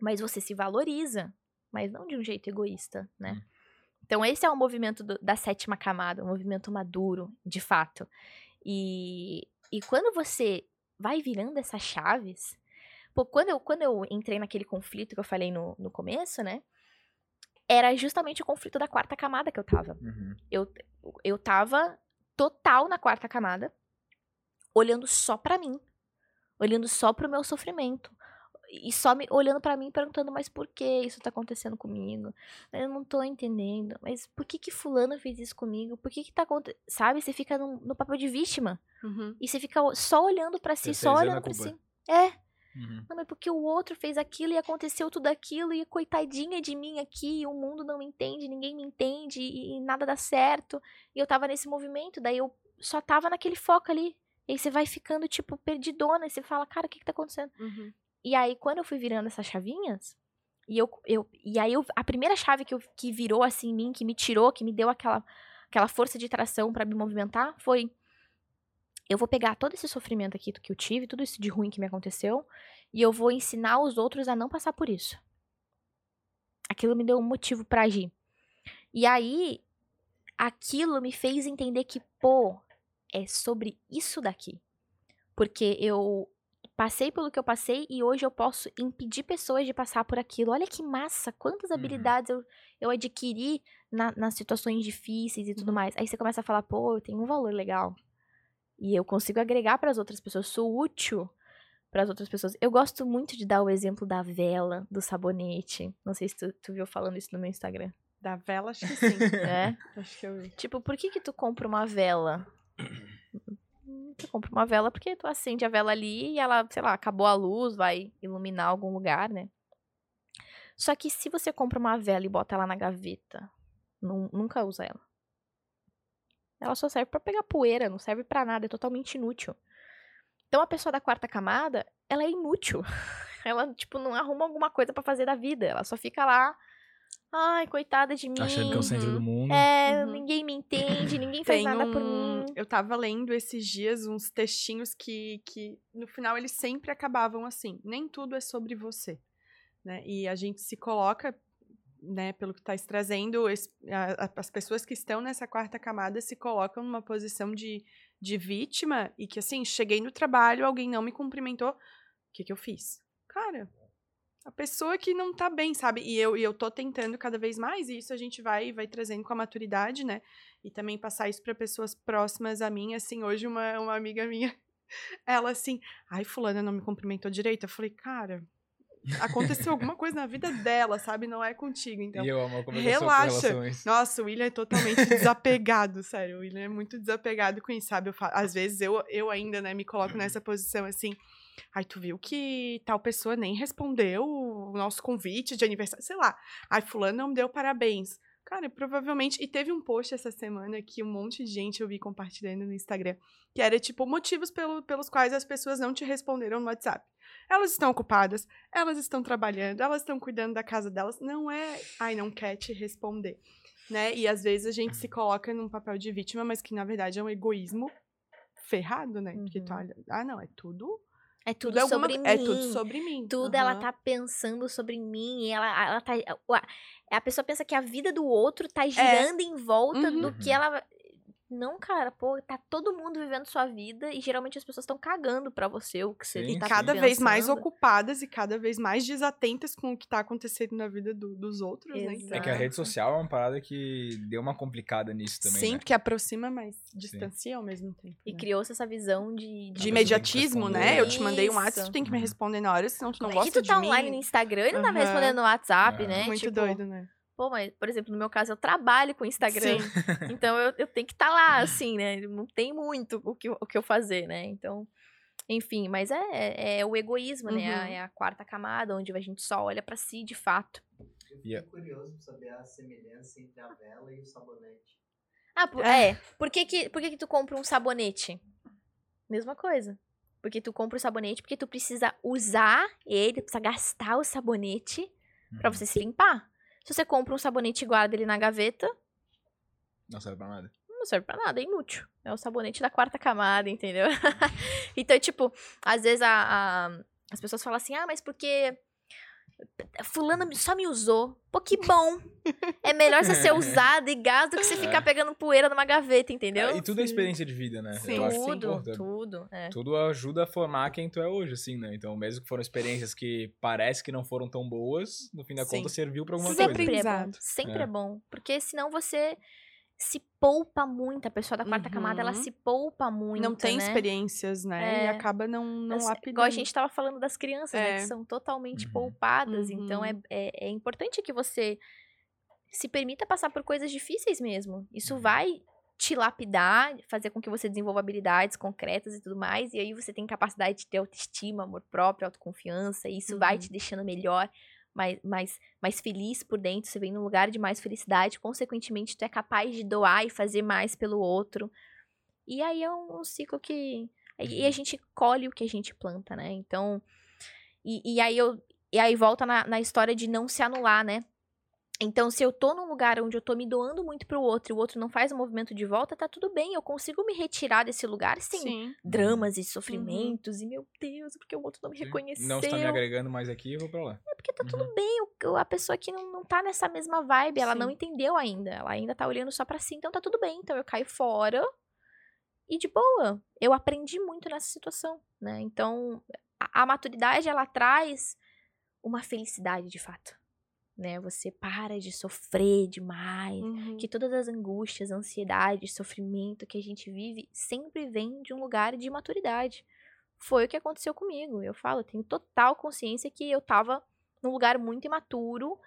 Mas você se valoriza, mas não de um jeito egoísta, né? Hum. Então esse é o movimento do- da sétima camada, um movimento maduro, de fato. E, e quando você vai virando essas chaves, pô, quando eu, quando eu entrei naquele conflito que eu falei no, no começo, né? Era justamente o conflito da quarta camada que eu tava Uhum. eu tava total na quarta camada, olhando só pra mim, olhando só pro meu sofrimento. E só me olhando pra mim perguntando, mas por que isso tá acontecendo comigo? Eu não tô entendendo. Mas por que que fulano fez isso comigo? Por que que tá acontecendo? Sabe? Você fica no, no papel de vítima. Uhum. E você fica só olhando pra si, só olhando a pra culpa. si. É, Uhum. não, mas porque o outro fez aquilo e aconteceu tudo aquilo e coitadinha de mim aqui, o mundo não me entende, ninguém me entende e, e nada dá certo. E eu tava nesse movimento, daí eu só tava naquele foco ali. E aí você vai ficando, tipo, perdidona, e você fala, cara, o que que tá acontecendo? Uhum. E aí, quando eu fui virando essas chavinhas, e eu, eu e aí eu, a primeira chave que, eu, que virou assim em mim, que me tirou, que me deu aquela, aquela força de tração pra me movimentar, foi eu vou pegar todo esse sofrimento aqui que eu tive, tudo isso de ruim que me aconteceu, e eu vou ensinar os outros a não passar por isso. Aquilo me deu um motivo pra agir. E aí, aquilo me fez entender que, pô, é sobre isso daqui. Porque eu passei pelo que eu passei e hoje eu posso impedir pessoas de passar por aquilo. Olha que massa, quantas Uhum. habilidades eu, eu adquiri na- nas situações difíceis e tudo Uhum. mais. Aí você começa a falar, pô, eu tenho um valor legal. E eu consigo agregar para as outras pessoas, sou útil para as outras pessoas. Eu gosto muito de dar o exemplo da vela, do sabonete. Não sei se tu, tu viu falando isso no meu Instagram. Da vela, acho que sim. [LAUGHS] É? acho que eu vi. Tipo, por que que tu compra uma vela? [COUGHS] Tu compra uma vela porque tu acende a vela ali e ela, sei lá, acabou a luz, vai iluminar algum lugar, né? Só que se você compra uma vela e bota ela na gaveta, nu- nunca usa ela. Ela só serve pra pegar poeira, não serve pra nada, é totalmente inútil. Então a pessoa da quarta camada, ela é inútil. [LAUGHS] Ela, tipo, não arruma alguma coisa pra fazer da vida. Ela só fica lá, ai, coitada de mim. Achando que é o centro do mundo. É, Uhum. ninguém me entende, ninguém faz Tem nada por um- mim. Eu tava lendo esses dias uns textinhos que, que, no final, eles sempre acabavam assim. Nem tudo é sobre você. Né? E a gente se coloca, né, pelo que tá se trazendo, as pessoas que estão nessa quarta camada se colocam numa posição de, de vítima e que, assim, cheguei no trabalho, alguém não me cumprimentou. O que, que eu fiz? Cara, a pessoa que não tá bem, sabe? E eu, e eu tô tentando cada vez mais, e isso a gente vai, vai trazendo com a maturidade, né? E também passar isso para pessoas próximas a mim. Assim, hoje uma, uma amiga minha, [LAUGHS] ela assim, ai, fulana não me cumprimentou direito. Eu falei, cara, aconteceu alguma coisa na vida dela, sabe? Não é contigo, então. e eu amo como relaxa. Nossa, o William é totalmente [LAUGHS] desapegado, sério. O William é muito desapegado com isso, sabe? Eu fa- Às vezes eu, eu ainda, né, me coloco nessa posição assim. Ai, tu viu que tal pessoa nem respondeu o nosso convite de aniversário, sei lá. Ai, fulano não deu parabéns. Cara, provavelmente. E teve um post essa semana que um monte de gente eu vi compartilhando no Instagram. Que era tipo motivos pelo- pelos quais as pessoas não te responderam no WhatsApp. Elas estão ocupadas, elas estão trabalhando, elas estão cuidando da casa delas. Não é, ai, não quer te responder. Né? E às vezes a gente se coloca num papel de vítima, mas que na verdade é um egoísmo ferrado, né? Porque tu Uhum. olha, ah, não, é tudo. É tudo é alguma- sobre mim. É tudo sobre mim. Tudo ela Aham. tá pensando sobre mim. Ela, ela tá. A pessoa pensa que a vida do outro tá girando em volta do Uhum. que ela. Não, cara, pô, tá todo mundo vivendo sua vida e geralmente as pessoas estão cagando pra você o que você Sim, E tá cada vez mais ocupadas e cada vez mais desatentas com o que tá acontecendo na vida do- dos outros, né? Exato. É que a rede social é uma parada que deu uma complicada nisso também. Sim, né? porque aproxima, mas distancia ao mesmo tempo. E né? criou-se essa visão de. De que imediatismo, né? Eu te mandei um. WhatsApp, tu tem que me Uhum. responder na hora, senão tu não Como é que gosta tu tá de online mim. no Instagram e não tá me respondendo no WhatsApp, É. né? Muito Tipo, doido, né? Pô, mas, por exemplo, no meu caso, eu trabalho com Instagram. Sim. [LAUGHS] Então eu, eu tenho que estar lá, assim, né? Não tem muito o que, eu- o que eu fazer, né? Então, enfim, mas é, é, é o egoísmo, né? Uhum. É a quarta camada, onde a gente só olha pra si de fato. Eu a- fiquei curioso pra saber a semelhança entre a vela e o sabonete. Ah, por, É. é. Por que que, por que que tu compra um sabonete? Mesma coisa. Porque tu compra o sabonete porque tu precisa usar ele, precisa gastar o sabonete pra Uhum. você se limpar. Se você compra um sabonete e guarda ele na gaveta, Não serve pra nada. não serve pra nada, é inútil. É o sabonete da quarta camada, entendeu? [LAUGHS] então, tipo, às vezes a, a- as pessoas falam assim, ah, mas porque fulana só me usou. Pô, que bom. É melhor você ser [LAUGHS] usado e gás do que você ficar pegando poeira numa gaveta, entendeu? É, e tudo é experiência de vida, né? Sim. Eu acho que tudo, tudo. É. Tudo ajuda a formar quem tu é hoje, assim, né? Então, mesmo que foram experiências que parece que não foram tão boas, no fim da Sim. conta serviu pra alguma Tudo é coisa. Sempre é bom. Sempre É. é. bom. Porque senão você se poupa muito. A pessoa da quarta camada, ela Uhum. se poupa muito. não tem né? experiências, né? E É. acaba não, não lapidando. Igual a gente tava falando das crianças, né? É. Que são totalmente Uhum. poupadas. Então é, Uhum. é, é importante que você se permita passar por coisas difíceis mesmo. Isso vai te lapidar, fazer com que você desenvolva habilidades concretas e tudo mais. E aí você tem capacidade de ter autoestima, amor próprio, autoconfiança. E isso vai Uhum. te deixando melhor, mais, mais, mais feliz por dentro. Você vem num lugar de mais felicidade. Consequentemente, tu é capaz de doar e fazer mais pelo outro. E aí é um, um ciclo que. E a gente colhe o que a gente planta, né? Então. E, e aí eu. E aí volta na, na história de não se anular, né? Então, se eu tô num lugar onde eu tô me doando muito pro outro e o outro não faz o movimento de volta, tá tudo bem. Eu consigo me retirar desse lugar sem Sim. dramas e sofrimentos. E, meu Deus, porque o outro não me reconheceu. Não está me agregando mais aqui, eu vou pra lá. É porque tá tudo Uhum. bem. o- A pessoa aqui não, não tá nessa mesma vibe. Ela não Sim. entendeu ainda. Ela ainda tá olhando só pra si. Então tá tudo bem. Então eu caio fora. E de boa. Eu aprendi muito nessa situação, né? Então, a, a maturidade, ela traz uma felicidade de fato. Né? Você para de sofrer demais. Uhum. Que todas as angústias, ansiedade, sofrimento que a gente vive sempre vem de um lugar de maturidade. Foi o que aconteceu comigo. Eu falo, eu tenho total consciência que eu tava num lugar muito imaturo,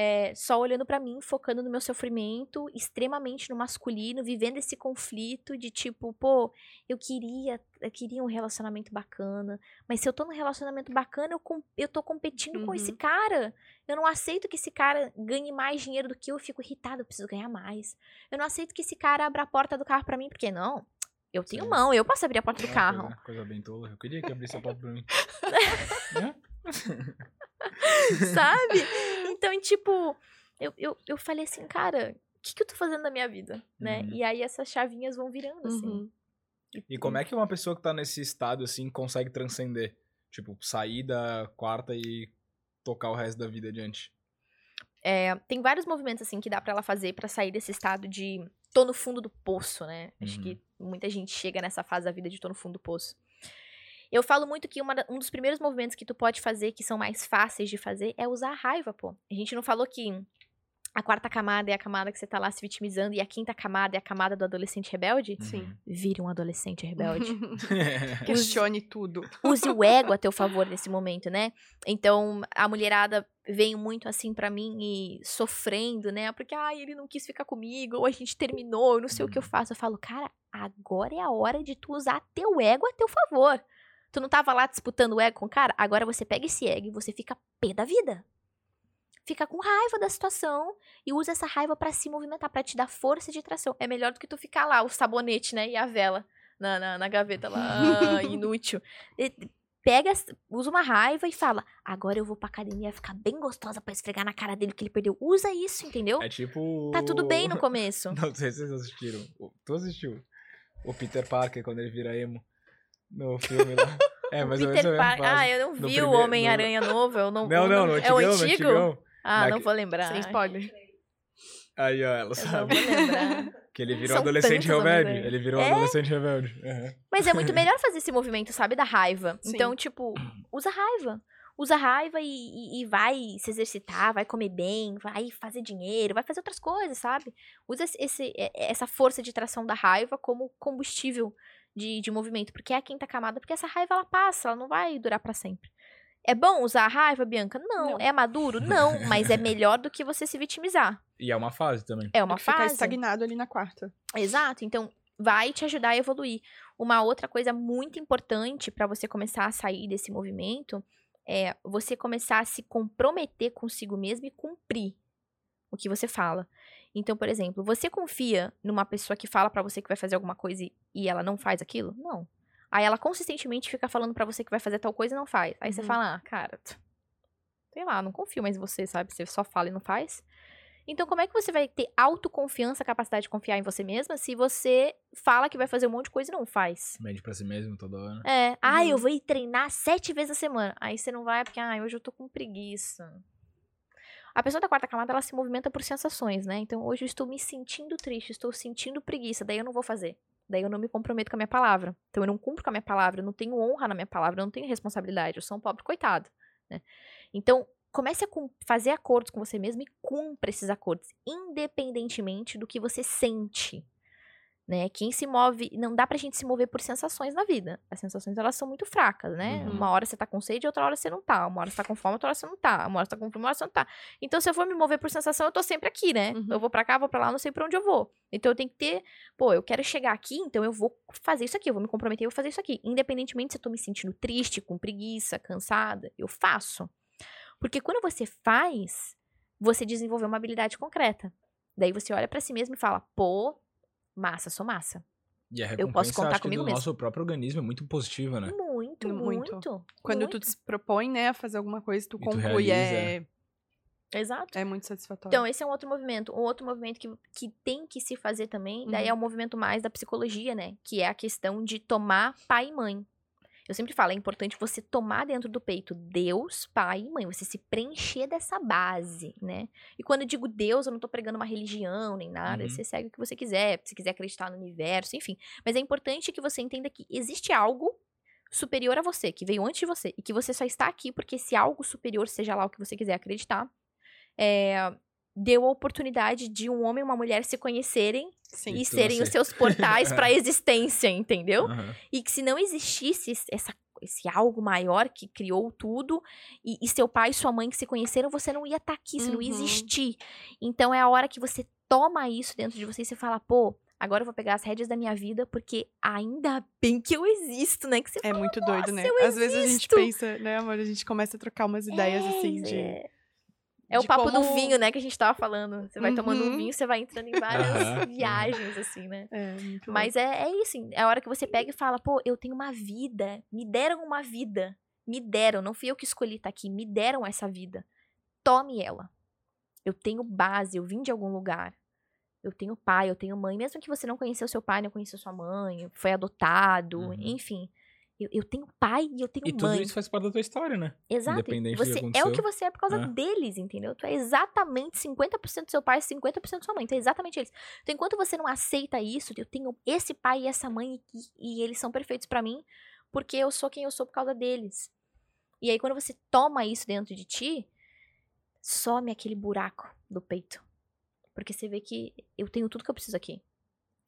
é, só olhando pra mim, focando no meu sofrimento, extremamente no masculino, vivendo esse conflito de tipo, pô, eu queria, eu queria um relacionamento bacana, mas se eu tô num relacionamento bacana, eu, com- eu tô competindo com esse Uhum. cara. Eu não aceito que esse cara ganhe mais dinheiro do que eu, eu fico irritada, eu preciso ganhar mais. Eu não aceito que esse cara abra a porta do carro pra mim, porque não. Eu tenho Sim. mão, eu posso abrir a porta do É, carro. Coisa, coisa bem tola. Eu queria que abrisse a porta pra mim. [LAUGHS] Né? sabe? Então, tipo, eu, eu, eu falei assim, cara, o que, que eu tô fazendo na minha vida, né? Uhum. E aí essas chavinhas vão virando, assim. Uhum. E como é que uma pessoa que tá nesse estado, assim, consegue transcender? Tipo, sair da quarta e tocar o resto da vida adiante. É, tem vários movimentos, assim, que dá pra ela fazer pra sair desse estado de tô no fundo do poço, né? Acho Uhum. que muita gente chega nessa fase da vida de tô no fundo do poço. Eu falo muito que uma um dos primeiros movimentos que tu pode fazer, que são mais fáceis de fazer, é usar a raiva, pô. A gente não falou que a quarta camada é a camada que você tá lá se vitimizando e a quinta camada é a camada do adolescente rebelde? Sim. Vire um adolescente rebelde. [LAUGHS] [LAUGHS] Questione tudo. use o ego a teu [LAUGHS] favor nesse momento, né? Então, a mulherada vem muito assim pra mim e sofrendo, né? Porque, ai, ele não quis ficar comigo, ou a gente terminou, eu não sei o que eu Uhum. faço. Eu falo, cara, agora é a hora de tu usar teu ego a teu favor. Tu não tava lá disputando o ego com o cara? Agora você pega esse ego e você fica pé da vida. Fica com raiva da situação e usa essa raiva pra se movimentar, pra te dar força de tração. É melhor do que tu ficar lá, o sabonete, né? E a vela na, na, na gaveta lá, [LAUGHS] ah, inútil. E- Pega, usa uma raiva e fala: agora eu vou pra academia ficar bem gostosa pra esfregar na cara dele que ele perdeu. Usa isso, entendeu? É tipo. Tá tudo bem no começo. [LAUGHS] Não sei se vocês assistiram. Tu assistiu? O Peter Parker, quando ele vira emo. No filme lá. [LAUGHS] É, mas Peter Parker. Ah, eu não No vi primeiro- o Homem-Aranha novo. Eu não, Não, eu não, no É o no antigo? antigão. Ah, Na- não vou lembrar. Sem spoiler. Aí, ó, ela Eu não sabe. vou lembrar. [LAUGHS] Que ele virou São adolescente rebelde. Ele virou É? adolescente rebelde. Mas é muito [LAUGHS] melhor fazer esse movimento, sabe? Da raiva. Sim. Então, tipo, usa raiva. Usa raiva e, e- e vai se exercitar, vai comer bem, vai fazer dinheiro, vai fazer outras coisas, sabe? Usa esse- esse, é- essa força de tração da raiva como combustível de, de movimento. Porque é a quinta camada, porque essa raiva ela passa, ela não vai durar pra sempre. É bom usar a raiva, Bianca? Não. Não. É maduro? Não. [LAUGHS] Mas é melhor do que você se vitimizar. E é uma fase também. É uma que ficar fase. estagnado ali na quarta. Exato. Então, vai te ajudar a evoluir. Uma outra coisa muito importante para você começar a sair desse movimento é você começar a se comprometer consigo mesmo e cumprir o que você fala. Então, por exemplo, você confia numa pessoa que fala pra você que vai fazer alguma coisa e- ela não faz aquilo? Não. Aí ela consistentemente fica falando pra você que vai fazer tal coisa e não faz. Aí você Uhum. fala, ah, cara, sei lá, não confio mais em você, sabe? Você só fala e não faz. Então, como é que você vai ter autoconfiança, capacidade de confiar em você mesma, se você fala que vai fazer um monte de coisa e não faz? Mente pra si mesmo toda hora. É, ah, eu Uhum. vou ir treinar sete vezes a semana. Aí você não vai porque, ah, hoje eu tô com preguiça. A pessoa da quarta camada, ela se movimenta por sensações, né? Então, hoje eu estou me sentindo triste, estou sentindo preguiça, daí eu não vou fazer. Daí eu não me comprometo com a minha palavra. Então, eu não cumpro com a minha palavra, eu não tenho honra na minha palavra, eu não tenho responsabilidade, eu sou um pobre coitado, né? Então, comece a fazer acordos com você mesmo e cumpra esses acordos, independentemente do que você sente. Né? Quem se move, não dá pra gente se mover por sensações na vida. As sensações elas são muito fracas, né? Uhum. Uma hora você tá com sede, outra hora você não tá. Uma hora você tá com fome, outra hora você não tá. Uma hora você tá com fome, outra hora você não tá. Então, se eu for me mover por sensação, eu tô sempre aqui, né? Uhum. Eu vou pra cá, vou pra lá, não sei pra onde eu vou. Então, eu tenho que ter, pô, eu quero chegar aqui, então eu vou fazer isso aqui, eu vou me comprometer, eu vou fazer isso aqui. Independentemente se eu tô me sentindo triste, com preguiça, cansada, eu faço. Porque quando você faz, você desenvolve uma habilidade concreta. Daí você olha pra si mesmo e fala, pô, massa, sou massa. E a Eu posso contar acho que comigo do mesmo. nosso próprio organismo é muito positiva, né? Muito, Muito. muito. Quando muito. tu te propõe, né, a fazer alguma coisa, tu E tu conclui. é, Exato. é muito satisfatório. Então, esse é um outro movimento. Um outro movimento que, que tem que se fazer também, daí Uhum. é o movimento mais da psicologia, né? Que é a questão de tomar pai e mãe. Eu sempre falo, é importante você tomar dentro do peito Deus, pai e mãe. Você se preencher dessa base, né? E quando eu digo Deus, eu não tô pregando uma religião nem nada. Uhum. Você segue o que você quiser, se quiser acreditar no universo, enfim. Mas é importante que você entenda que existe algo superior a você, que veio antes de você, e que você só está aqui porque esse algo superior, seja lá o que você quiser acreditar, é, deu a oportunidade de um homem e uma mulher se conhecerem Sim. e serem os seus portais para a [LAUGHS] existência, entendeu? Aham. E que se não existisse esse- essa, esse algo maior que criou tudo, e, e seu pai e sua mãe que se conheceram, você não ia estar aqui, você não ia Uhum. existir. Então é a hora que você toma isso dentro de você e você fala, pô, agora eu vou pegar as rédeas da minha vida, porque ainda bem que eu existo, né? Que você É muito doido, né? "Nossa, eu Às vezes a gente existo." pensa, né, amor? A gente começa a trocar umas ideias É, assim de. É, é o papo do como- vinho, né, que a gente tava falando. Você vai tomando um Uhum. vinho, você vai entrando em [LAUGHS] várias viagens, assim, né? É, Mas é, é isso, é a hora que você pega e fala, pô, eu tenho uma vida, me deram uma vida, me deram, não fui eu que escolhi estar aqui, me deram essa vida. Tome ela. Eu tenho base, eu vim de algum lugar. Eu tenho pai, eu tenho mãe, mesmo que você não conheceu seu pai, não conheceu sua mãe, foi adotado, Uhum. enfim. Eu, eu tenho pai e eu tenho E tudo mãe. isso faz parte da tua história, né? Exato. Independente do que você é o que você é por causa É. deles, entendeu? Tu é exatamente 50% do seu pai, 50% da sua mãe. Tu é exatamente eles. Então, enquanto você não aceita isso, eu tenho esse pai e essa mãe e, e eles são perfeitos pra mim, porque eu sou quem eu sou por causa deles. E aí, quando você toma isso dentro de ti, some aquele buraco do peito. Porque você vê que eu tenho tudo que eu preciso aqui.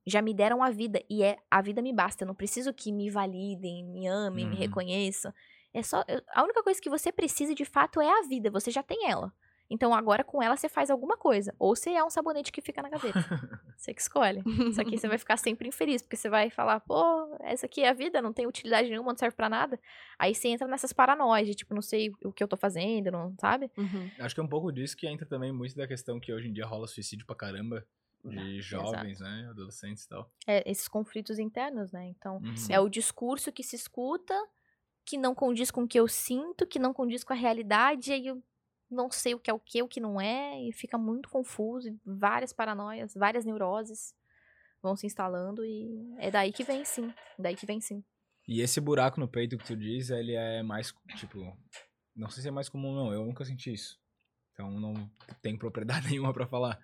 Já me deram a vida e é a vida me basta. Eu não preciso que me validem, me amem, me Uhum. reconheçam. É só eu- a única coisa que você precisa de fato é a vida. Você já tem ela. Então agora com ela você faz alguma coisa. Ou você é um sabonete que fica na gaveta. [LAUGHS] você que escolhe. Só que você vai ficar sempre infeliz, porque você vai falar, pô, essa aqui é a vida, não tem utilidade nenhuma, não serve pra nada. Aí você entra nessas paranoias de tipo, não sei o que eu tô fazendo, não sabe? Uhum. Acho que é um pouco disso que entra também muito da questão que hoje em dia rola suicídio pra caramba. De exato. jovens, né? Adolescentes e tal. É, esses conflitos internos, né? Então, Uhum. é o discurso que se escuta, que não condiz com o que eu sinto, que não condiz com a realidade, e aí eu não sei o que é o que, o que não é, e fica muito confuso, e várias paranoias, várias neuroses vão se instalando, e é daí que vem sim, daí que vem sim. E esse buraco no peito que tu diz, ele é mais, tipo... Não sei se é mais comum, não. Eu nunca senti isso. Então não tenho propriedade [LAUGHS] nenhuma pra falar.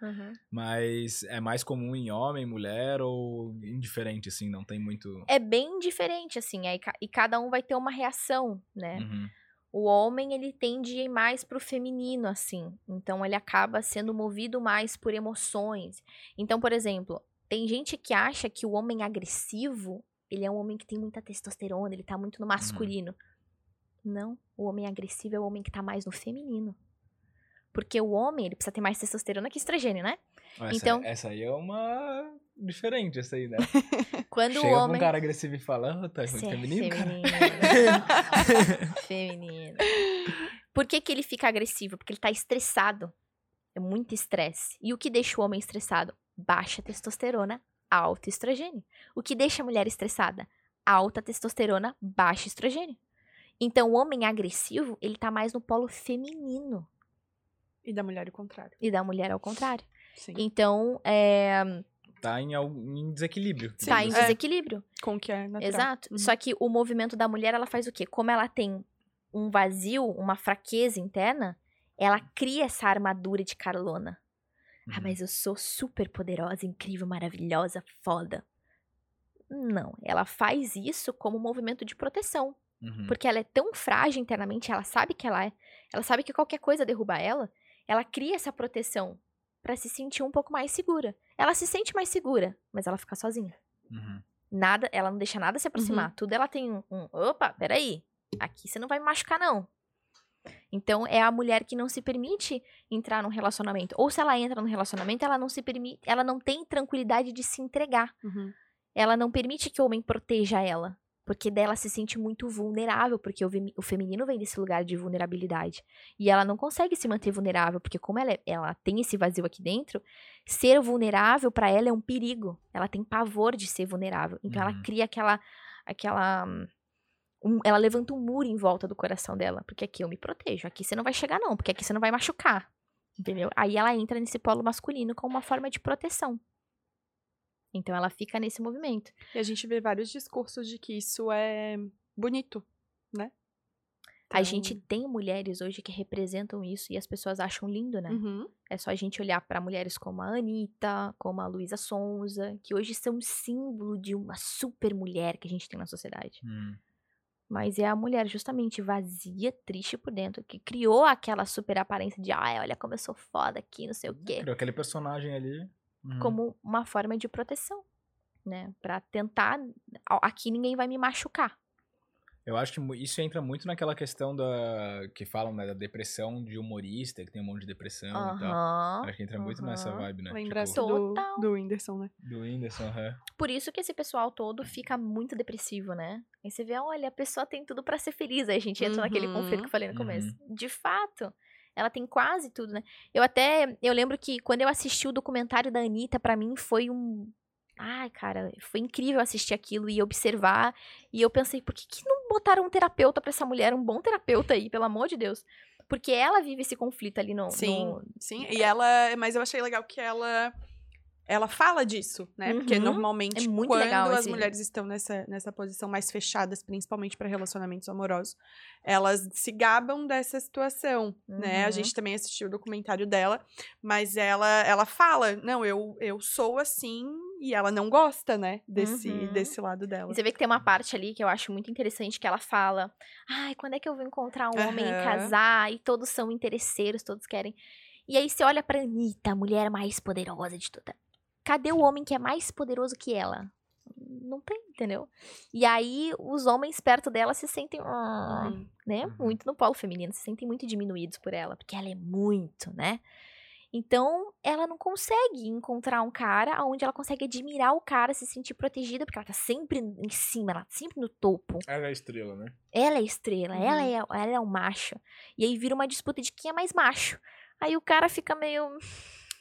Mas é mais comum em homem, mulher ou indiferente, assim? Não tem muito... É bem diferente, assim, aí, e cada um vai ter uma reação, né? Uhum. O homem, ele tende a ir mais pro feminino, assim. Então, ele acaba sendo movido mais por emoções. Então, por exemplo, tem gente que acha que o homem agressivo, ele é um homem que tem muita testosterona, ele tá muito no masculino. Não, o homem agressivo é o homem que tá mais no feminino. Porque o homem, ele precisa ter mais testosterona que estrogênio, né? Essa, Então- essa aí é uma... Diferente, essa aí, né? [LAUGHS] Quando Chega o homem... um cara agressivo e fala, ah, tá muito é feminino, feminino. [LAUGHS] feminino. Por que, que ele fica agressivo? Porque ele tá estressado. É muito estresse. E o que deixa o homem estressado? Baixa testosterona, alto estrogênio. O que deixa a mulher estressada? Alta testosterona, baixo estrogênio. Então, o homem agressivo, ele tá mais no polo feminino. E da mulher o contrário. E da mulher ao contrário. Sim. Então, é, Tá em, algum- em desequilíbrio. tá em É. desequilíbrio. Com o que é natural. Exato. Uhum. Só que o movimento da mulher, ela faz o quê? Como ela tem um vazio, uma fraqueza interna, ela cria essa armadura de Carlona. Ah, Uhum. mas eu sou super poderosa, incrível, maravilhosa, foda. Não, ela faz isso como um movimento de proteção. Uhum. Porque ela é tão frágil internamente, ela sabe que ela é. Ela sabe que qualquer coisa derruba ela. Ela cria essa proteção pra se sentir um pouco mais segura. Ela se sente mais segura, mas ela fica sozinha. Uhum. Nada, ela não deixa nada se aproximar. Tudo ela tem um, um, opa, peraí, aqui você não vai me machucar não. Então é a mulher que não se permite entrar num relacionamento. Ou se ela entra num relacionamento, ela não se permite, ela não tem tranquilidade de se entregar. Uhum. Ela não permite que o homem proteja ela, porque dela se sente muito vulnerável, porque o, feminino vem desse lugar de vulnerabilidade. E ela não consegue se manter vulnerável, porque como ela, é- ela tem esse vazio aqui dentro, ser vulnerável pra ela é um perigo. Ela tem pavor de ser vulnerável. Então ela Uhum. cria aquela aquela um- ela levanta um muro em volta do coração dela, porque aqui eu me protejo, aqui você não vai chegar não, porque aqui você não vai machucar. Entendeu? Aí ela entra nesse polo masculino como uma forma de proteção. Então ela fica nesse movimento. E a gente vê vários discursos de que isso é bonito, né? A Então- gente tem mulheres hoje que representam isso e as pessoas acham lindo, né? Uhum. É só a gente olhar pra mulheres como a Anitta, como a Luísa Sonza, que hoje são símbolo de uma super mulher que a gente tem na sociedade. Uhum. Mas é a mulher justamente vazia, triste por dentro, que criou aquela super aparência de, ai, olha como eu sou foda aqui, não sei o quê. Criou aquele personagem ali. Uhum. Como uma forma de proteção, né? Pra tentar, "Ó, aqui ninguém vai me machucar. Eu acho que isso entra muito naquela questão da. que falam, né, da depressão de humorista, que tem um monte de depressão e tal. Acho que entra muito nessa vibe, né? Lembrança Tipo, do, do Whindersson, né? do Whindersson, aham. Por isso que esse pessoal todo fica muito depressivo, né? Aí você vê, olha, a pessoa tem tudo pra ser feliz. Aí a gente entra naquele Uhum, conflito que eu falei no uhum. começo. De fato, ela tem quase tudo, né? Eu até, eu lembro que quando eu assisti o documentário da Anitta, pra mim foi um... Ai, cara, foi incrível assistir aquilo e observar. E eu pensei, por que, que não botaram um terapeuta pra essa mulher, um bom terapeuta aí, pelo amor de Deus? Porque ela vive esse conflito ali no... Sim. no- Sim, e ela. Mas eu achei legal que ela. Ela fala disso, né? Porque Uhum. normalmente, É quando as esse- mulheres estão nessa, nessa posição mais fechadas, principalmente para relacionamentos amorosos, elas se gabam dessa situação, né? A Uhum. gente também assistiu o documentário dela, mas ela, ela fala: não, eu, eu sou assim, e ela não gosta, né? Desse, Uhum. desse lado dela. E você vê que tem uma parte ali que eu acho muito interessante que ela fala: Ai, quando é que eu vou encontrar um homem e casar? E todos são interesseiros, todos querem. E aí você olha pra Anitta, a mulher mais poderosa de toda. Cadê o homem que é mais poderoso que ela? Não tem, entendeu? E aí os homens perto dela se sentem, "Ah", Uhum. né? Uhum. Muito no polo feminino, se sentem muito diminuídos por ela, porque ela é muito, né? Então, ela não consegue encontrar um cara onde ela consegue admirar o cara, se sentir protegida, porque ela tá sempre em cima, ela tá sempre no topo. Ela é a estrela, né? Ela é a estrela, ela, Uhum. é, ela é o macho. E aí vira uma disputa de quem é mais macho. Aí o cara fica meio.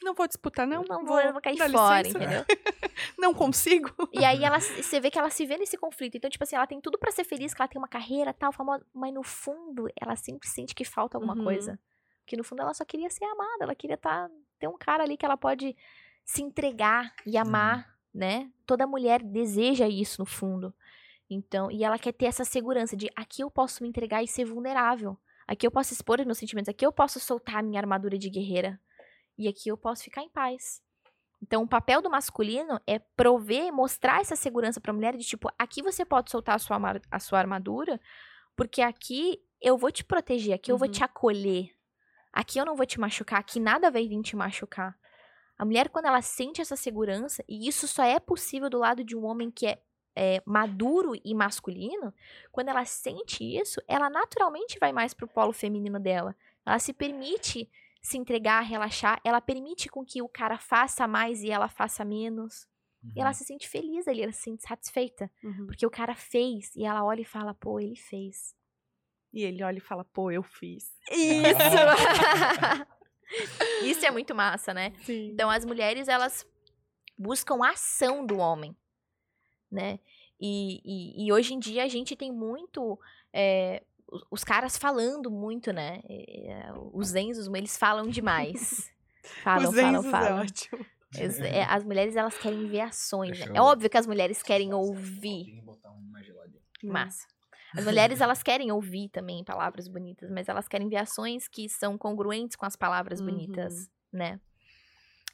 Não vou disputar, não. Não, vou, eu vou cair dá fora, licença. entendeu? [LAUGHS] Não consigo. E aí ela, você vê que ela se vê nesse conflito. Então, tipo assim, ela tem tudo pra ser feliz, que ela tem uma carreira tal, famosa, mas no fundo ela sempre sente que falta alguma Uhum. coisa. Porque no fundo ela só queria ser amada, ela queria tá, ter um cara ali que ela pode se entregar e amar, né? Toda mulher deseja isso no fundo. Então, e ela quer ter essa segurança de aqui eu posso me entregar e ser vulnerável. Aqui eu posso expor os meus sentimentos, aqui eu posso soltar a minha armadura de guerreira. E aqui eu posso ficar em paz. Então, o papel do masculino é prover, mostrar essa segurança pra mulher de tipo, aqui você pode soltar a sua, a sua armadura, porque aqui eu vou te proteger, aqui eu vou Uhum. te acolher. Aqui eu não vou te machucar, aqui nada vai vir te machucar. A mulher, quando ela sente essa segurança, e isso só é possível do lado de um homem que é, é, maduro e masculino, quando ela sente isso, ela naturalmente vai mais pro polo feminino dela. Ela se permite se entregar, relaxar, ela permite com que o cara faça mais e ela faça menos. E Uhum. ela se sente feliz ali, ela se sente satisfeita. Uhum. Porque o cara fez e ela olha e fala, pô, ele fez. E ele olha e fala, pô, eu fiz. Isso! [LAUGHS] Isso é muito massa, né? Sim. Então as mulheres elas buscam a ação do homem, né? E, e, e hoje em dia a gente tem muito é, os, os caras falando muito, né? É, os Enzos, eles falam demais. [LAUGHS] Falam, Os falam, é falam. ótimo. As, [LAUGHS] é, as mulheres elas querem ver ações, né? Deixa É eu- óbvio que as mulheres querem ouvir. Tem que botar um mais geladinho. Massa. As mulheres, elas querem ouvir também palavras bonitas, mas elas querem ver ações que são congruentes com as palavras Uhum. bonitas, né?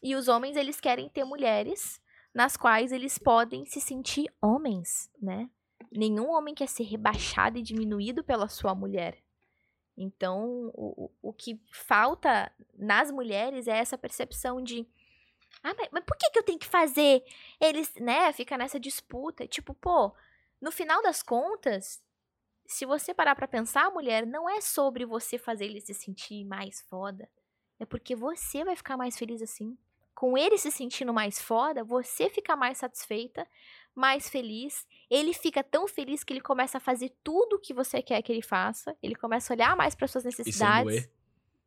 E os homens, eles querem ter mulheres nas quais eles podem se sentir homens, né? Nenhum homem quer ser rebaixado e diminuído pela sua mulher. Então, o, o- que falta nas mulheres é essa percepção de ah, mas, mas por que, que eu tenho que fazer? Eles, né, fica nessa disputa. Tipo, pô, no final das contas, se você parar pra pensar, mulher, não é sobre você fazer ele se sentir mais foda. É porque você vai ficar mais feliz assim. Com ele se sentindo mais foda, você fica mais satisfeita, mais feliz. Ele fica tão feliz que ele começa a fazer tudo o que você quer que ele faça. Ele começa a olhar mais para suas E sem necessidades. doer.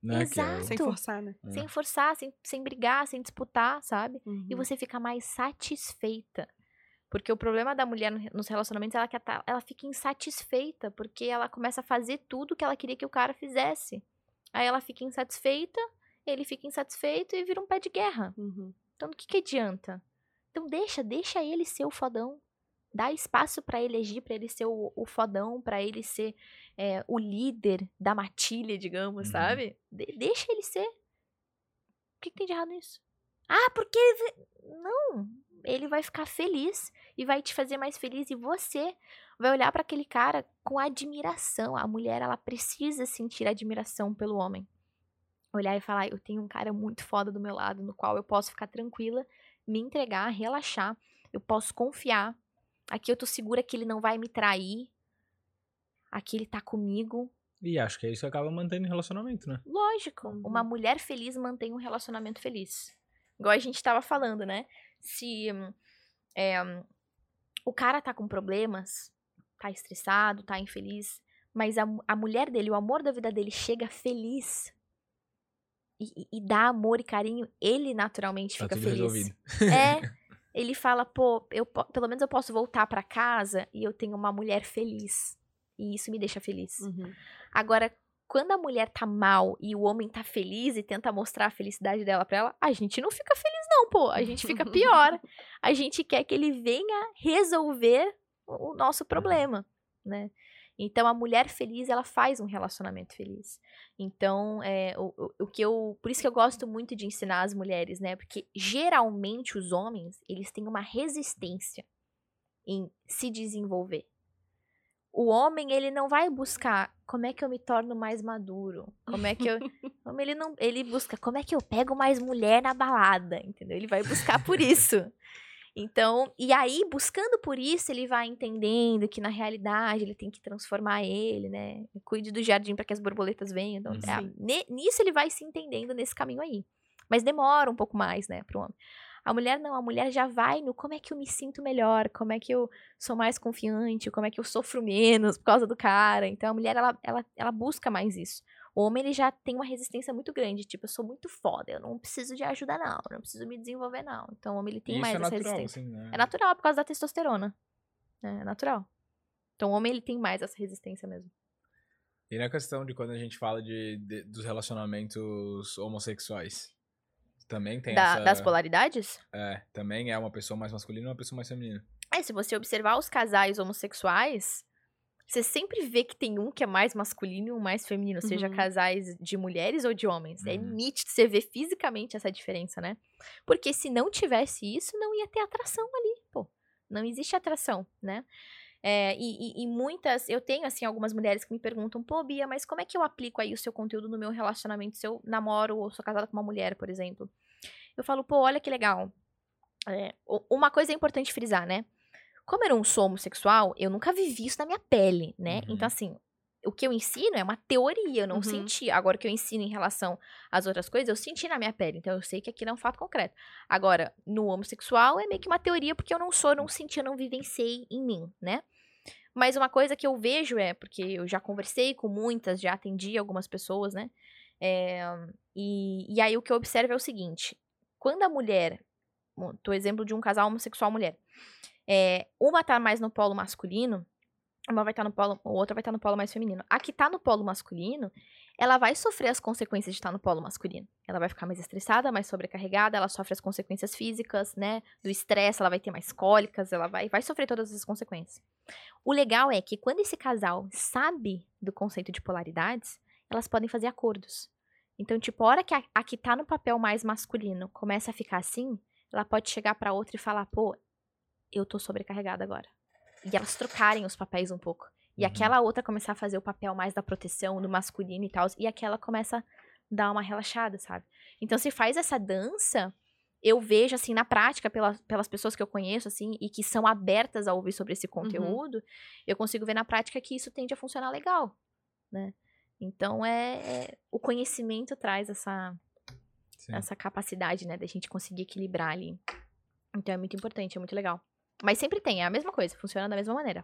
Né? que é o- Sem Exato. forçar, né? É. Sem forçar, sem, sem brigar, sem disputar, sabe? Uhum. e você fica mais satisfeita. Porque o problema da mulher no- nos relacionamentos é ela, quer tá- ela fica insatisfeita, porque ela começa a fazer tudo que ela queria que o cara fizesse. Aí ela fica insatisfeita, ele fica insatisfeito e vira um pé de guerra. Uhum. Então, do que, que adianta? Então, deixa, deixa ele ser o fodão. Dá espaço pra ele agir, pra ele ser o, o fodão, pra ele ser é, o líder da matilha, digamos, Uhum. sabe? De- deixa ele ser. O que, que tem de errado nisso? Ah, porque. Não. ele vai ficar feliz e vai te fazer mais feliz e você vai olhar para aquele cara com admiração. A mulher, ela precisa sentir admiração pelo homem. Olhar e falar, eu tenho um cara muito foda do meu lado, no qual eu posso ficar tranquila, me entregar, relaxar, eu posso confiar. Aqui eu tô segura que ele não vai me trair. Aqui ele tá comigo. E acho que é isso que acaba mantendo o relacionamento, né? Lógico, Uhum. uma mulher feliz mantém um relacionamento feliz. Igual a gente tava falando, né? Se é, o cara tá com problemas, tá estressado, tá infeliz, mas a, a mulher dele, o amor da vida dele chega feliz e, e- dá amor e carinho, ele naturalmente Tá fica tudo feliz. resolvido. É. [LAUGHS] Ele fala, pô, eu, pelo menos eu posso voltar pra casa e eu tenho uma mulher feliz. E isso me deixa feliz. Uhum. Agora, quando a mulher tá mal e o homem tá feliz e tenta mostrar a felicidade dela pra ela, a gente não fica feliz, não, pô. A gente fica pior. [LAUGHS] A gente quer que ele venha resolver o o nosso problema, né? Então, a mulher feliz, ela faz um relacionamento feliz. Então, é, o, o, o que eu. Por isso que eu gosto muito de ensinar as mulheres, né? Porque geralmente os homens, eles têm uma resistência em se desenvolver. O homem, ele não vai buscar como é que eu me torno mais maduro, como é que eu... [LAUGHS] ele não, ele busca como é que eu pego mais mulher na balada, entendeu? Ele vai buscar por isso. Então, e aí, buscando por isso, ele vai entendendo que na realidade ele tem que transformar ele, né? Cuide do jardim para que as borboletas venham. Então, é, nisso ele vai se entendendo nesse caminho aí. Mas demora um pouco mais, né, pro homem. A mulher não, a mulher já vai no como é que eu me sinto melhor, como é que eu sou mais confiante, como é que eu sofro menos por causa do cara. Então a mulher, ela, ela, ela busca mais isso. O homem, ele já tem uma resistência muito grande, tipo, eu sou muito foda, eu não preciso de ajuda não, eu não preciso me desenvolver não. Então o homem, ele tem E mais isso é essa natural, resistência. assim, né? É natural por causa da testosterona. É natural. Então o homem, ele tem mais essa resistência mesmo. E na questão de quando a gente fala de, de- dos relacionamentos homossexuais, também tem Da- essa... Das polaridades? É, também é uma pessoa mais masculina e uma pessoa mais feminina. É, se você observar os casais homossexuais, você sempre vê que tem um que é mais masculino e um mais feminino, seja Uhum. casais de mulheres ou de homens. É Uhum. nítido você vê fisicamente essa diferença, né? Porque se não tivesse isso, não ia ter atração ali, pô. Não existe atração, né? É, e, e- e muitas, eu tenho, assim, algumas mulheres que me perguntam, pô, Bia, mas como é que eu aplico aí o seu conteúdo no meu relacionamento se eu namoro ou sou casada com uma mulher, por exemplo? Eu falo, pô, olha que legal. É, uma coisa é importante frisar, né? Como eu não sou homossexual, eu nunca vivi isso na minha pele, né? Uhum. Então, assim, o que eu ensino é uma teoria, eu não Uhum. senti. Agora, o que eu ensino em relação às outras coisas, eu senti na minha pele. Então, eu sei que aquilo é um fato concreto. Agora, no homossexual, é meio que uma teoria, porque eu não sou, eu não senti, eu não vivenciei em mim, né? Mas uma coisa que eu vejo é, porque eu já conversei com muitas, já atendi algumas pessoas, né? É, e, e aí o que eu observo é o seguinte: quando a mulher, tô exemplo de um casal homossexual mulher, é, uma tá mais no polo masculino, uma vai estar no polo, outra vai estar no polo mais feminino. A que tá no polo masculino, ela vai sofrer as consequências de estar no polo masculino. Ela vai ficar mais estressada, mais sobrecarregada, ela sofre as consequências físicas, né? Do estresse, ela vai ter mais cólicas, ela vai, vai sofrer todas essas consequências. O legal é que quando esse casal sabe do conceito de polaridades, elas podem fazer acordos. Então, tipo, a hora que a, a que tá no papel mais masculino começa a ficar assim, ela pode chegar pra outra e falar, pô, eu tô sobrecarregada agora. E elas trocarem os papéis um pouco. E Uhum. aquela outra começar a fazer o papel mais da proteção, do masculino e tal. E aquela começa a dar uma relaxada, sabe? Então, se faz essa dança, eu vejo, assim, na prática, pela, pelas pessoas que eu conheço, assim, e que são abertas a ouvir sobre esse conteúdo, eu consigo ver na prática que isso tende a funcionar legal, né? Então, é, é- o conhecimento traz essa, Sim. essa capacidade, né, da gente conseguir equilibrar ali. Então, é muito importante, é muito legal. Mas sempre tem, é a mesma coisa, funciona da mesma maneira.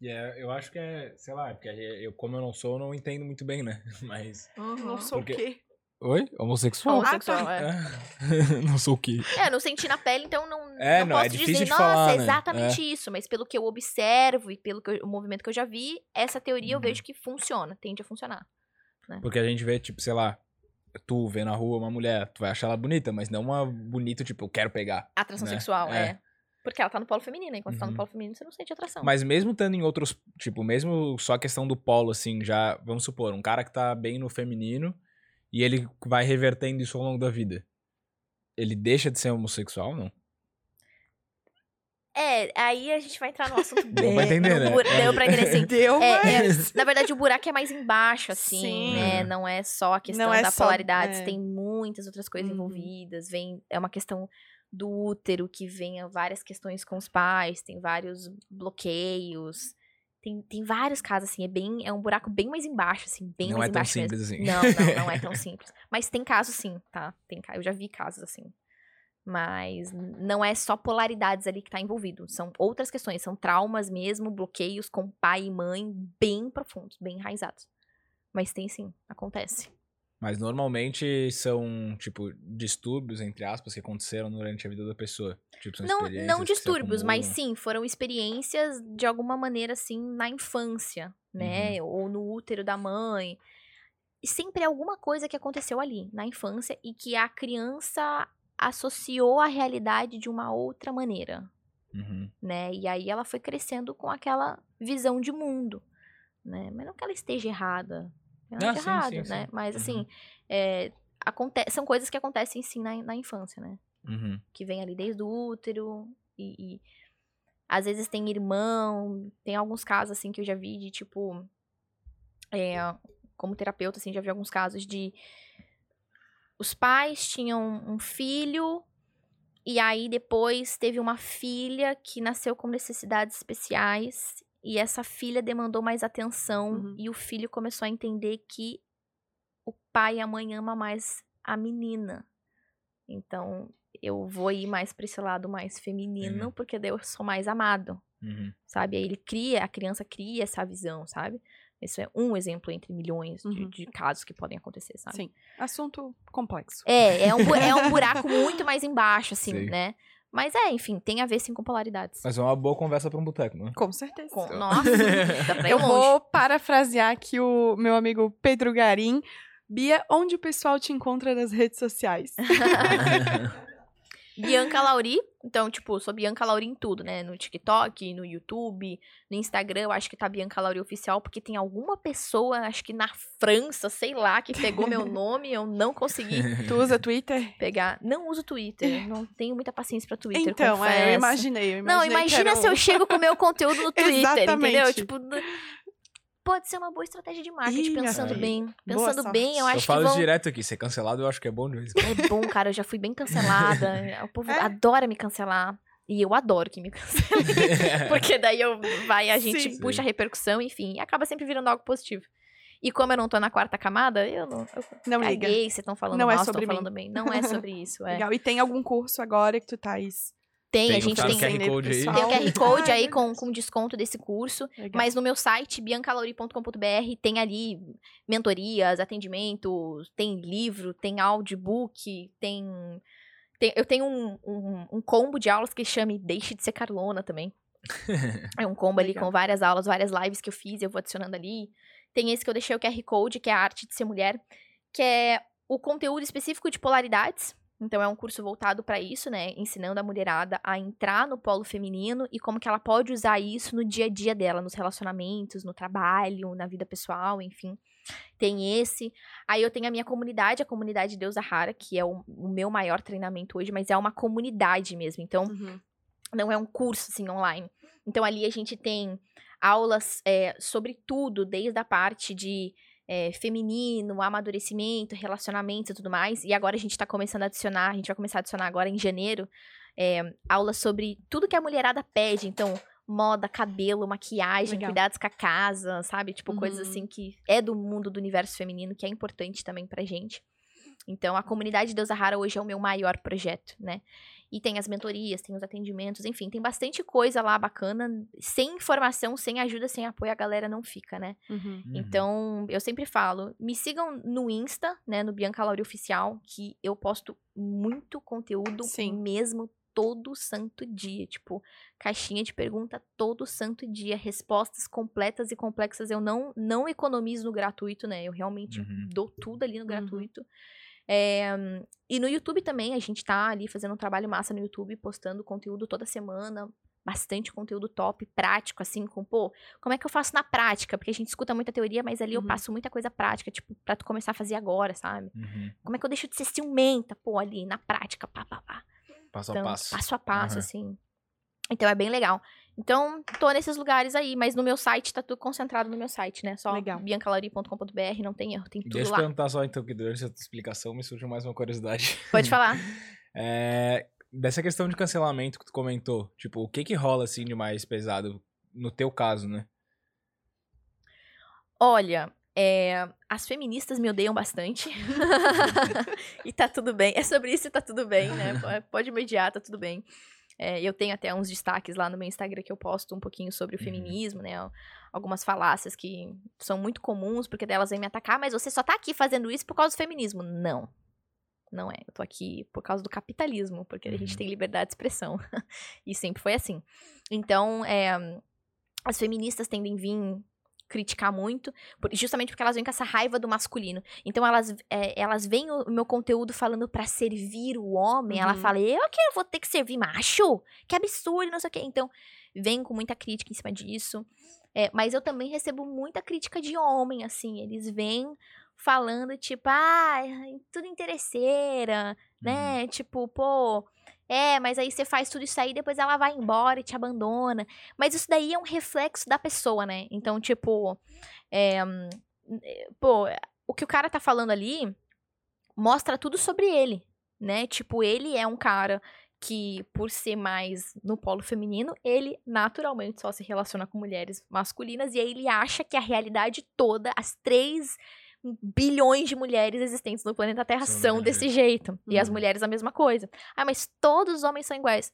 E é, eu acho que é, sei lá, porque eu, como eu não sou, eu não entendo muito bem, né? [LAUGHS] Mas. Não sou Porque- o quê? Oi? Homossexual? Homossexual, é. [LAUGHS] não sou o quê? É, eu não senti na pele, então não, É, não não, é posso difícil dizer, de nossa, falar, é né? exatamente isso. Mas pelo que eu observo e pelo que eu- o movimento que eu já vi, essa teoria eu Uhum. vejo que funciona, tende a funcionar. Porque a gente vê, tipo, sei lá, tu vê na rua uma mulher, tu vai achar ela bonita, mas não uma bonita, tipo, eu quero pegar. Atração Né? sexual, É. é. Porque ela tá no polo feminino, enquanto você tá no Uhum. polo feminino, você não sente atração. Mas mesmo estando em outros, tipo, mesmo só a questão do polo, assim, já, vamos supor, um cara que tá bem no feminino e ele vai revertendo isso ao longo da vida. Ele deixa de ser homossexual, não? É, aí a gente vai entrar no assunto bem. pra entender, né? Deu pra entender sim. Deu, É, mas... é, na verdade, o buraco é mais embaixo, assim, Sim. né? Não é só a questão é da só- polaridade, é. tem muitas outras coisas Uhum. envolvidas. Vem, é uma questão do útero que vem várias questões com os pais, tem vários bloqueios. Tem, tem vários casos, assim, é bem. É um buraco bem mais embaixo, assim, bem Não mais é tão embaixo mesmo. simples assim. Não, não, não é [LAUGHS] tão simples. Mas tem casos sim, tá? Tem, eu já vi casos assim. Mas não é só polaridades ali que tá envolvido. São outras questões, são traumas mesmo, bloqueios com pai e mãe bem profundos, bem enraizados. Mas tem sim, acontece. Mas normalmente são, tipo, distúrbios, entre aspas, que aconteceram durante a vida da pessoa. Tipo, são Não, não distúrbios, mas sim, foram experiências de alguma maneira assim na infância, né? Ou no útero da mãe. Sempre alguma coisa que aconteceu ali, na infância, e que a criança associou à realidade de uma outra maneira, Uhum. né? E aí ela foi crescendo com aquela visão de mundo, né? Mas não que ela esteja errada. Ela Ah, esteja sim, errada, sim, né? sim. Mas Uhum. assim, é, aconte são coisas que acontecem sim na, na infância, né? Uhum. que vem ali desde o útero e, e às vezes tem irmão, tem alguns casos assim que eu já vi de tipo é, como terapeuta assim já vi alguns casos de os pais tinham um filho e aí depois teve uma filha que nasceu com necessidades especiais e essa filha demandou mais atenção Uhum. e o filho começou a entender que o pai e a mãe ama mais a menina. Então, eu vou ir mais pra esse lado mais feminino, Uhum. porque daí eu sou mais amado, Uhum. sabe? Aí ele cria, a criança cria essa visão, sabe? Isso é um exemplo entre milhões de, Uhum. de casos que podem acontecer, sabe? Sim, assunto complexo. É, é um, é um [LAUGHS] buraco muito mais embaixo, assim, Sei. né? Mas é, enfim, tem a ver sim com polaridades. Mas é uma boa conversa pra um boteco, né? Com certeza. Com- Então. Nossa, [LAUGHS] Eu vou parafrasear aqui o meu amigo Pedro Garim. Bia, onde o pessoal te encontra nas redes sociais? [LAUGHS] Bianca Lauri. Então, tipo, sou Bianca Lauri em tudo, né? No TikTok, no YouTube, no Instagram, eu acho que tá Bianca Lauri Oficial, porque tem alguma pessoa, acho que na França, sei lá, que [LAUGHS] pegou meu nome, eu não consegui Tu usa Twitter? pegar. Não uso Twitter, não tenho muita paciência pra Twitter, então, é, eu confesso. imaginei, eu Não, imaginei que imagina se eu um- chego com o meu conteúdo no [LAUGHS] Twitter, entendeu? Tipo, pode ser uma boa estratégia de marketing, Ih, pensando filha. bem. Pensando bem, eu eu acho que falo vão... direto aqui. Ser cancelado eu acho que é bom de vez. É bom, cara, eu já fui bem cancelada. [LAUGHS] O povo É? adora me cancelar. E eu adoro que me cancelem. [LAUGHS] Porque daí eu vai, a gente Sim. puxa a repercussão, enfim, e acaba sempre virando algo positivo. E como eu não tô na quarta camada, eu não. Eu Não liga. caguei, vocês estão falando Não mal, é vocês estão sobre mim. falando bem. Não é sobre [LAUGHS] isso. É. Legal. E tem algum curso agora que tu tá tais? Tem, Tem a gente QR tem, Code aí. tem o? QR Code aí [LAUGHS] com, com desconto desse curso. Legal. Mas no meu site, biancalauri.com.br, tem ali mentorias, atendimentos, tem livro, tem audiobook, tem. tem- eu tenho um, um, um combo de aulas que chama Deixe de Ser Carlona também. [LAUGHS] É um combo ali Legal. com várias aulas, várias lives que eu fiz, eu vou adicionando ali. Tem esse que eu deixei o QR Code, que é a arte de ser mulher, que é o conteúdo específico de polaridades. Então é um curso voltado para isso, né? Ensinando a mulherada a entrar no polo feminino e como que ela pode usar isso no dia a dia dela, nos relacionamentos, no trabalho, na vida pessoal, enfim. Tem esse. Aí eu tenho a minha comunidade, a comunidade Deusa Rara, que é o, o meu maior treinamento hoje, mas é uma comunidade mesmo. Então, Uhum. não é um curso assim online. Então ali a gente tem aulas é, sobre tudo, desde a parte de é, feminino, amadurecimento, relacionamentos e tudo mais. E agora a gente tá começando a adicionar, a gente vai começar a adicionar agora em janeiro, é, aulas sobre tudo que a mulherada pede. Então, moda, cabelo, maquiagem, Legal. cuidados com a casa, sabe? Tipo, coisas Uhum. assim que é do mundo do universo feminino, que é importante também pra gente. Então, a comunidade Deusa Rara hoje é o meu maior projeto, né? E tem as mentorias, tem os atendimentos, enfim, tem bastante coisa lá bacana. Sem informação, sem ajuda, sem apoio, a galera não fica, né? Uhum. Uhum. Então, eu sempre falo, me sigam no Insta, né, no Bianca Lauri Oficial, que eu posto muito conteúdo Sim. mesmo todo santo dia, tipo, caixinha de pergunta todo santo dia, respostas completas e complexas. Eu não não economizo no gratuito, né? Eu realmente Uhum. dou tudo ali no Uhum. É, e no YouTube também, a gente tá ali fazendo um trabalho massa no YouTube, postando conteúdo toda semana, bastante conteúdo top, prático, assim, com, pô, como é que eu faço na prática? Porque a gente escuta muita teoria, mas ali eu Uhum. passo muita coisa prática, tipo, pra tu começar a fazer agora, sabe? Uhum. Como é que eu deixo de ser ciumenta, pô, ali, na prática, pá, pá, pá. Passo a Então, passo. a passo, Aham. assim. Então é bem legal. Então, tô nesses lugares aí, mas no meu site tá tudo concentrado no meu site, né? Só biancalari.com.br, não tem erro, tem tudo Deixa eu lá. perguntar só, então, que durante essa explicação me surgiu mais uma curiosidade. Pode falar. [LAUGHS] É, dessa questão de cancelamento que tu comentou, tipo, o que que rola, assim, de mais pesado no teu caso, né? Olha, é, as feministas me odeiam bastante. [LAUGHS] [LAUGHS] e tá tudo bem. É sobre isso e tá tudo bem, né? Po- Pode me odiar, tá tudo bem. É, eu tenho até uns destaques lá no meu Instagram que eu posto um pouquinho sobre o Uhum. feminismo, né? Algumas falácias que são muito comuns, porque delas vêm me atacar, mas você só tá aqui fazendo isso por causa do feminismo. Não. Não é. Eu tô aqui por causa do capitalismo, porque a gente Uhum. tem liberdade de expressão. [LAUGHS] e sempre foi assim. Então, é, as feministas tendem a vir criticar muito, justamente porque elas vêm com essa raiva do masculino. Então elas, é, elas veem o meu conteúdo falando pra servir o homem. Ela Uhum. fala, eu que vou ter que servir macho? Que absurdo, não sei o quê. Então, vem com muita crítica em cima disso. É, mas eu também recebo muita crítica de homem, assim. Eles vêm falando, tipo, ah, tudo interesseira, né? Tipo, pô, é, mas aí você faz tudo isso aí, depois ela vai embora e te abandona. Mas isso daí é um reflexo da pessoa, né? Então, tipo, é, pô, o que o cara tá falando ali mostra tudo sobre ele, né? Tipo, ele é um cara que, por ser mais no polo feminino, ele naturalmente só se relaciona com mulheres masculinas e aí ele acha que a realidade toda, as três bilhões de mulheres existentes no planeta Terra São são, daquele desse jeito. E as Uhum. mulheres a mesma coisa. Ah, mas todos os homens são iguais.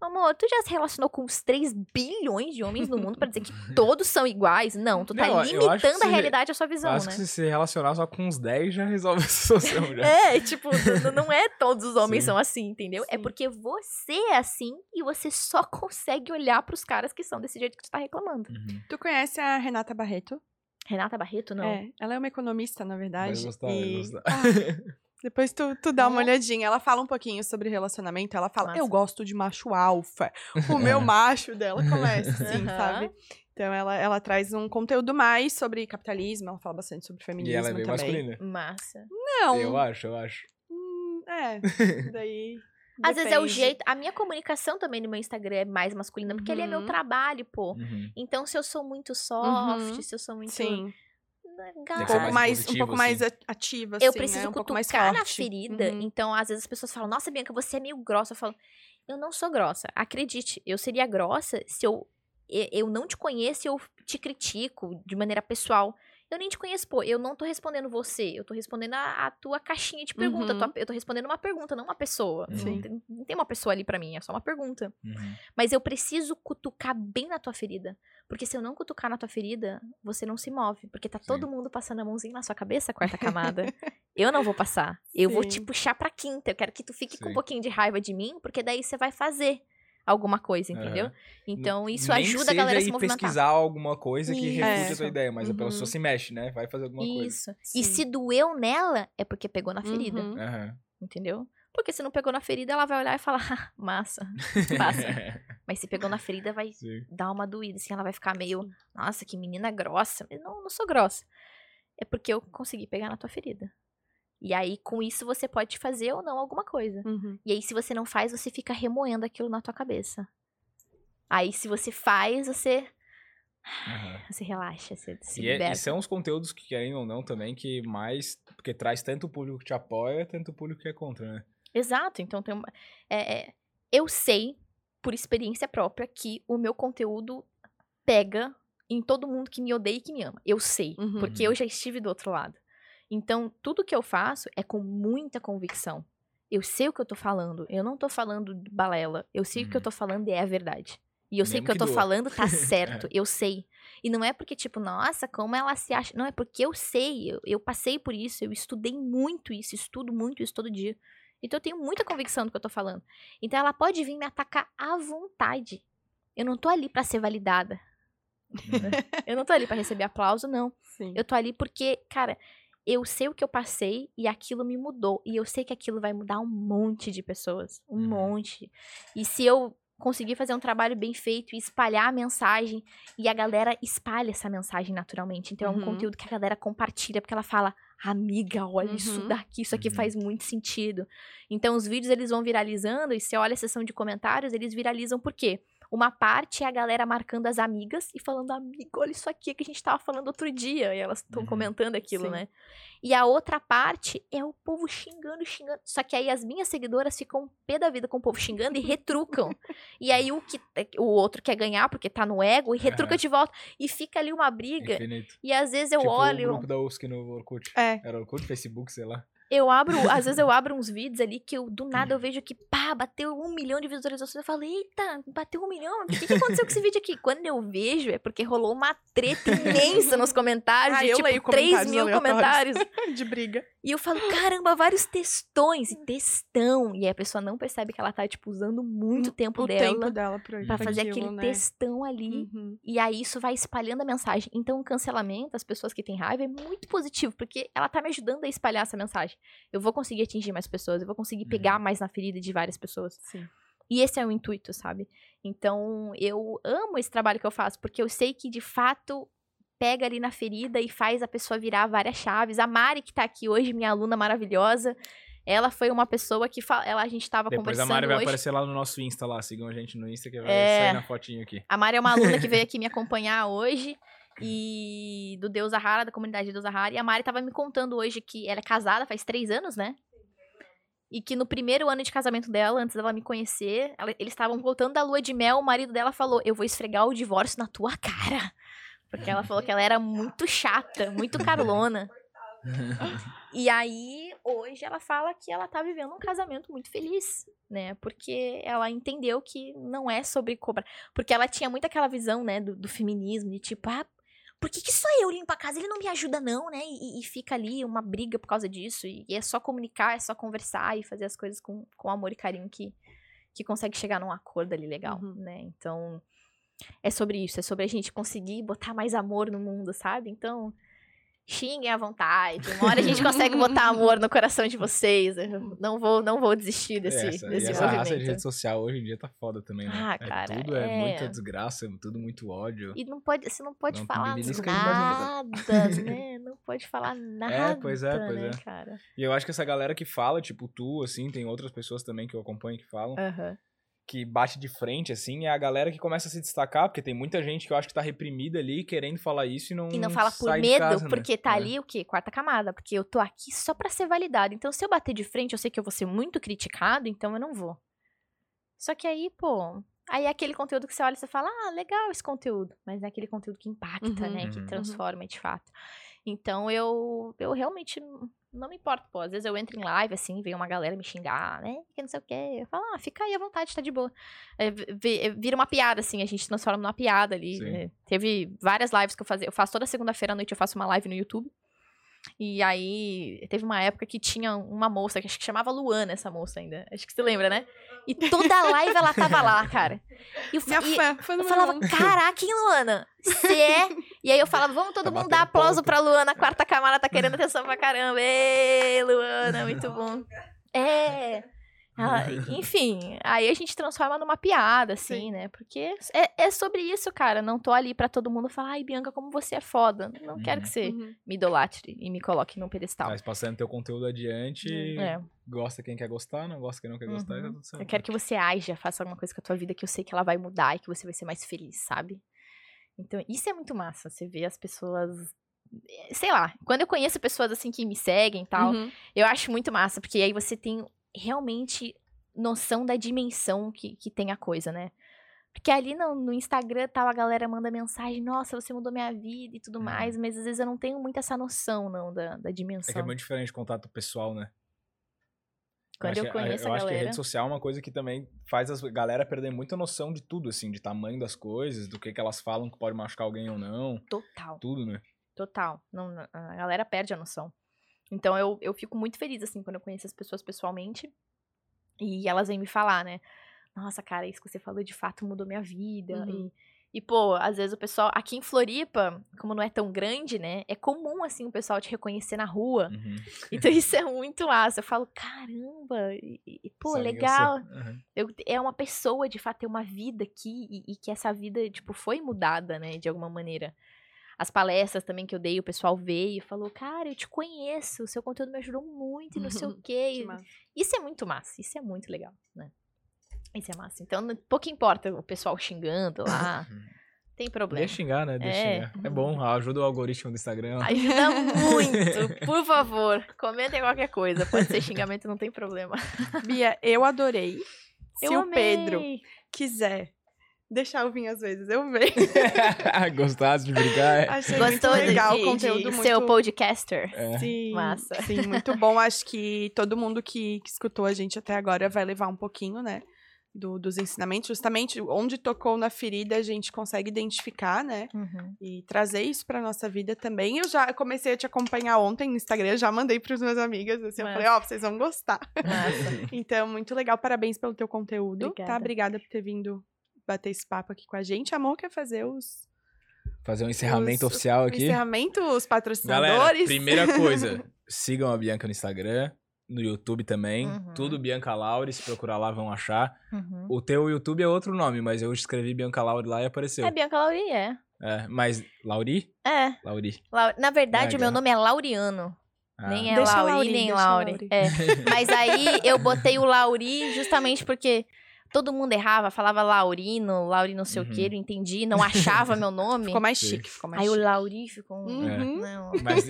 Amor, tu já se relacionou com uns 3 bilhões de homens no mundo pra dizer que [LAUGHS] todos são iguais? Não, tu tá Não, acho limitando a realidade à sua visão, acho né? que se se relacionar só com uns 10 já resolve essa situação, já. É, tipo, n- não é todos os homens Sim. são assim, entendeu? É Sim. porque você é assim e você só consegue olhar pros caras que são desse jeito que tu tá reclamando. Uhum. Tu conhece a Renata Barreto? Renata Barreto, não. É, ela é uma economista, na verdade. Vai gostar, vai e- gostar. Ah, [LAUGHS] depois tu, tu dá uma É. olhadinha. Ela fala um pouquinho sobre relacionamento. Ela fala, Massa. eu gosto de macho alfa. O [LAUGHS] meu macho dela começa [LAUGHS] assim, Aham. sabe? Então ela, ela traz um conteúdo mais sobre capitalismo. Ela fala bastante sobre E feminismo ela é bem também. masculina. Massa. Não, Eu acho, eu acho. hum, é. Daí... Às vezes é o jeito. A minha comunicação também no meu Instagram é mais masculina, porque ali é meu Uhum. trabalho, pô. Uhum. Então, se eu sou muito soft, Uhum. se eu sou muito. Sim, Legal. Um pouco mais mais, um positivo, pouco mais assim. a- ativa, eu assim, preciso né? um pouco mais cutucar forte. na ferida. Uhum. Então, às vezes as pessoas falam, nossa, Bianca, você é meio grossa. Eu falo, eu não sou grossa. Acredite, eu seria grossa se eu, eu não te conheço e eu te critico de maneira pessoal. Eu nem te conheço, pô. Eu não tô respondendo você. Eu tô respondendo a, a tua caixinha de pergunta. Uhum. tua- Eu tô respondendo uma pergunta, não uma pessoa. Sim. Não, tem, não tem uma pessoa ali pra mim, é só uma pergunta. Uhum. Mas eu preciso cutucar bem na tua ferida. Porque se eu não cutucar na tua ferida, você não se move. Porque tá Sim. todo mundo passando a mãozinha na sua cabeça, quarta camada. [LAUGHS] eu não vou passar. Eu vou te Sim. puxar pra quinta. Eu quero que tu fique com um Sim. pouquinho de raiva de mim, porque daí você vai fazer alguma coisa, entendeu? Aham. Então isso Nem ajuda a galera a se movimentar. pesquisar alguma coisa que refute a Isso. tua ideia, mas a Uhum. pessoa se mexe, né? Vai fazer alguma coisa. Isso. E se doeu nela, é porque pegou na ferida, Uhum. Entendeu? Porque se não pegou na ferida, ela vai olhar e falar, "Ah, massa, passa. [LAUGHS] Mas se pegou na ferida, vai Sim. dar uma doída, assim, ela vai ficar meio, nossa, que menina grossa. Eu não, não sou grossa. É porque eu consegui pegar na tua ferida. E aí, com isso, você pode fazer ou não alguma coisa. Uhum. E aí, se você não faz, você fica remoendo aquilo na tua cabeça. Aí, se você faz, você, Aham. você relaxa, você se E, é- e são os conteúdos que, querendo ou não, também, que mais. Porque traz tanto o público que te apoia, tanto o público que é contra, né? Exato. Então, tem uma... é, é, eu sei, por experiência própria, que o meu conteúdo pega em todo mundo que me odeia e que me ama. Eu sei, Uhum. porque eu já estive do outro lado. Então, tudo que eu faço é com muita convicção. Eu sei o que eu tô falando. Eu não tô falando de balela. Eu sei o que eu Uhum. tô falando é a verdade. E eu sei Mesmo que o que eu que tô doa. falando tá [LAUGHS] certo. Eu sei. E não é porque, tipo, nossa, como ela se acha. Não, é porque eu sei. Eu, eu passei por isso. Eu estudei muito isso. Estudo muito isso todo dia. Então eu tenho muita convicção do que eu tô falando. Então ela pode vir me atacar à vontade. Eu não tô ali pra ser validada. [LAUGHS] Eu não tô ali pra receber aplauso, não. Sim. Eu tô ali porque, cara, eu sei o que eu passei e aquilo me mudou. E eu sei que aquilo vai mudar um monte de pessoas. Um Uhum. monte. E se eu conseguir fazer um trabalho bem feito e espalhar a mensagem, e a galera espalha essa mensagem naturalmente. Então é um Uhum. conteúdo que a galera compartilha, porque ela fala, amiga, olha isso Uhum. daqui, isso aqui Uhum. faz muito sentido. Então os vídeos eles vão viralizando, e você olha a seção de comentários, eles viralizam por quê? Uma parte é a galera marcando as amigas e falando, amigo, olha isso aqui que a gente tava falando outro dia. E elas estão Uhum. comentando aquilo, Sim. né? E a outra parte é o povo xingando, xingando. Só que aí as minhas seguidoras ficam pé da vida com o povo xingando e retrucam. [LAUGHS] e aí o, que, o outro quer ganhar porque tá no ego e retruca É. de volta. E fica ali uma briga. Infinito. E às vezes eu tipo olho. o grupo da UFSC no Orkut. É. Era Orkut, Facebook, sei lá. Eu abro, às vezes eu [LAUGHS] abro uns vídeos ali que eu, do nada eu vejo que, pá, bateu um milhão de visualizações. Eu falo, eita, bateu um milhão? O que, que aconteceu com esse vídeo aqui? Quando eu vejo, é porque rolou uma treta imensa nos comentários. [LAUGHS] Ah, de, eu tipo, leio 3 comentários mil comentários. [LAUGHS] De briga. E eu falo, [GASPS] caramba, vários textões. E textão. E aí a pessoa não percebe que ela tá, tipo, usando muito tempo o dela tempo dela pra, pra pra fazer aquilo, aquele né? textão ali. Uhum. E aí isso vai espalhando a mensagem. Então o cancelamento, as pessoas que têm raiva, é muito positivo, porque ela tá me ajudando a espalhar essa mensagem. Eu vou conseguir atingir mais pessoas, eu vou conseguir Uhum. pegar mais na ferida de várias pessoas. Sim. E esse é o intuito, sabe? Então eu amo esse trabalho que eu faço, porque eu sei que de fato pega ali na ferida e faz a pessoa virar várias chaves. A Mari, que tá aqui hoje, minha aluna maravilhosa, ela foi uma pessoa que fa- ela, a gente tava Depois a conversando Mari vai hoje. aparecer lá no nosso Insta lá. Sigam a gente no Insta que vai É. sair na fotinho aqui. A Mari é uma aluna que veio [LAUGHS] aqui me acompanhar hoje. E do Deus Ahara, da comunidade Deus Ahara. E a Mari tava me contando hoje que ela é casada faz três anos, né? E que no primeiro ano de casamento dela, antes dela me conhecer, ela- eles estavam voltando da lua de mel. O marido dela falou: Eu vou esfregar o divórcio na tua cara. Porque ela falou que ela era muito chata, muito carlona. E aí, hoje, ela fala que ela tá vivendo um casamento muito feliz, né? Porque ela entendeu que não é sobre cobrar. Porque ela tinha muito aquela visão, né, do, do feminismo, de tipo, ah, por que, que só eu limpo a casa? Ele não me ajuda, não, né? E, e fica ali uma briga por causa disso. E, é só comunicar, é só conversar e fazer as coisas com, com amor e carinho que, que consegue chegar num acordo ali legal, Uhum. né? Então, é sobre isso, é sobre a gente conseguir botar mais amor no mundo, sabe? Então, xinguem à vontade. Uma hora a gente consegue botar amor no coração de vocês. Eu não vou, não vou desistir desse, É, essa, e desse essa raça de movimento. rede social hoje em dia tá foda também, né? Ah, É cara, tudo é, é. muita desgraça, tudo muito ódio. E não pode, você não pode Não, falar nada, [LAUGHS] né? Não pode falar nada, pois é, pois né, é. cara? E eu acho que essa galera que fala, tipo tu, assim, tem outras pessoas também que eu acompanho que falam, Aham. Que bate de frente, assim, é a galera que começa a se destacar, porque tem muita gente que eu acho que tá reprimida ali, querendo falar isso e não E não fala por medo, casa, né? porque tá É. ali o quê? Quarta camada. Porque eu tô aqui só pra ser validado. Então, se eu bater de frente, eu sei que eu vou ser muito criticado, então eu não vou. Só que aí, pô. Aí é aquele conteúdo que você olha e você fala, ah, legal esse conteúdo. Mas é aquele conteúdo que impacta, Uhum, né? Que uhum. transforma de fato. Então eu, eu realmente não me importo, pô. Às vezes eu entro em live, assim, vem uma galera me xingar, né? Que não sei o quê. Eu falo, ah, fica aí à vontade, tá de boa. É, vi- vi- vira uma piada, assim, a gente transforma numa piada ali. Né? Teve várias lives que eu fazia. Eu faço toda segunda-feira à noite, eu faço uma live no YouTube. E aí, teve uma época que tinha uma moça, que acho que chamava Luana, essa moça ainda. Acho que você lembra, né? E toda a live ela tava lá, cara. E eu, fa- Minha e fã, eu falava, um. caraca, hein, Luana? Você é? E aí eu falava, vamos todo Tá mundo dar aplauso ponto. pra Luana, a quarta camada tá querendo atenção pra caramba. Ei, Luana, muito bom. É. Ela- [LAUGHS] enfim, aí a gente transforma numa piada, assim, Sim. né? Porque é, é sobre isso, cara. Não tô ali pra todo mundo falar, ai, Bianca, como você é foda. Não quero que você Uhum. me idolatre e me coloque num pedestal. Mas passando teu conteúdo adiante, É. gosta quem quer gostar, não gosta quem não quer gostar, e tá Uhum. tudo certo. Eu quero que você haja, faça alguma coisa com a tua vida que eu sei que ela vai mudar e que você vai ser mais feliz, sabe? Então, isso é muito massa. Você vê as pessoas. Sei lá, quando eu conheço pessoas assim que me seguem e tal, Uhum. eu acho muito massa, porque aí você tem realmente noção da dimensão que, que tem a coisa, né? Porque ali no, no Instagram tal, a galera manda mensagem, nossa, você mudou minha vida e tudo Uhum. mais, mas às vezes eu não tenho muito essa noção, não, da, da É dimensão. que é muito diferente contato pessoal, né? Quando eu que- conheço eu a acho que a galera. rede social é uma coisa que também faz a galera perder muita noção de tudo, assim, de tamanho das coisas, do que, que elas falam que pode machucar alguém ou não, Total. tudo, né? Total. Não- a galera perde a noção. Então eu, eu fico muito feliz, assim, quando eu conheço as pessoas pessoalmente. E elas vêm me falar, né? Nossa, cara, isso que você falou de fato mudou minha vida. Uhum. E, e, pô, às vezes o pessoal. Aqui em Floripa, como não é tão grande, né? É comum, assim, o pessoal te reconhecer na rua. Uhum. Então isso é muito massa. Eu falo, caramba, e, e, pô, Sabe, legal. Uhum. Eu, é uma pessoa, de fato, ter uma vida aqui e, e que essa vida, tipo, foi mudada, né, de alguma maneira. As palestras também que eu dei, o pessoal veio e falou, cara, eu te conheço, o seu conteúdo me ajudou muito e não sei o [LAUGHS] quê. Isso é muito massa, isso é muito legal, né? Isso é massa. Então, não- pouco importa o pessoal xingando lá. [LAUGHS] Tem problema. Deixa xingar, né? Deixa É. xingar. É bom, ajuda o algoritmo do Instagram. Ajuda muito. [LAUGHS] Por favor, comentem qualquer coisa. Pode ser xingamento, não tem problema. Bia, eu adorei. Se Eu o Pedro amei. quiser deixar eu vir às vezes, eu venho. [LAUGHS] Gostasse de brincar? é? Achei Gostou muito legal de, o conteúdo de muito... ser o podcaster? É. Sim, Massa. sim, muito bom. Acho que todo mundo que, que escutou a gente até agora vai levar um pouquinho, né? do- dos ensinamentos. Justamente onde tocou na ferida, a gente consegue identificar, né? Uhum. E trazer isso pra nossa vida também. Eu já comecei a te acompanhar ontem no Instagram, já mandei pros meus amigas, assim, eu falei, ó, vocês vão gostar. Massa. [LAUGHS] Então, muito legal, parabéns pelo teu conteúdo, Obrigada. tá? Obrigada por ter vindo bater esse papo aqui com a gente. Amor quer fazer os Fazer um encerramento Os- oficial aqui. encerramento, os Galera, patrocinadores. primeira coisa, [LAUGHS] sigam a Bianca no Instagram, no YouTube também. Uhum. Tudo Bianca Laure, se procurar lá vão achar. Uhum. O teu YouTube é outro nome, mas eu escrevi Bianca Laure lá e apareceu. É Bianca Lauri, é. É, mas Lauri? É. Lauri. Lau- Na verdade, Ah, o meu nome é Lauriano. Ah. Nem é Deixa Lauri, Lauri, nem Laure. Lauri. É. Mas aí eu botei o Lauri justamente porque todo mundo errava, falava Laurino, Lauri não sei Uhum. o que, não entendi, não achava meu nome. Ficou mais chique, ficou mais Aí o chique. Lauri ficou um... Uhum. Não. Mas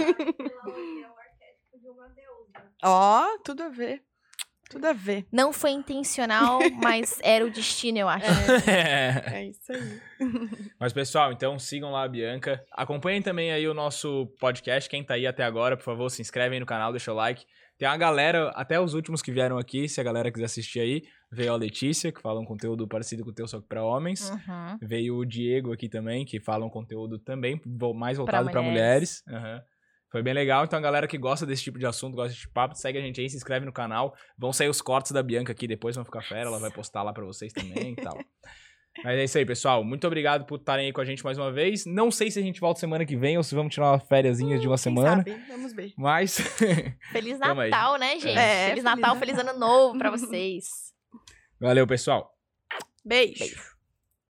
Ó, tudo a ver. Tudo a ver. Não foi intencional, [LAUGHS] mas era o destino, eu acho. É isso aí. [LAUGHS] Mas, pessoal, então sigam lá a Bianca. Acompanhem também aí o nosso podcast. Quem tá aí até agora, por favor, se inscreve aí no canal, deixa o like. Tem uma galera, até os últimos que vieram aqui, se a galera quiser assistir aí. Veio a Letícia, que fala um conteúdo parecido com o teu, só que pra homens. Uhum. Veio o Diego aqui também, que fala um conteúdo também mais Pra voltado pra mulheres. mulheres. Aham. Foi bem legal. Então, a galera que gosta desse tipo de assunto, gosta desse papo, segue a gente aí, se inscreve no canal. Vão sair os cortes da Bianca aqui depois, vão ficar fera. Ela vai postar lá pra vocês também e tal. [LAUGHS] Mas é isso aí, pessoal. Muito obrigado por estarem aí com a gente mais uma vez. Não sei se a gente volta semana que vem ou se vamos tirar uma férias de uma Quem semana. sabe? Vamos ver. Mas Feliz. [LAUGHS] Natal, né, gente? É, feliz Feliz Natal, Natal. feliz Ano Novo pra vocês. Valeu, pessoal. Beijo. Beijo.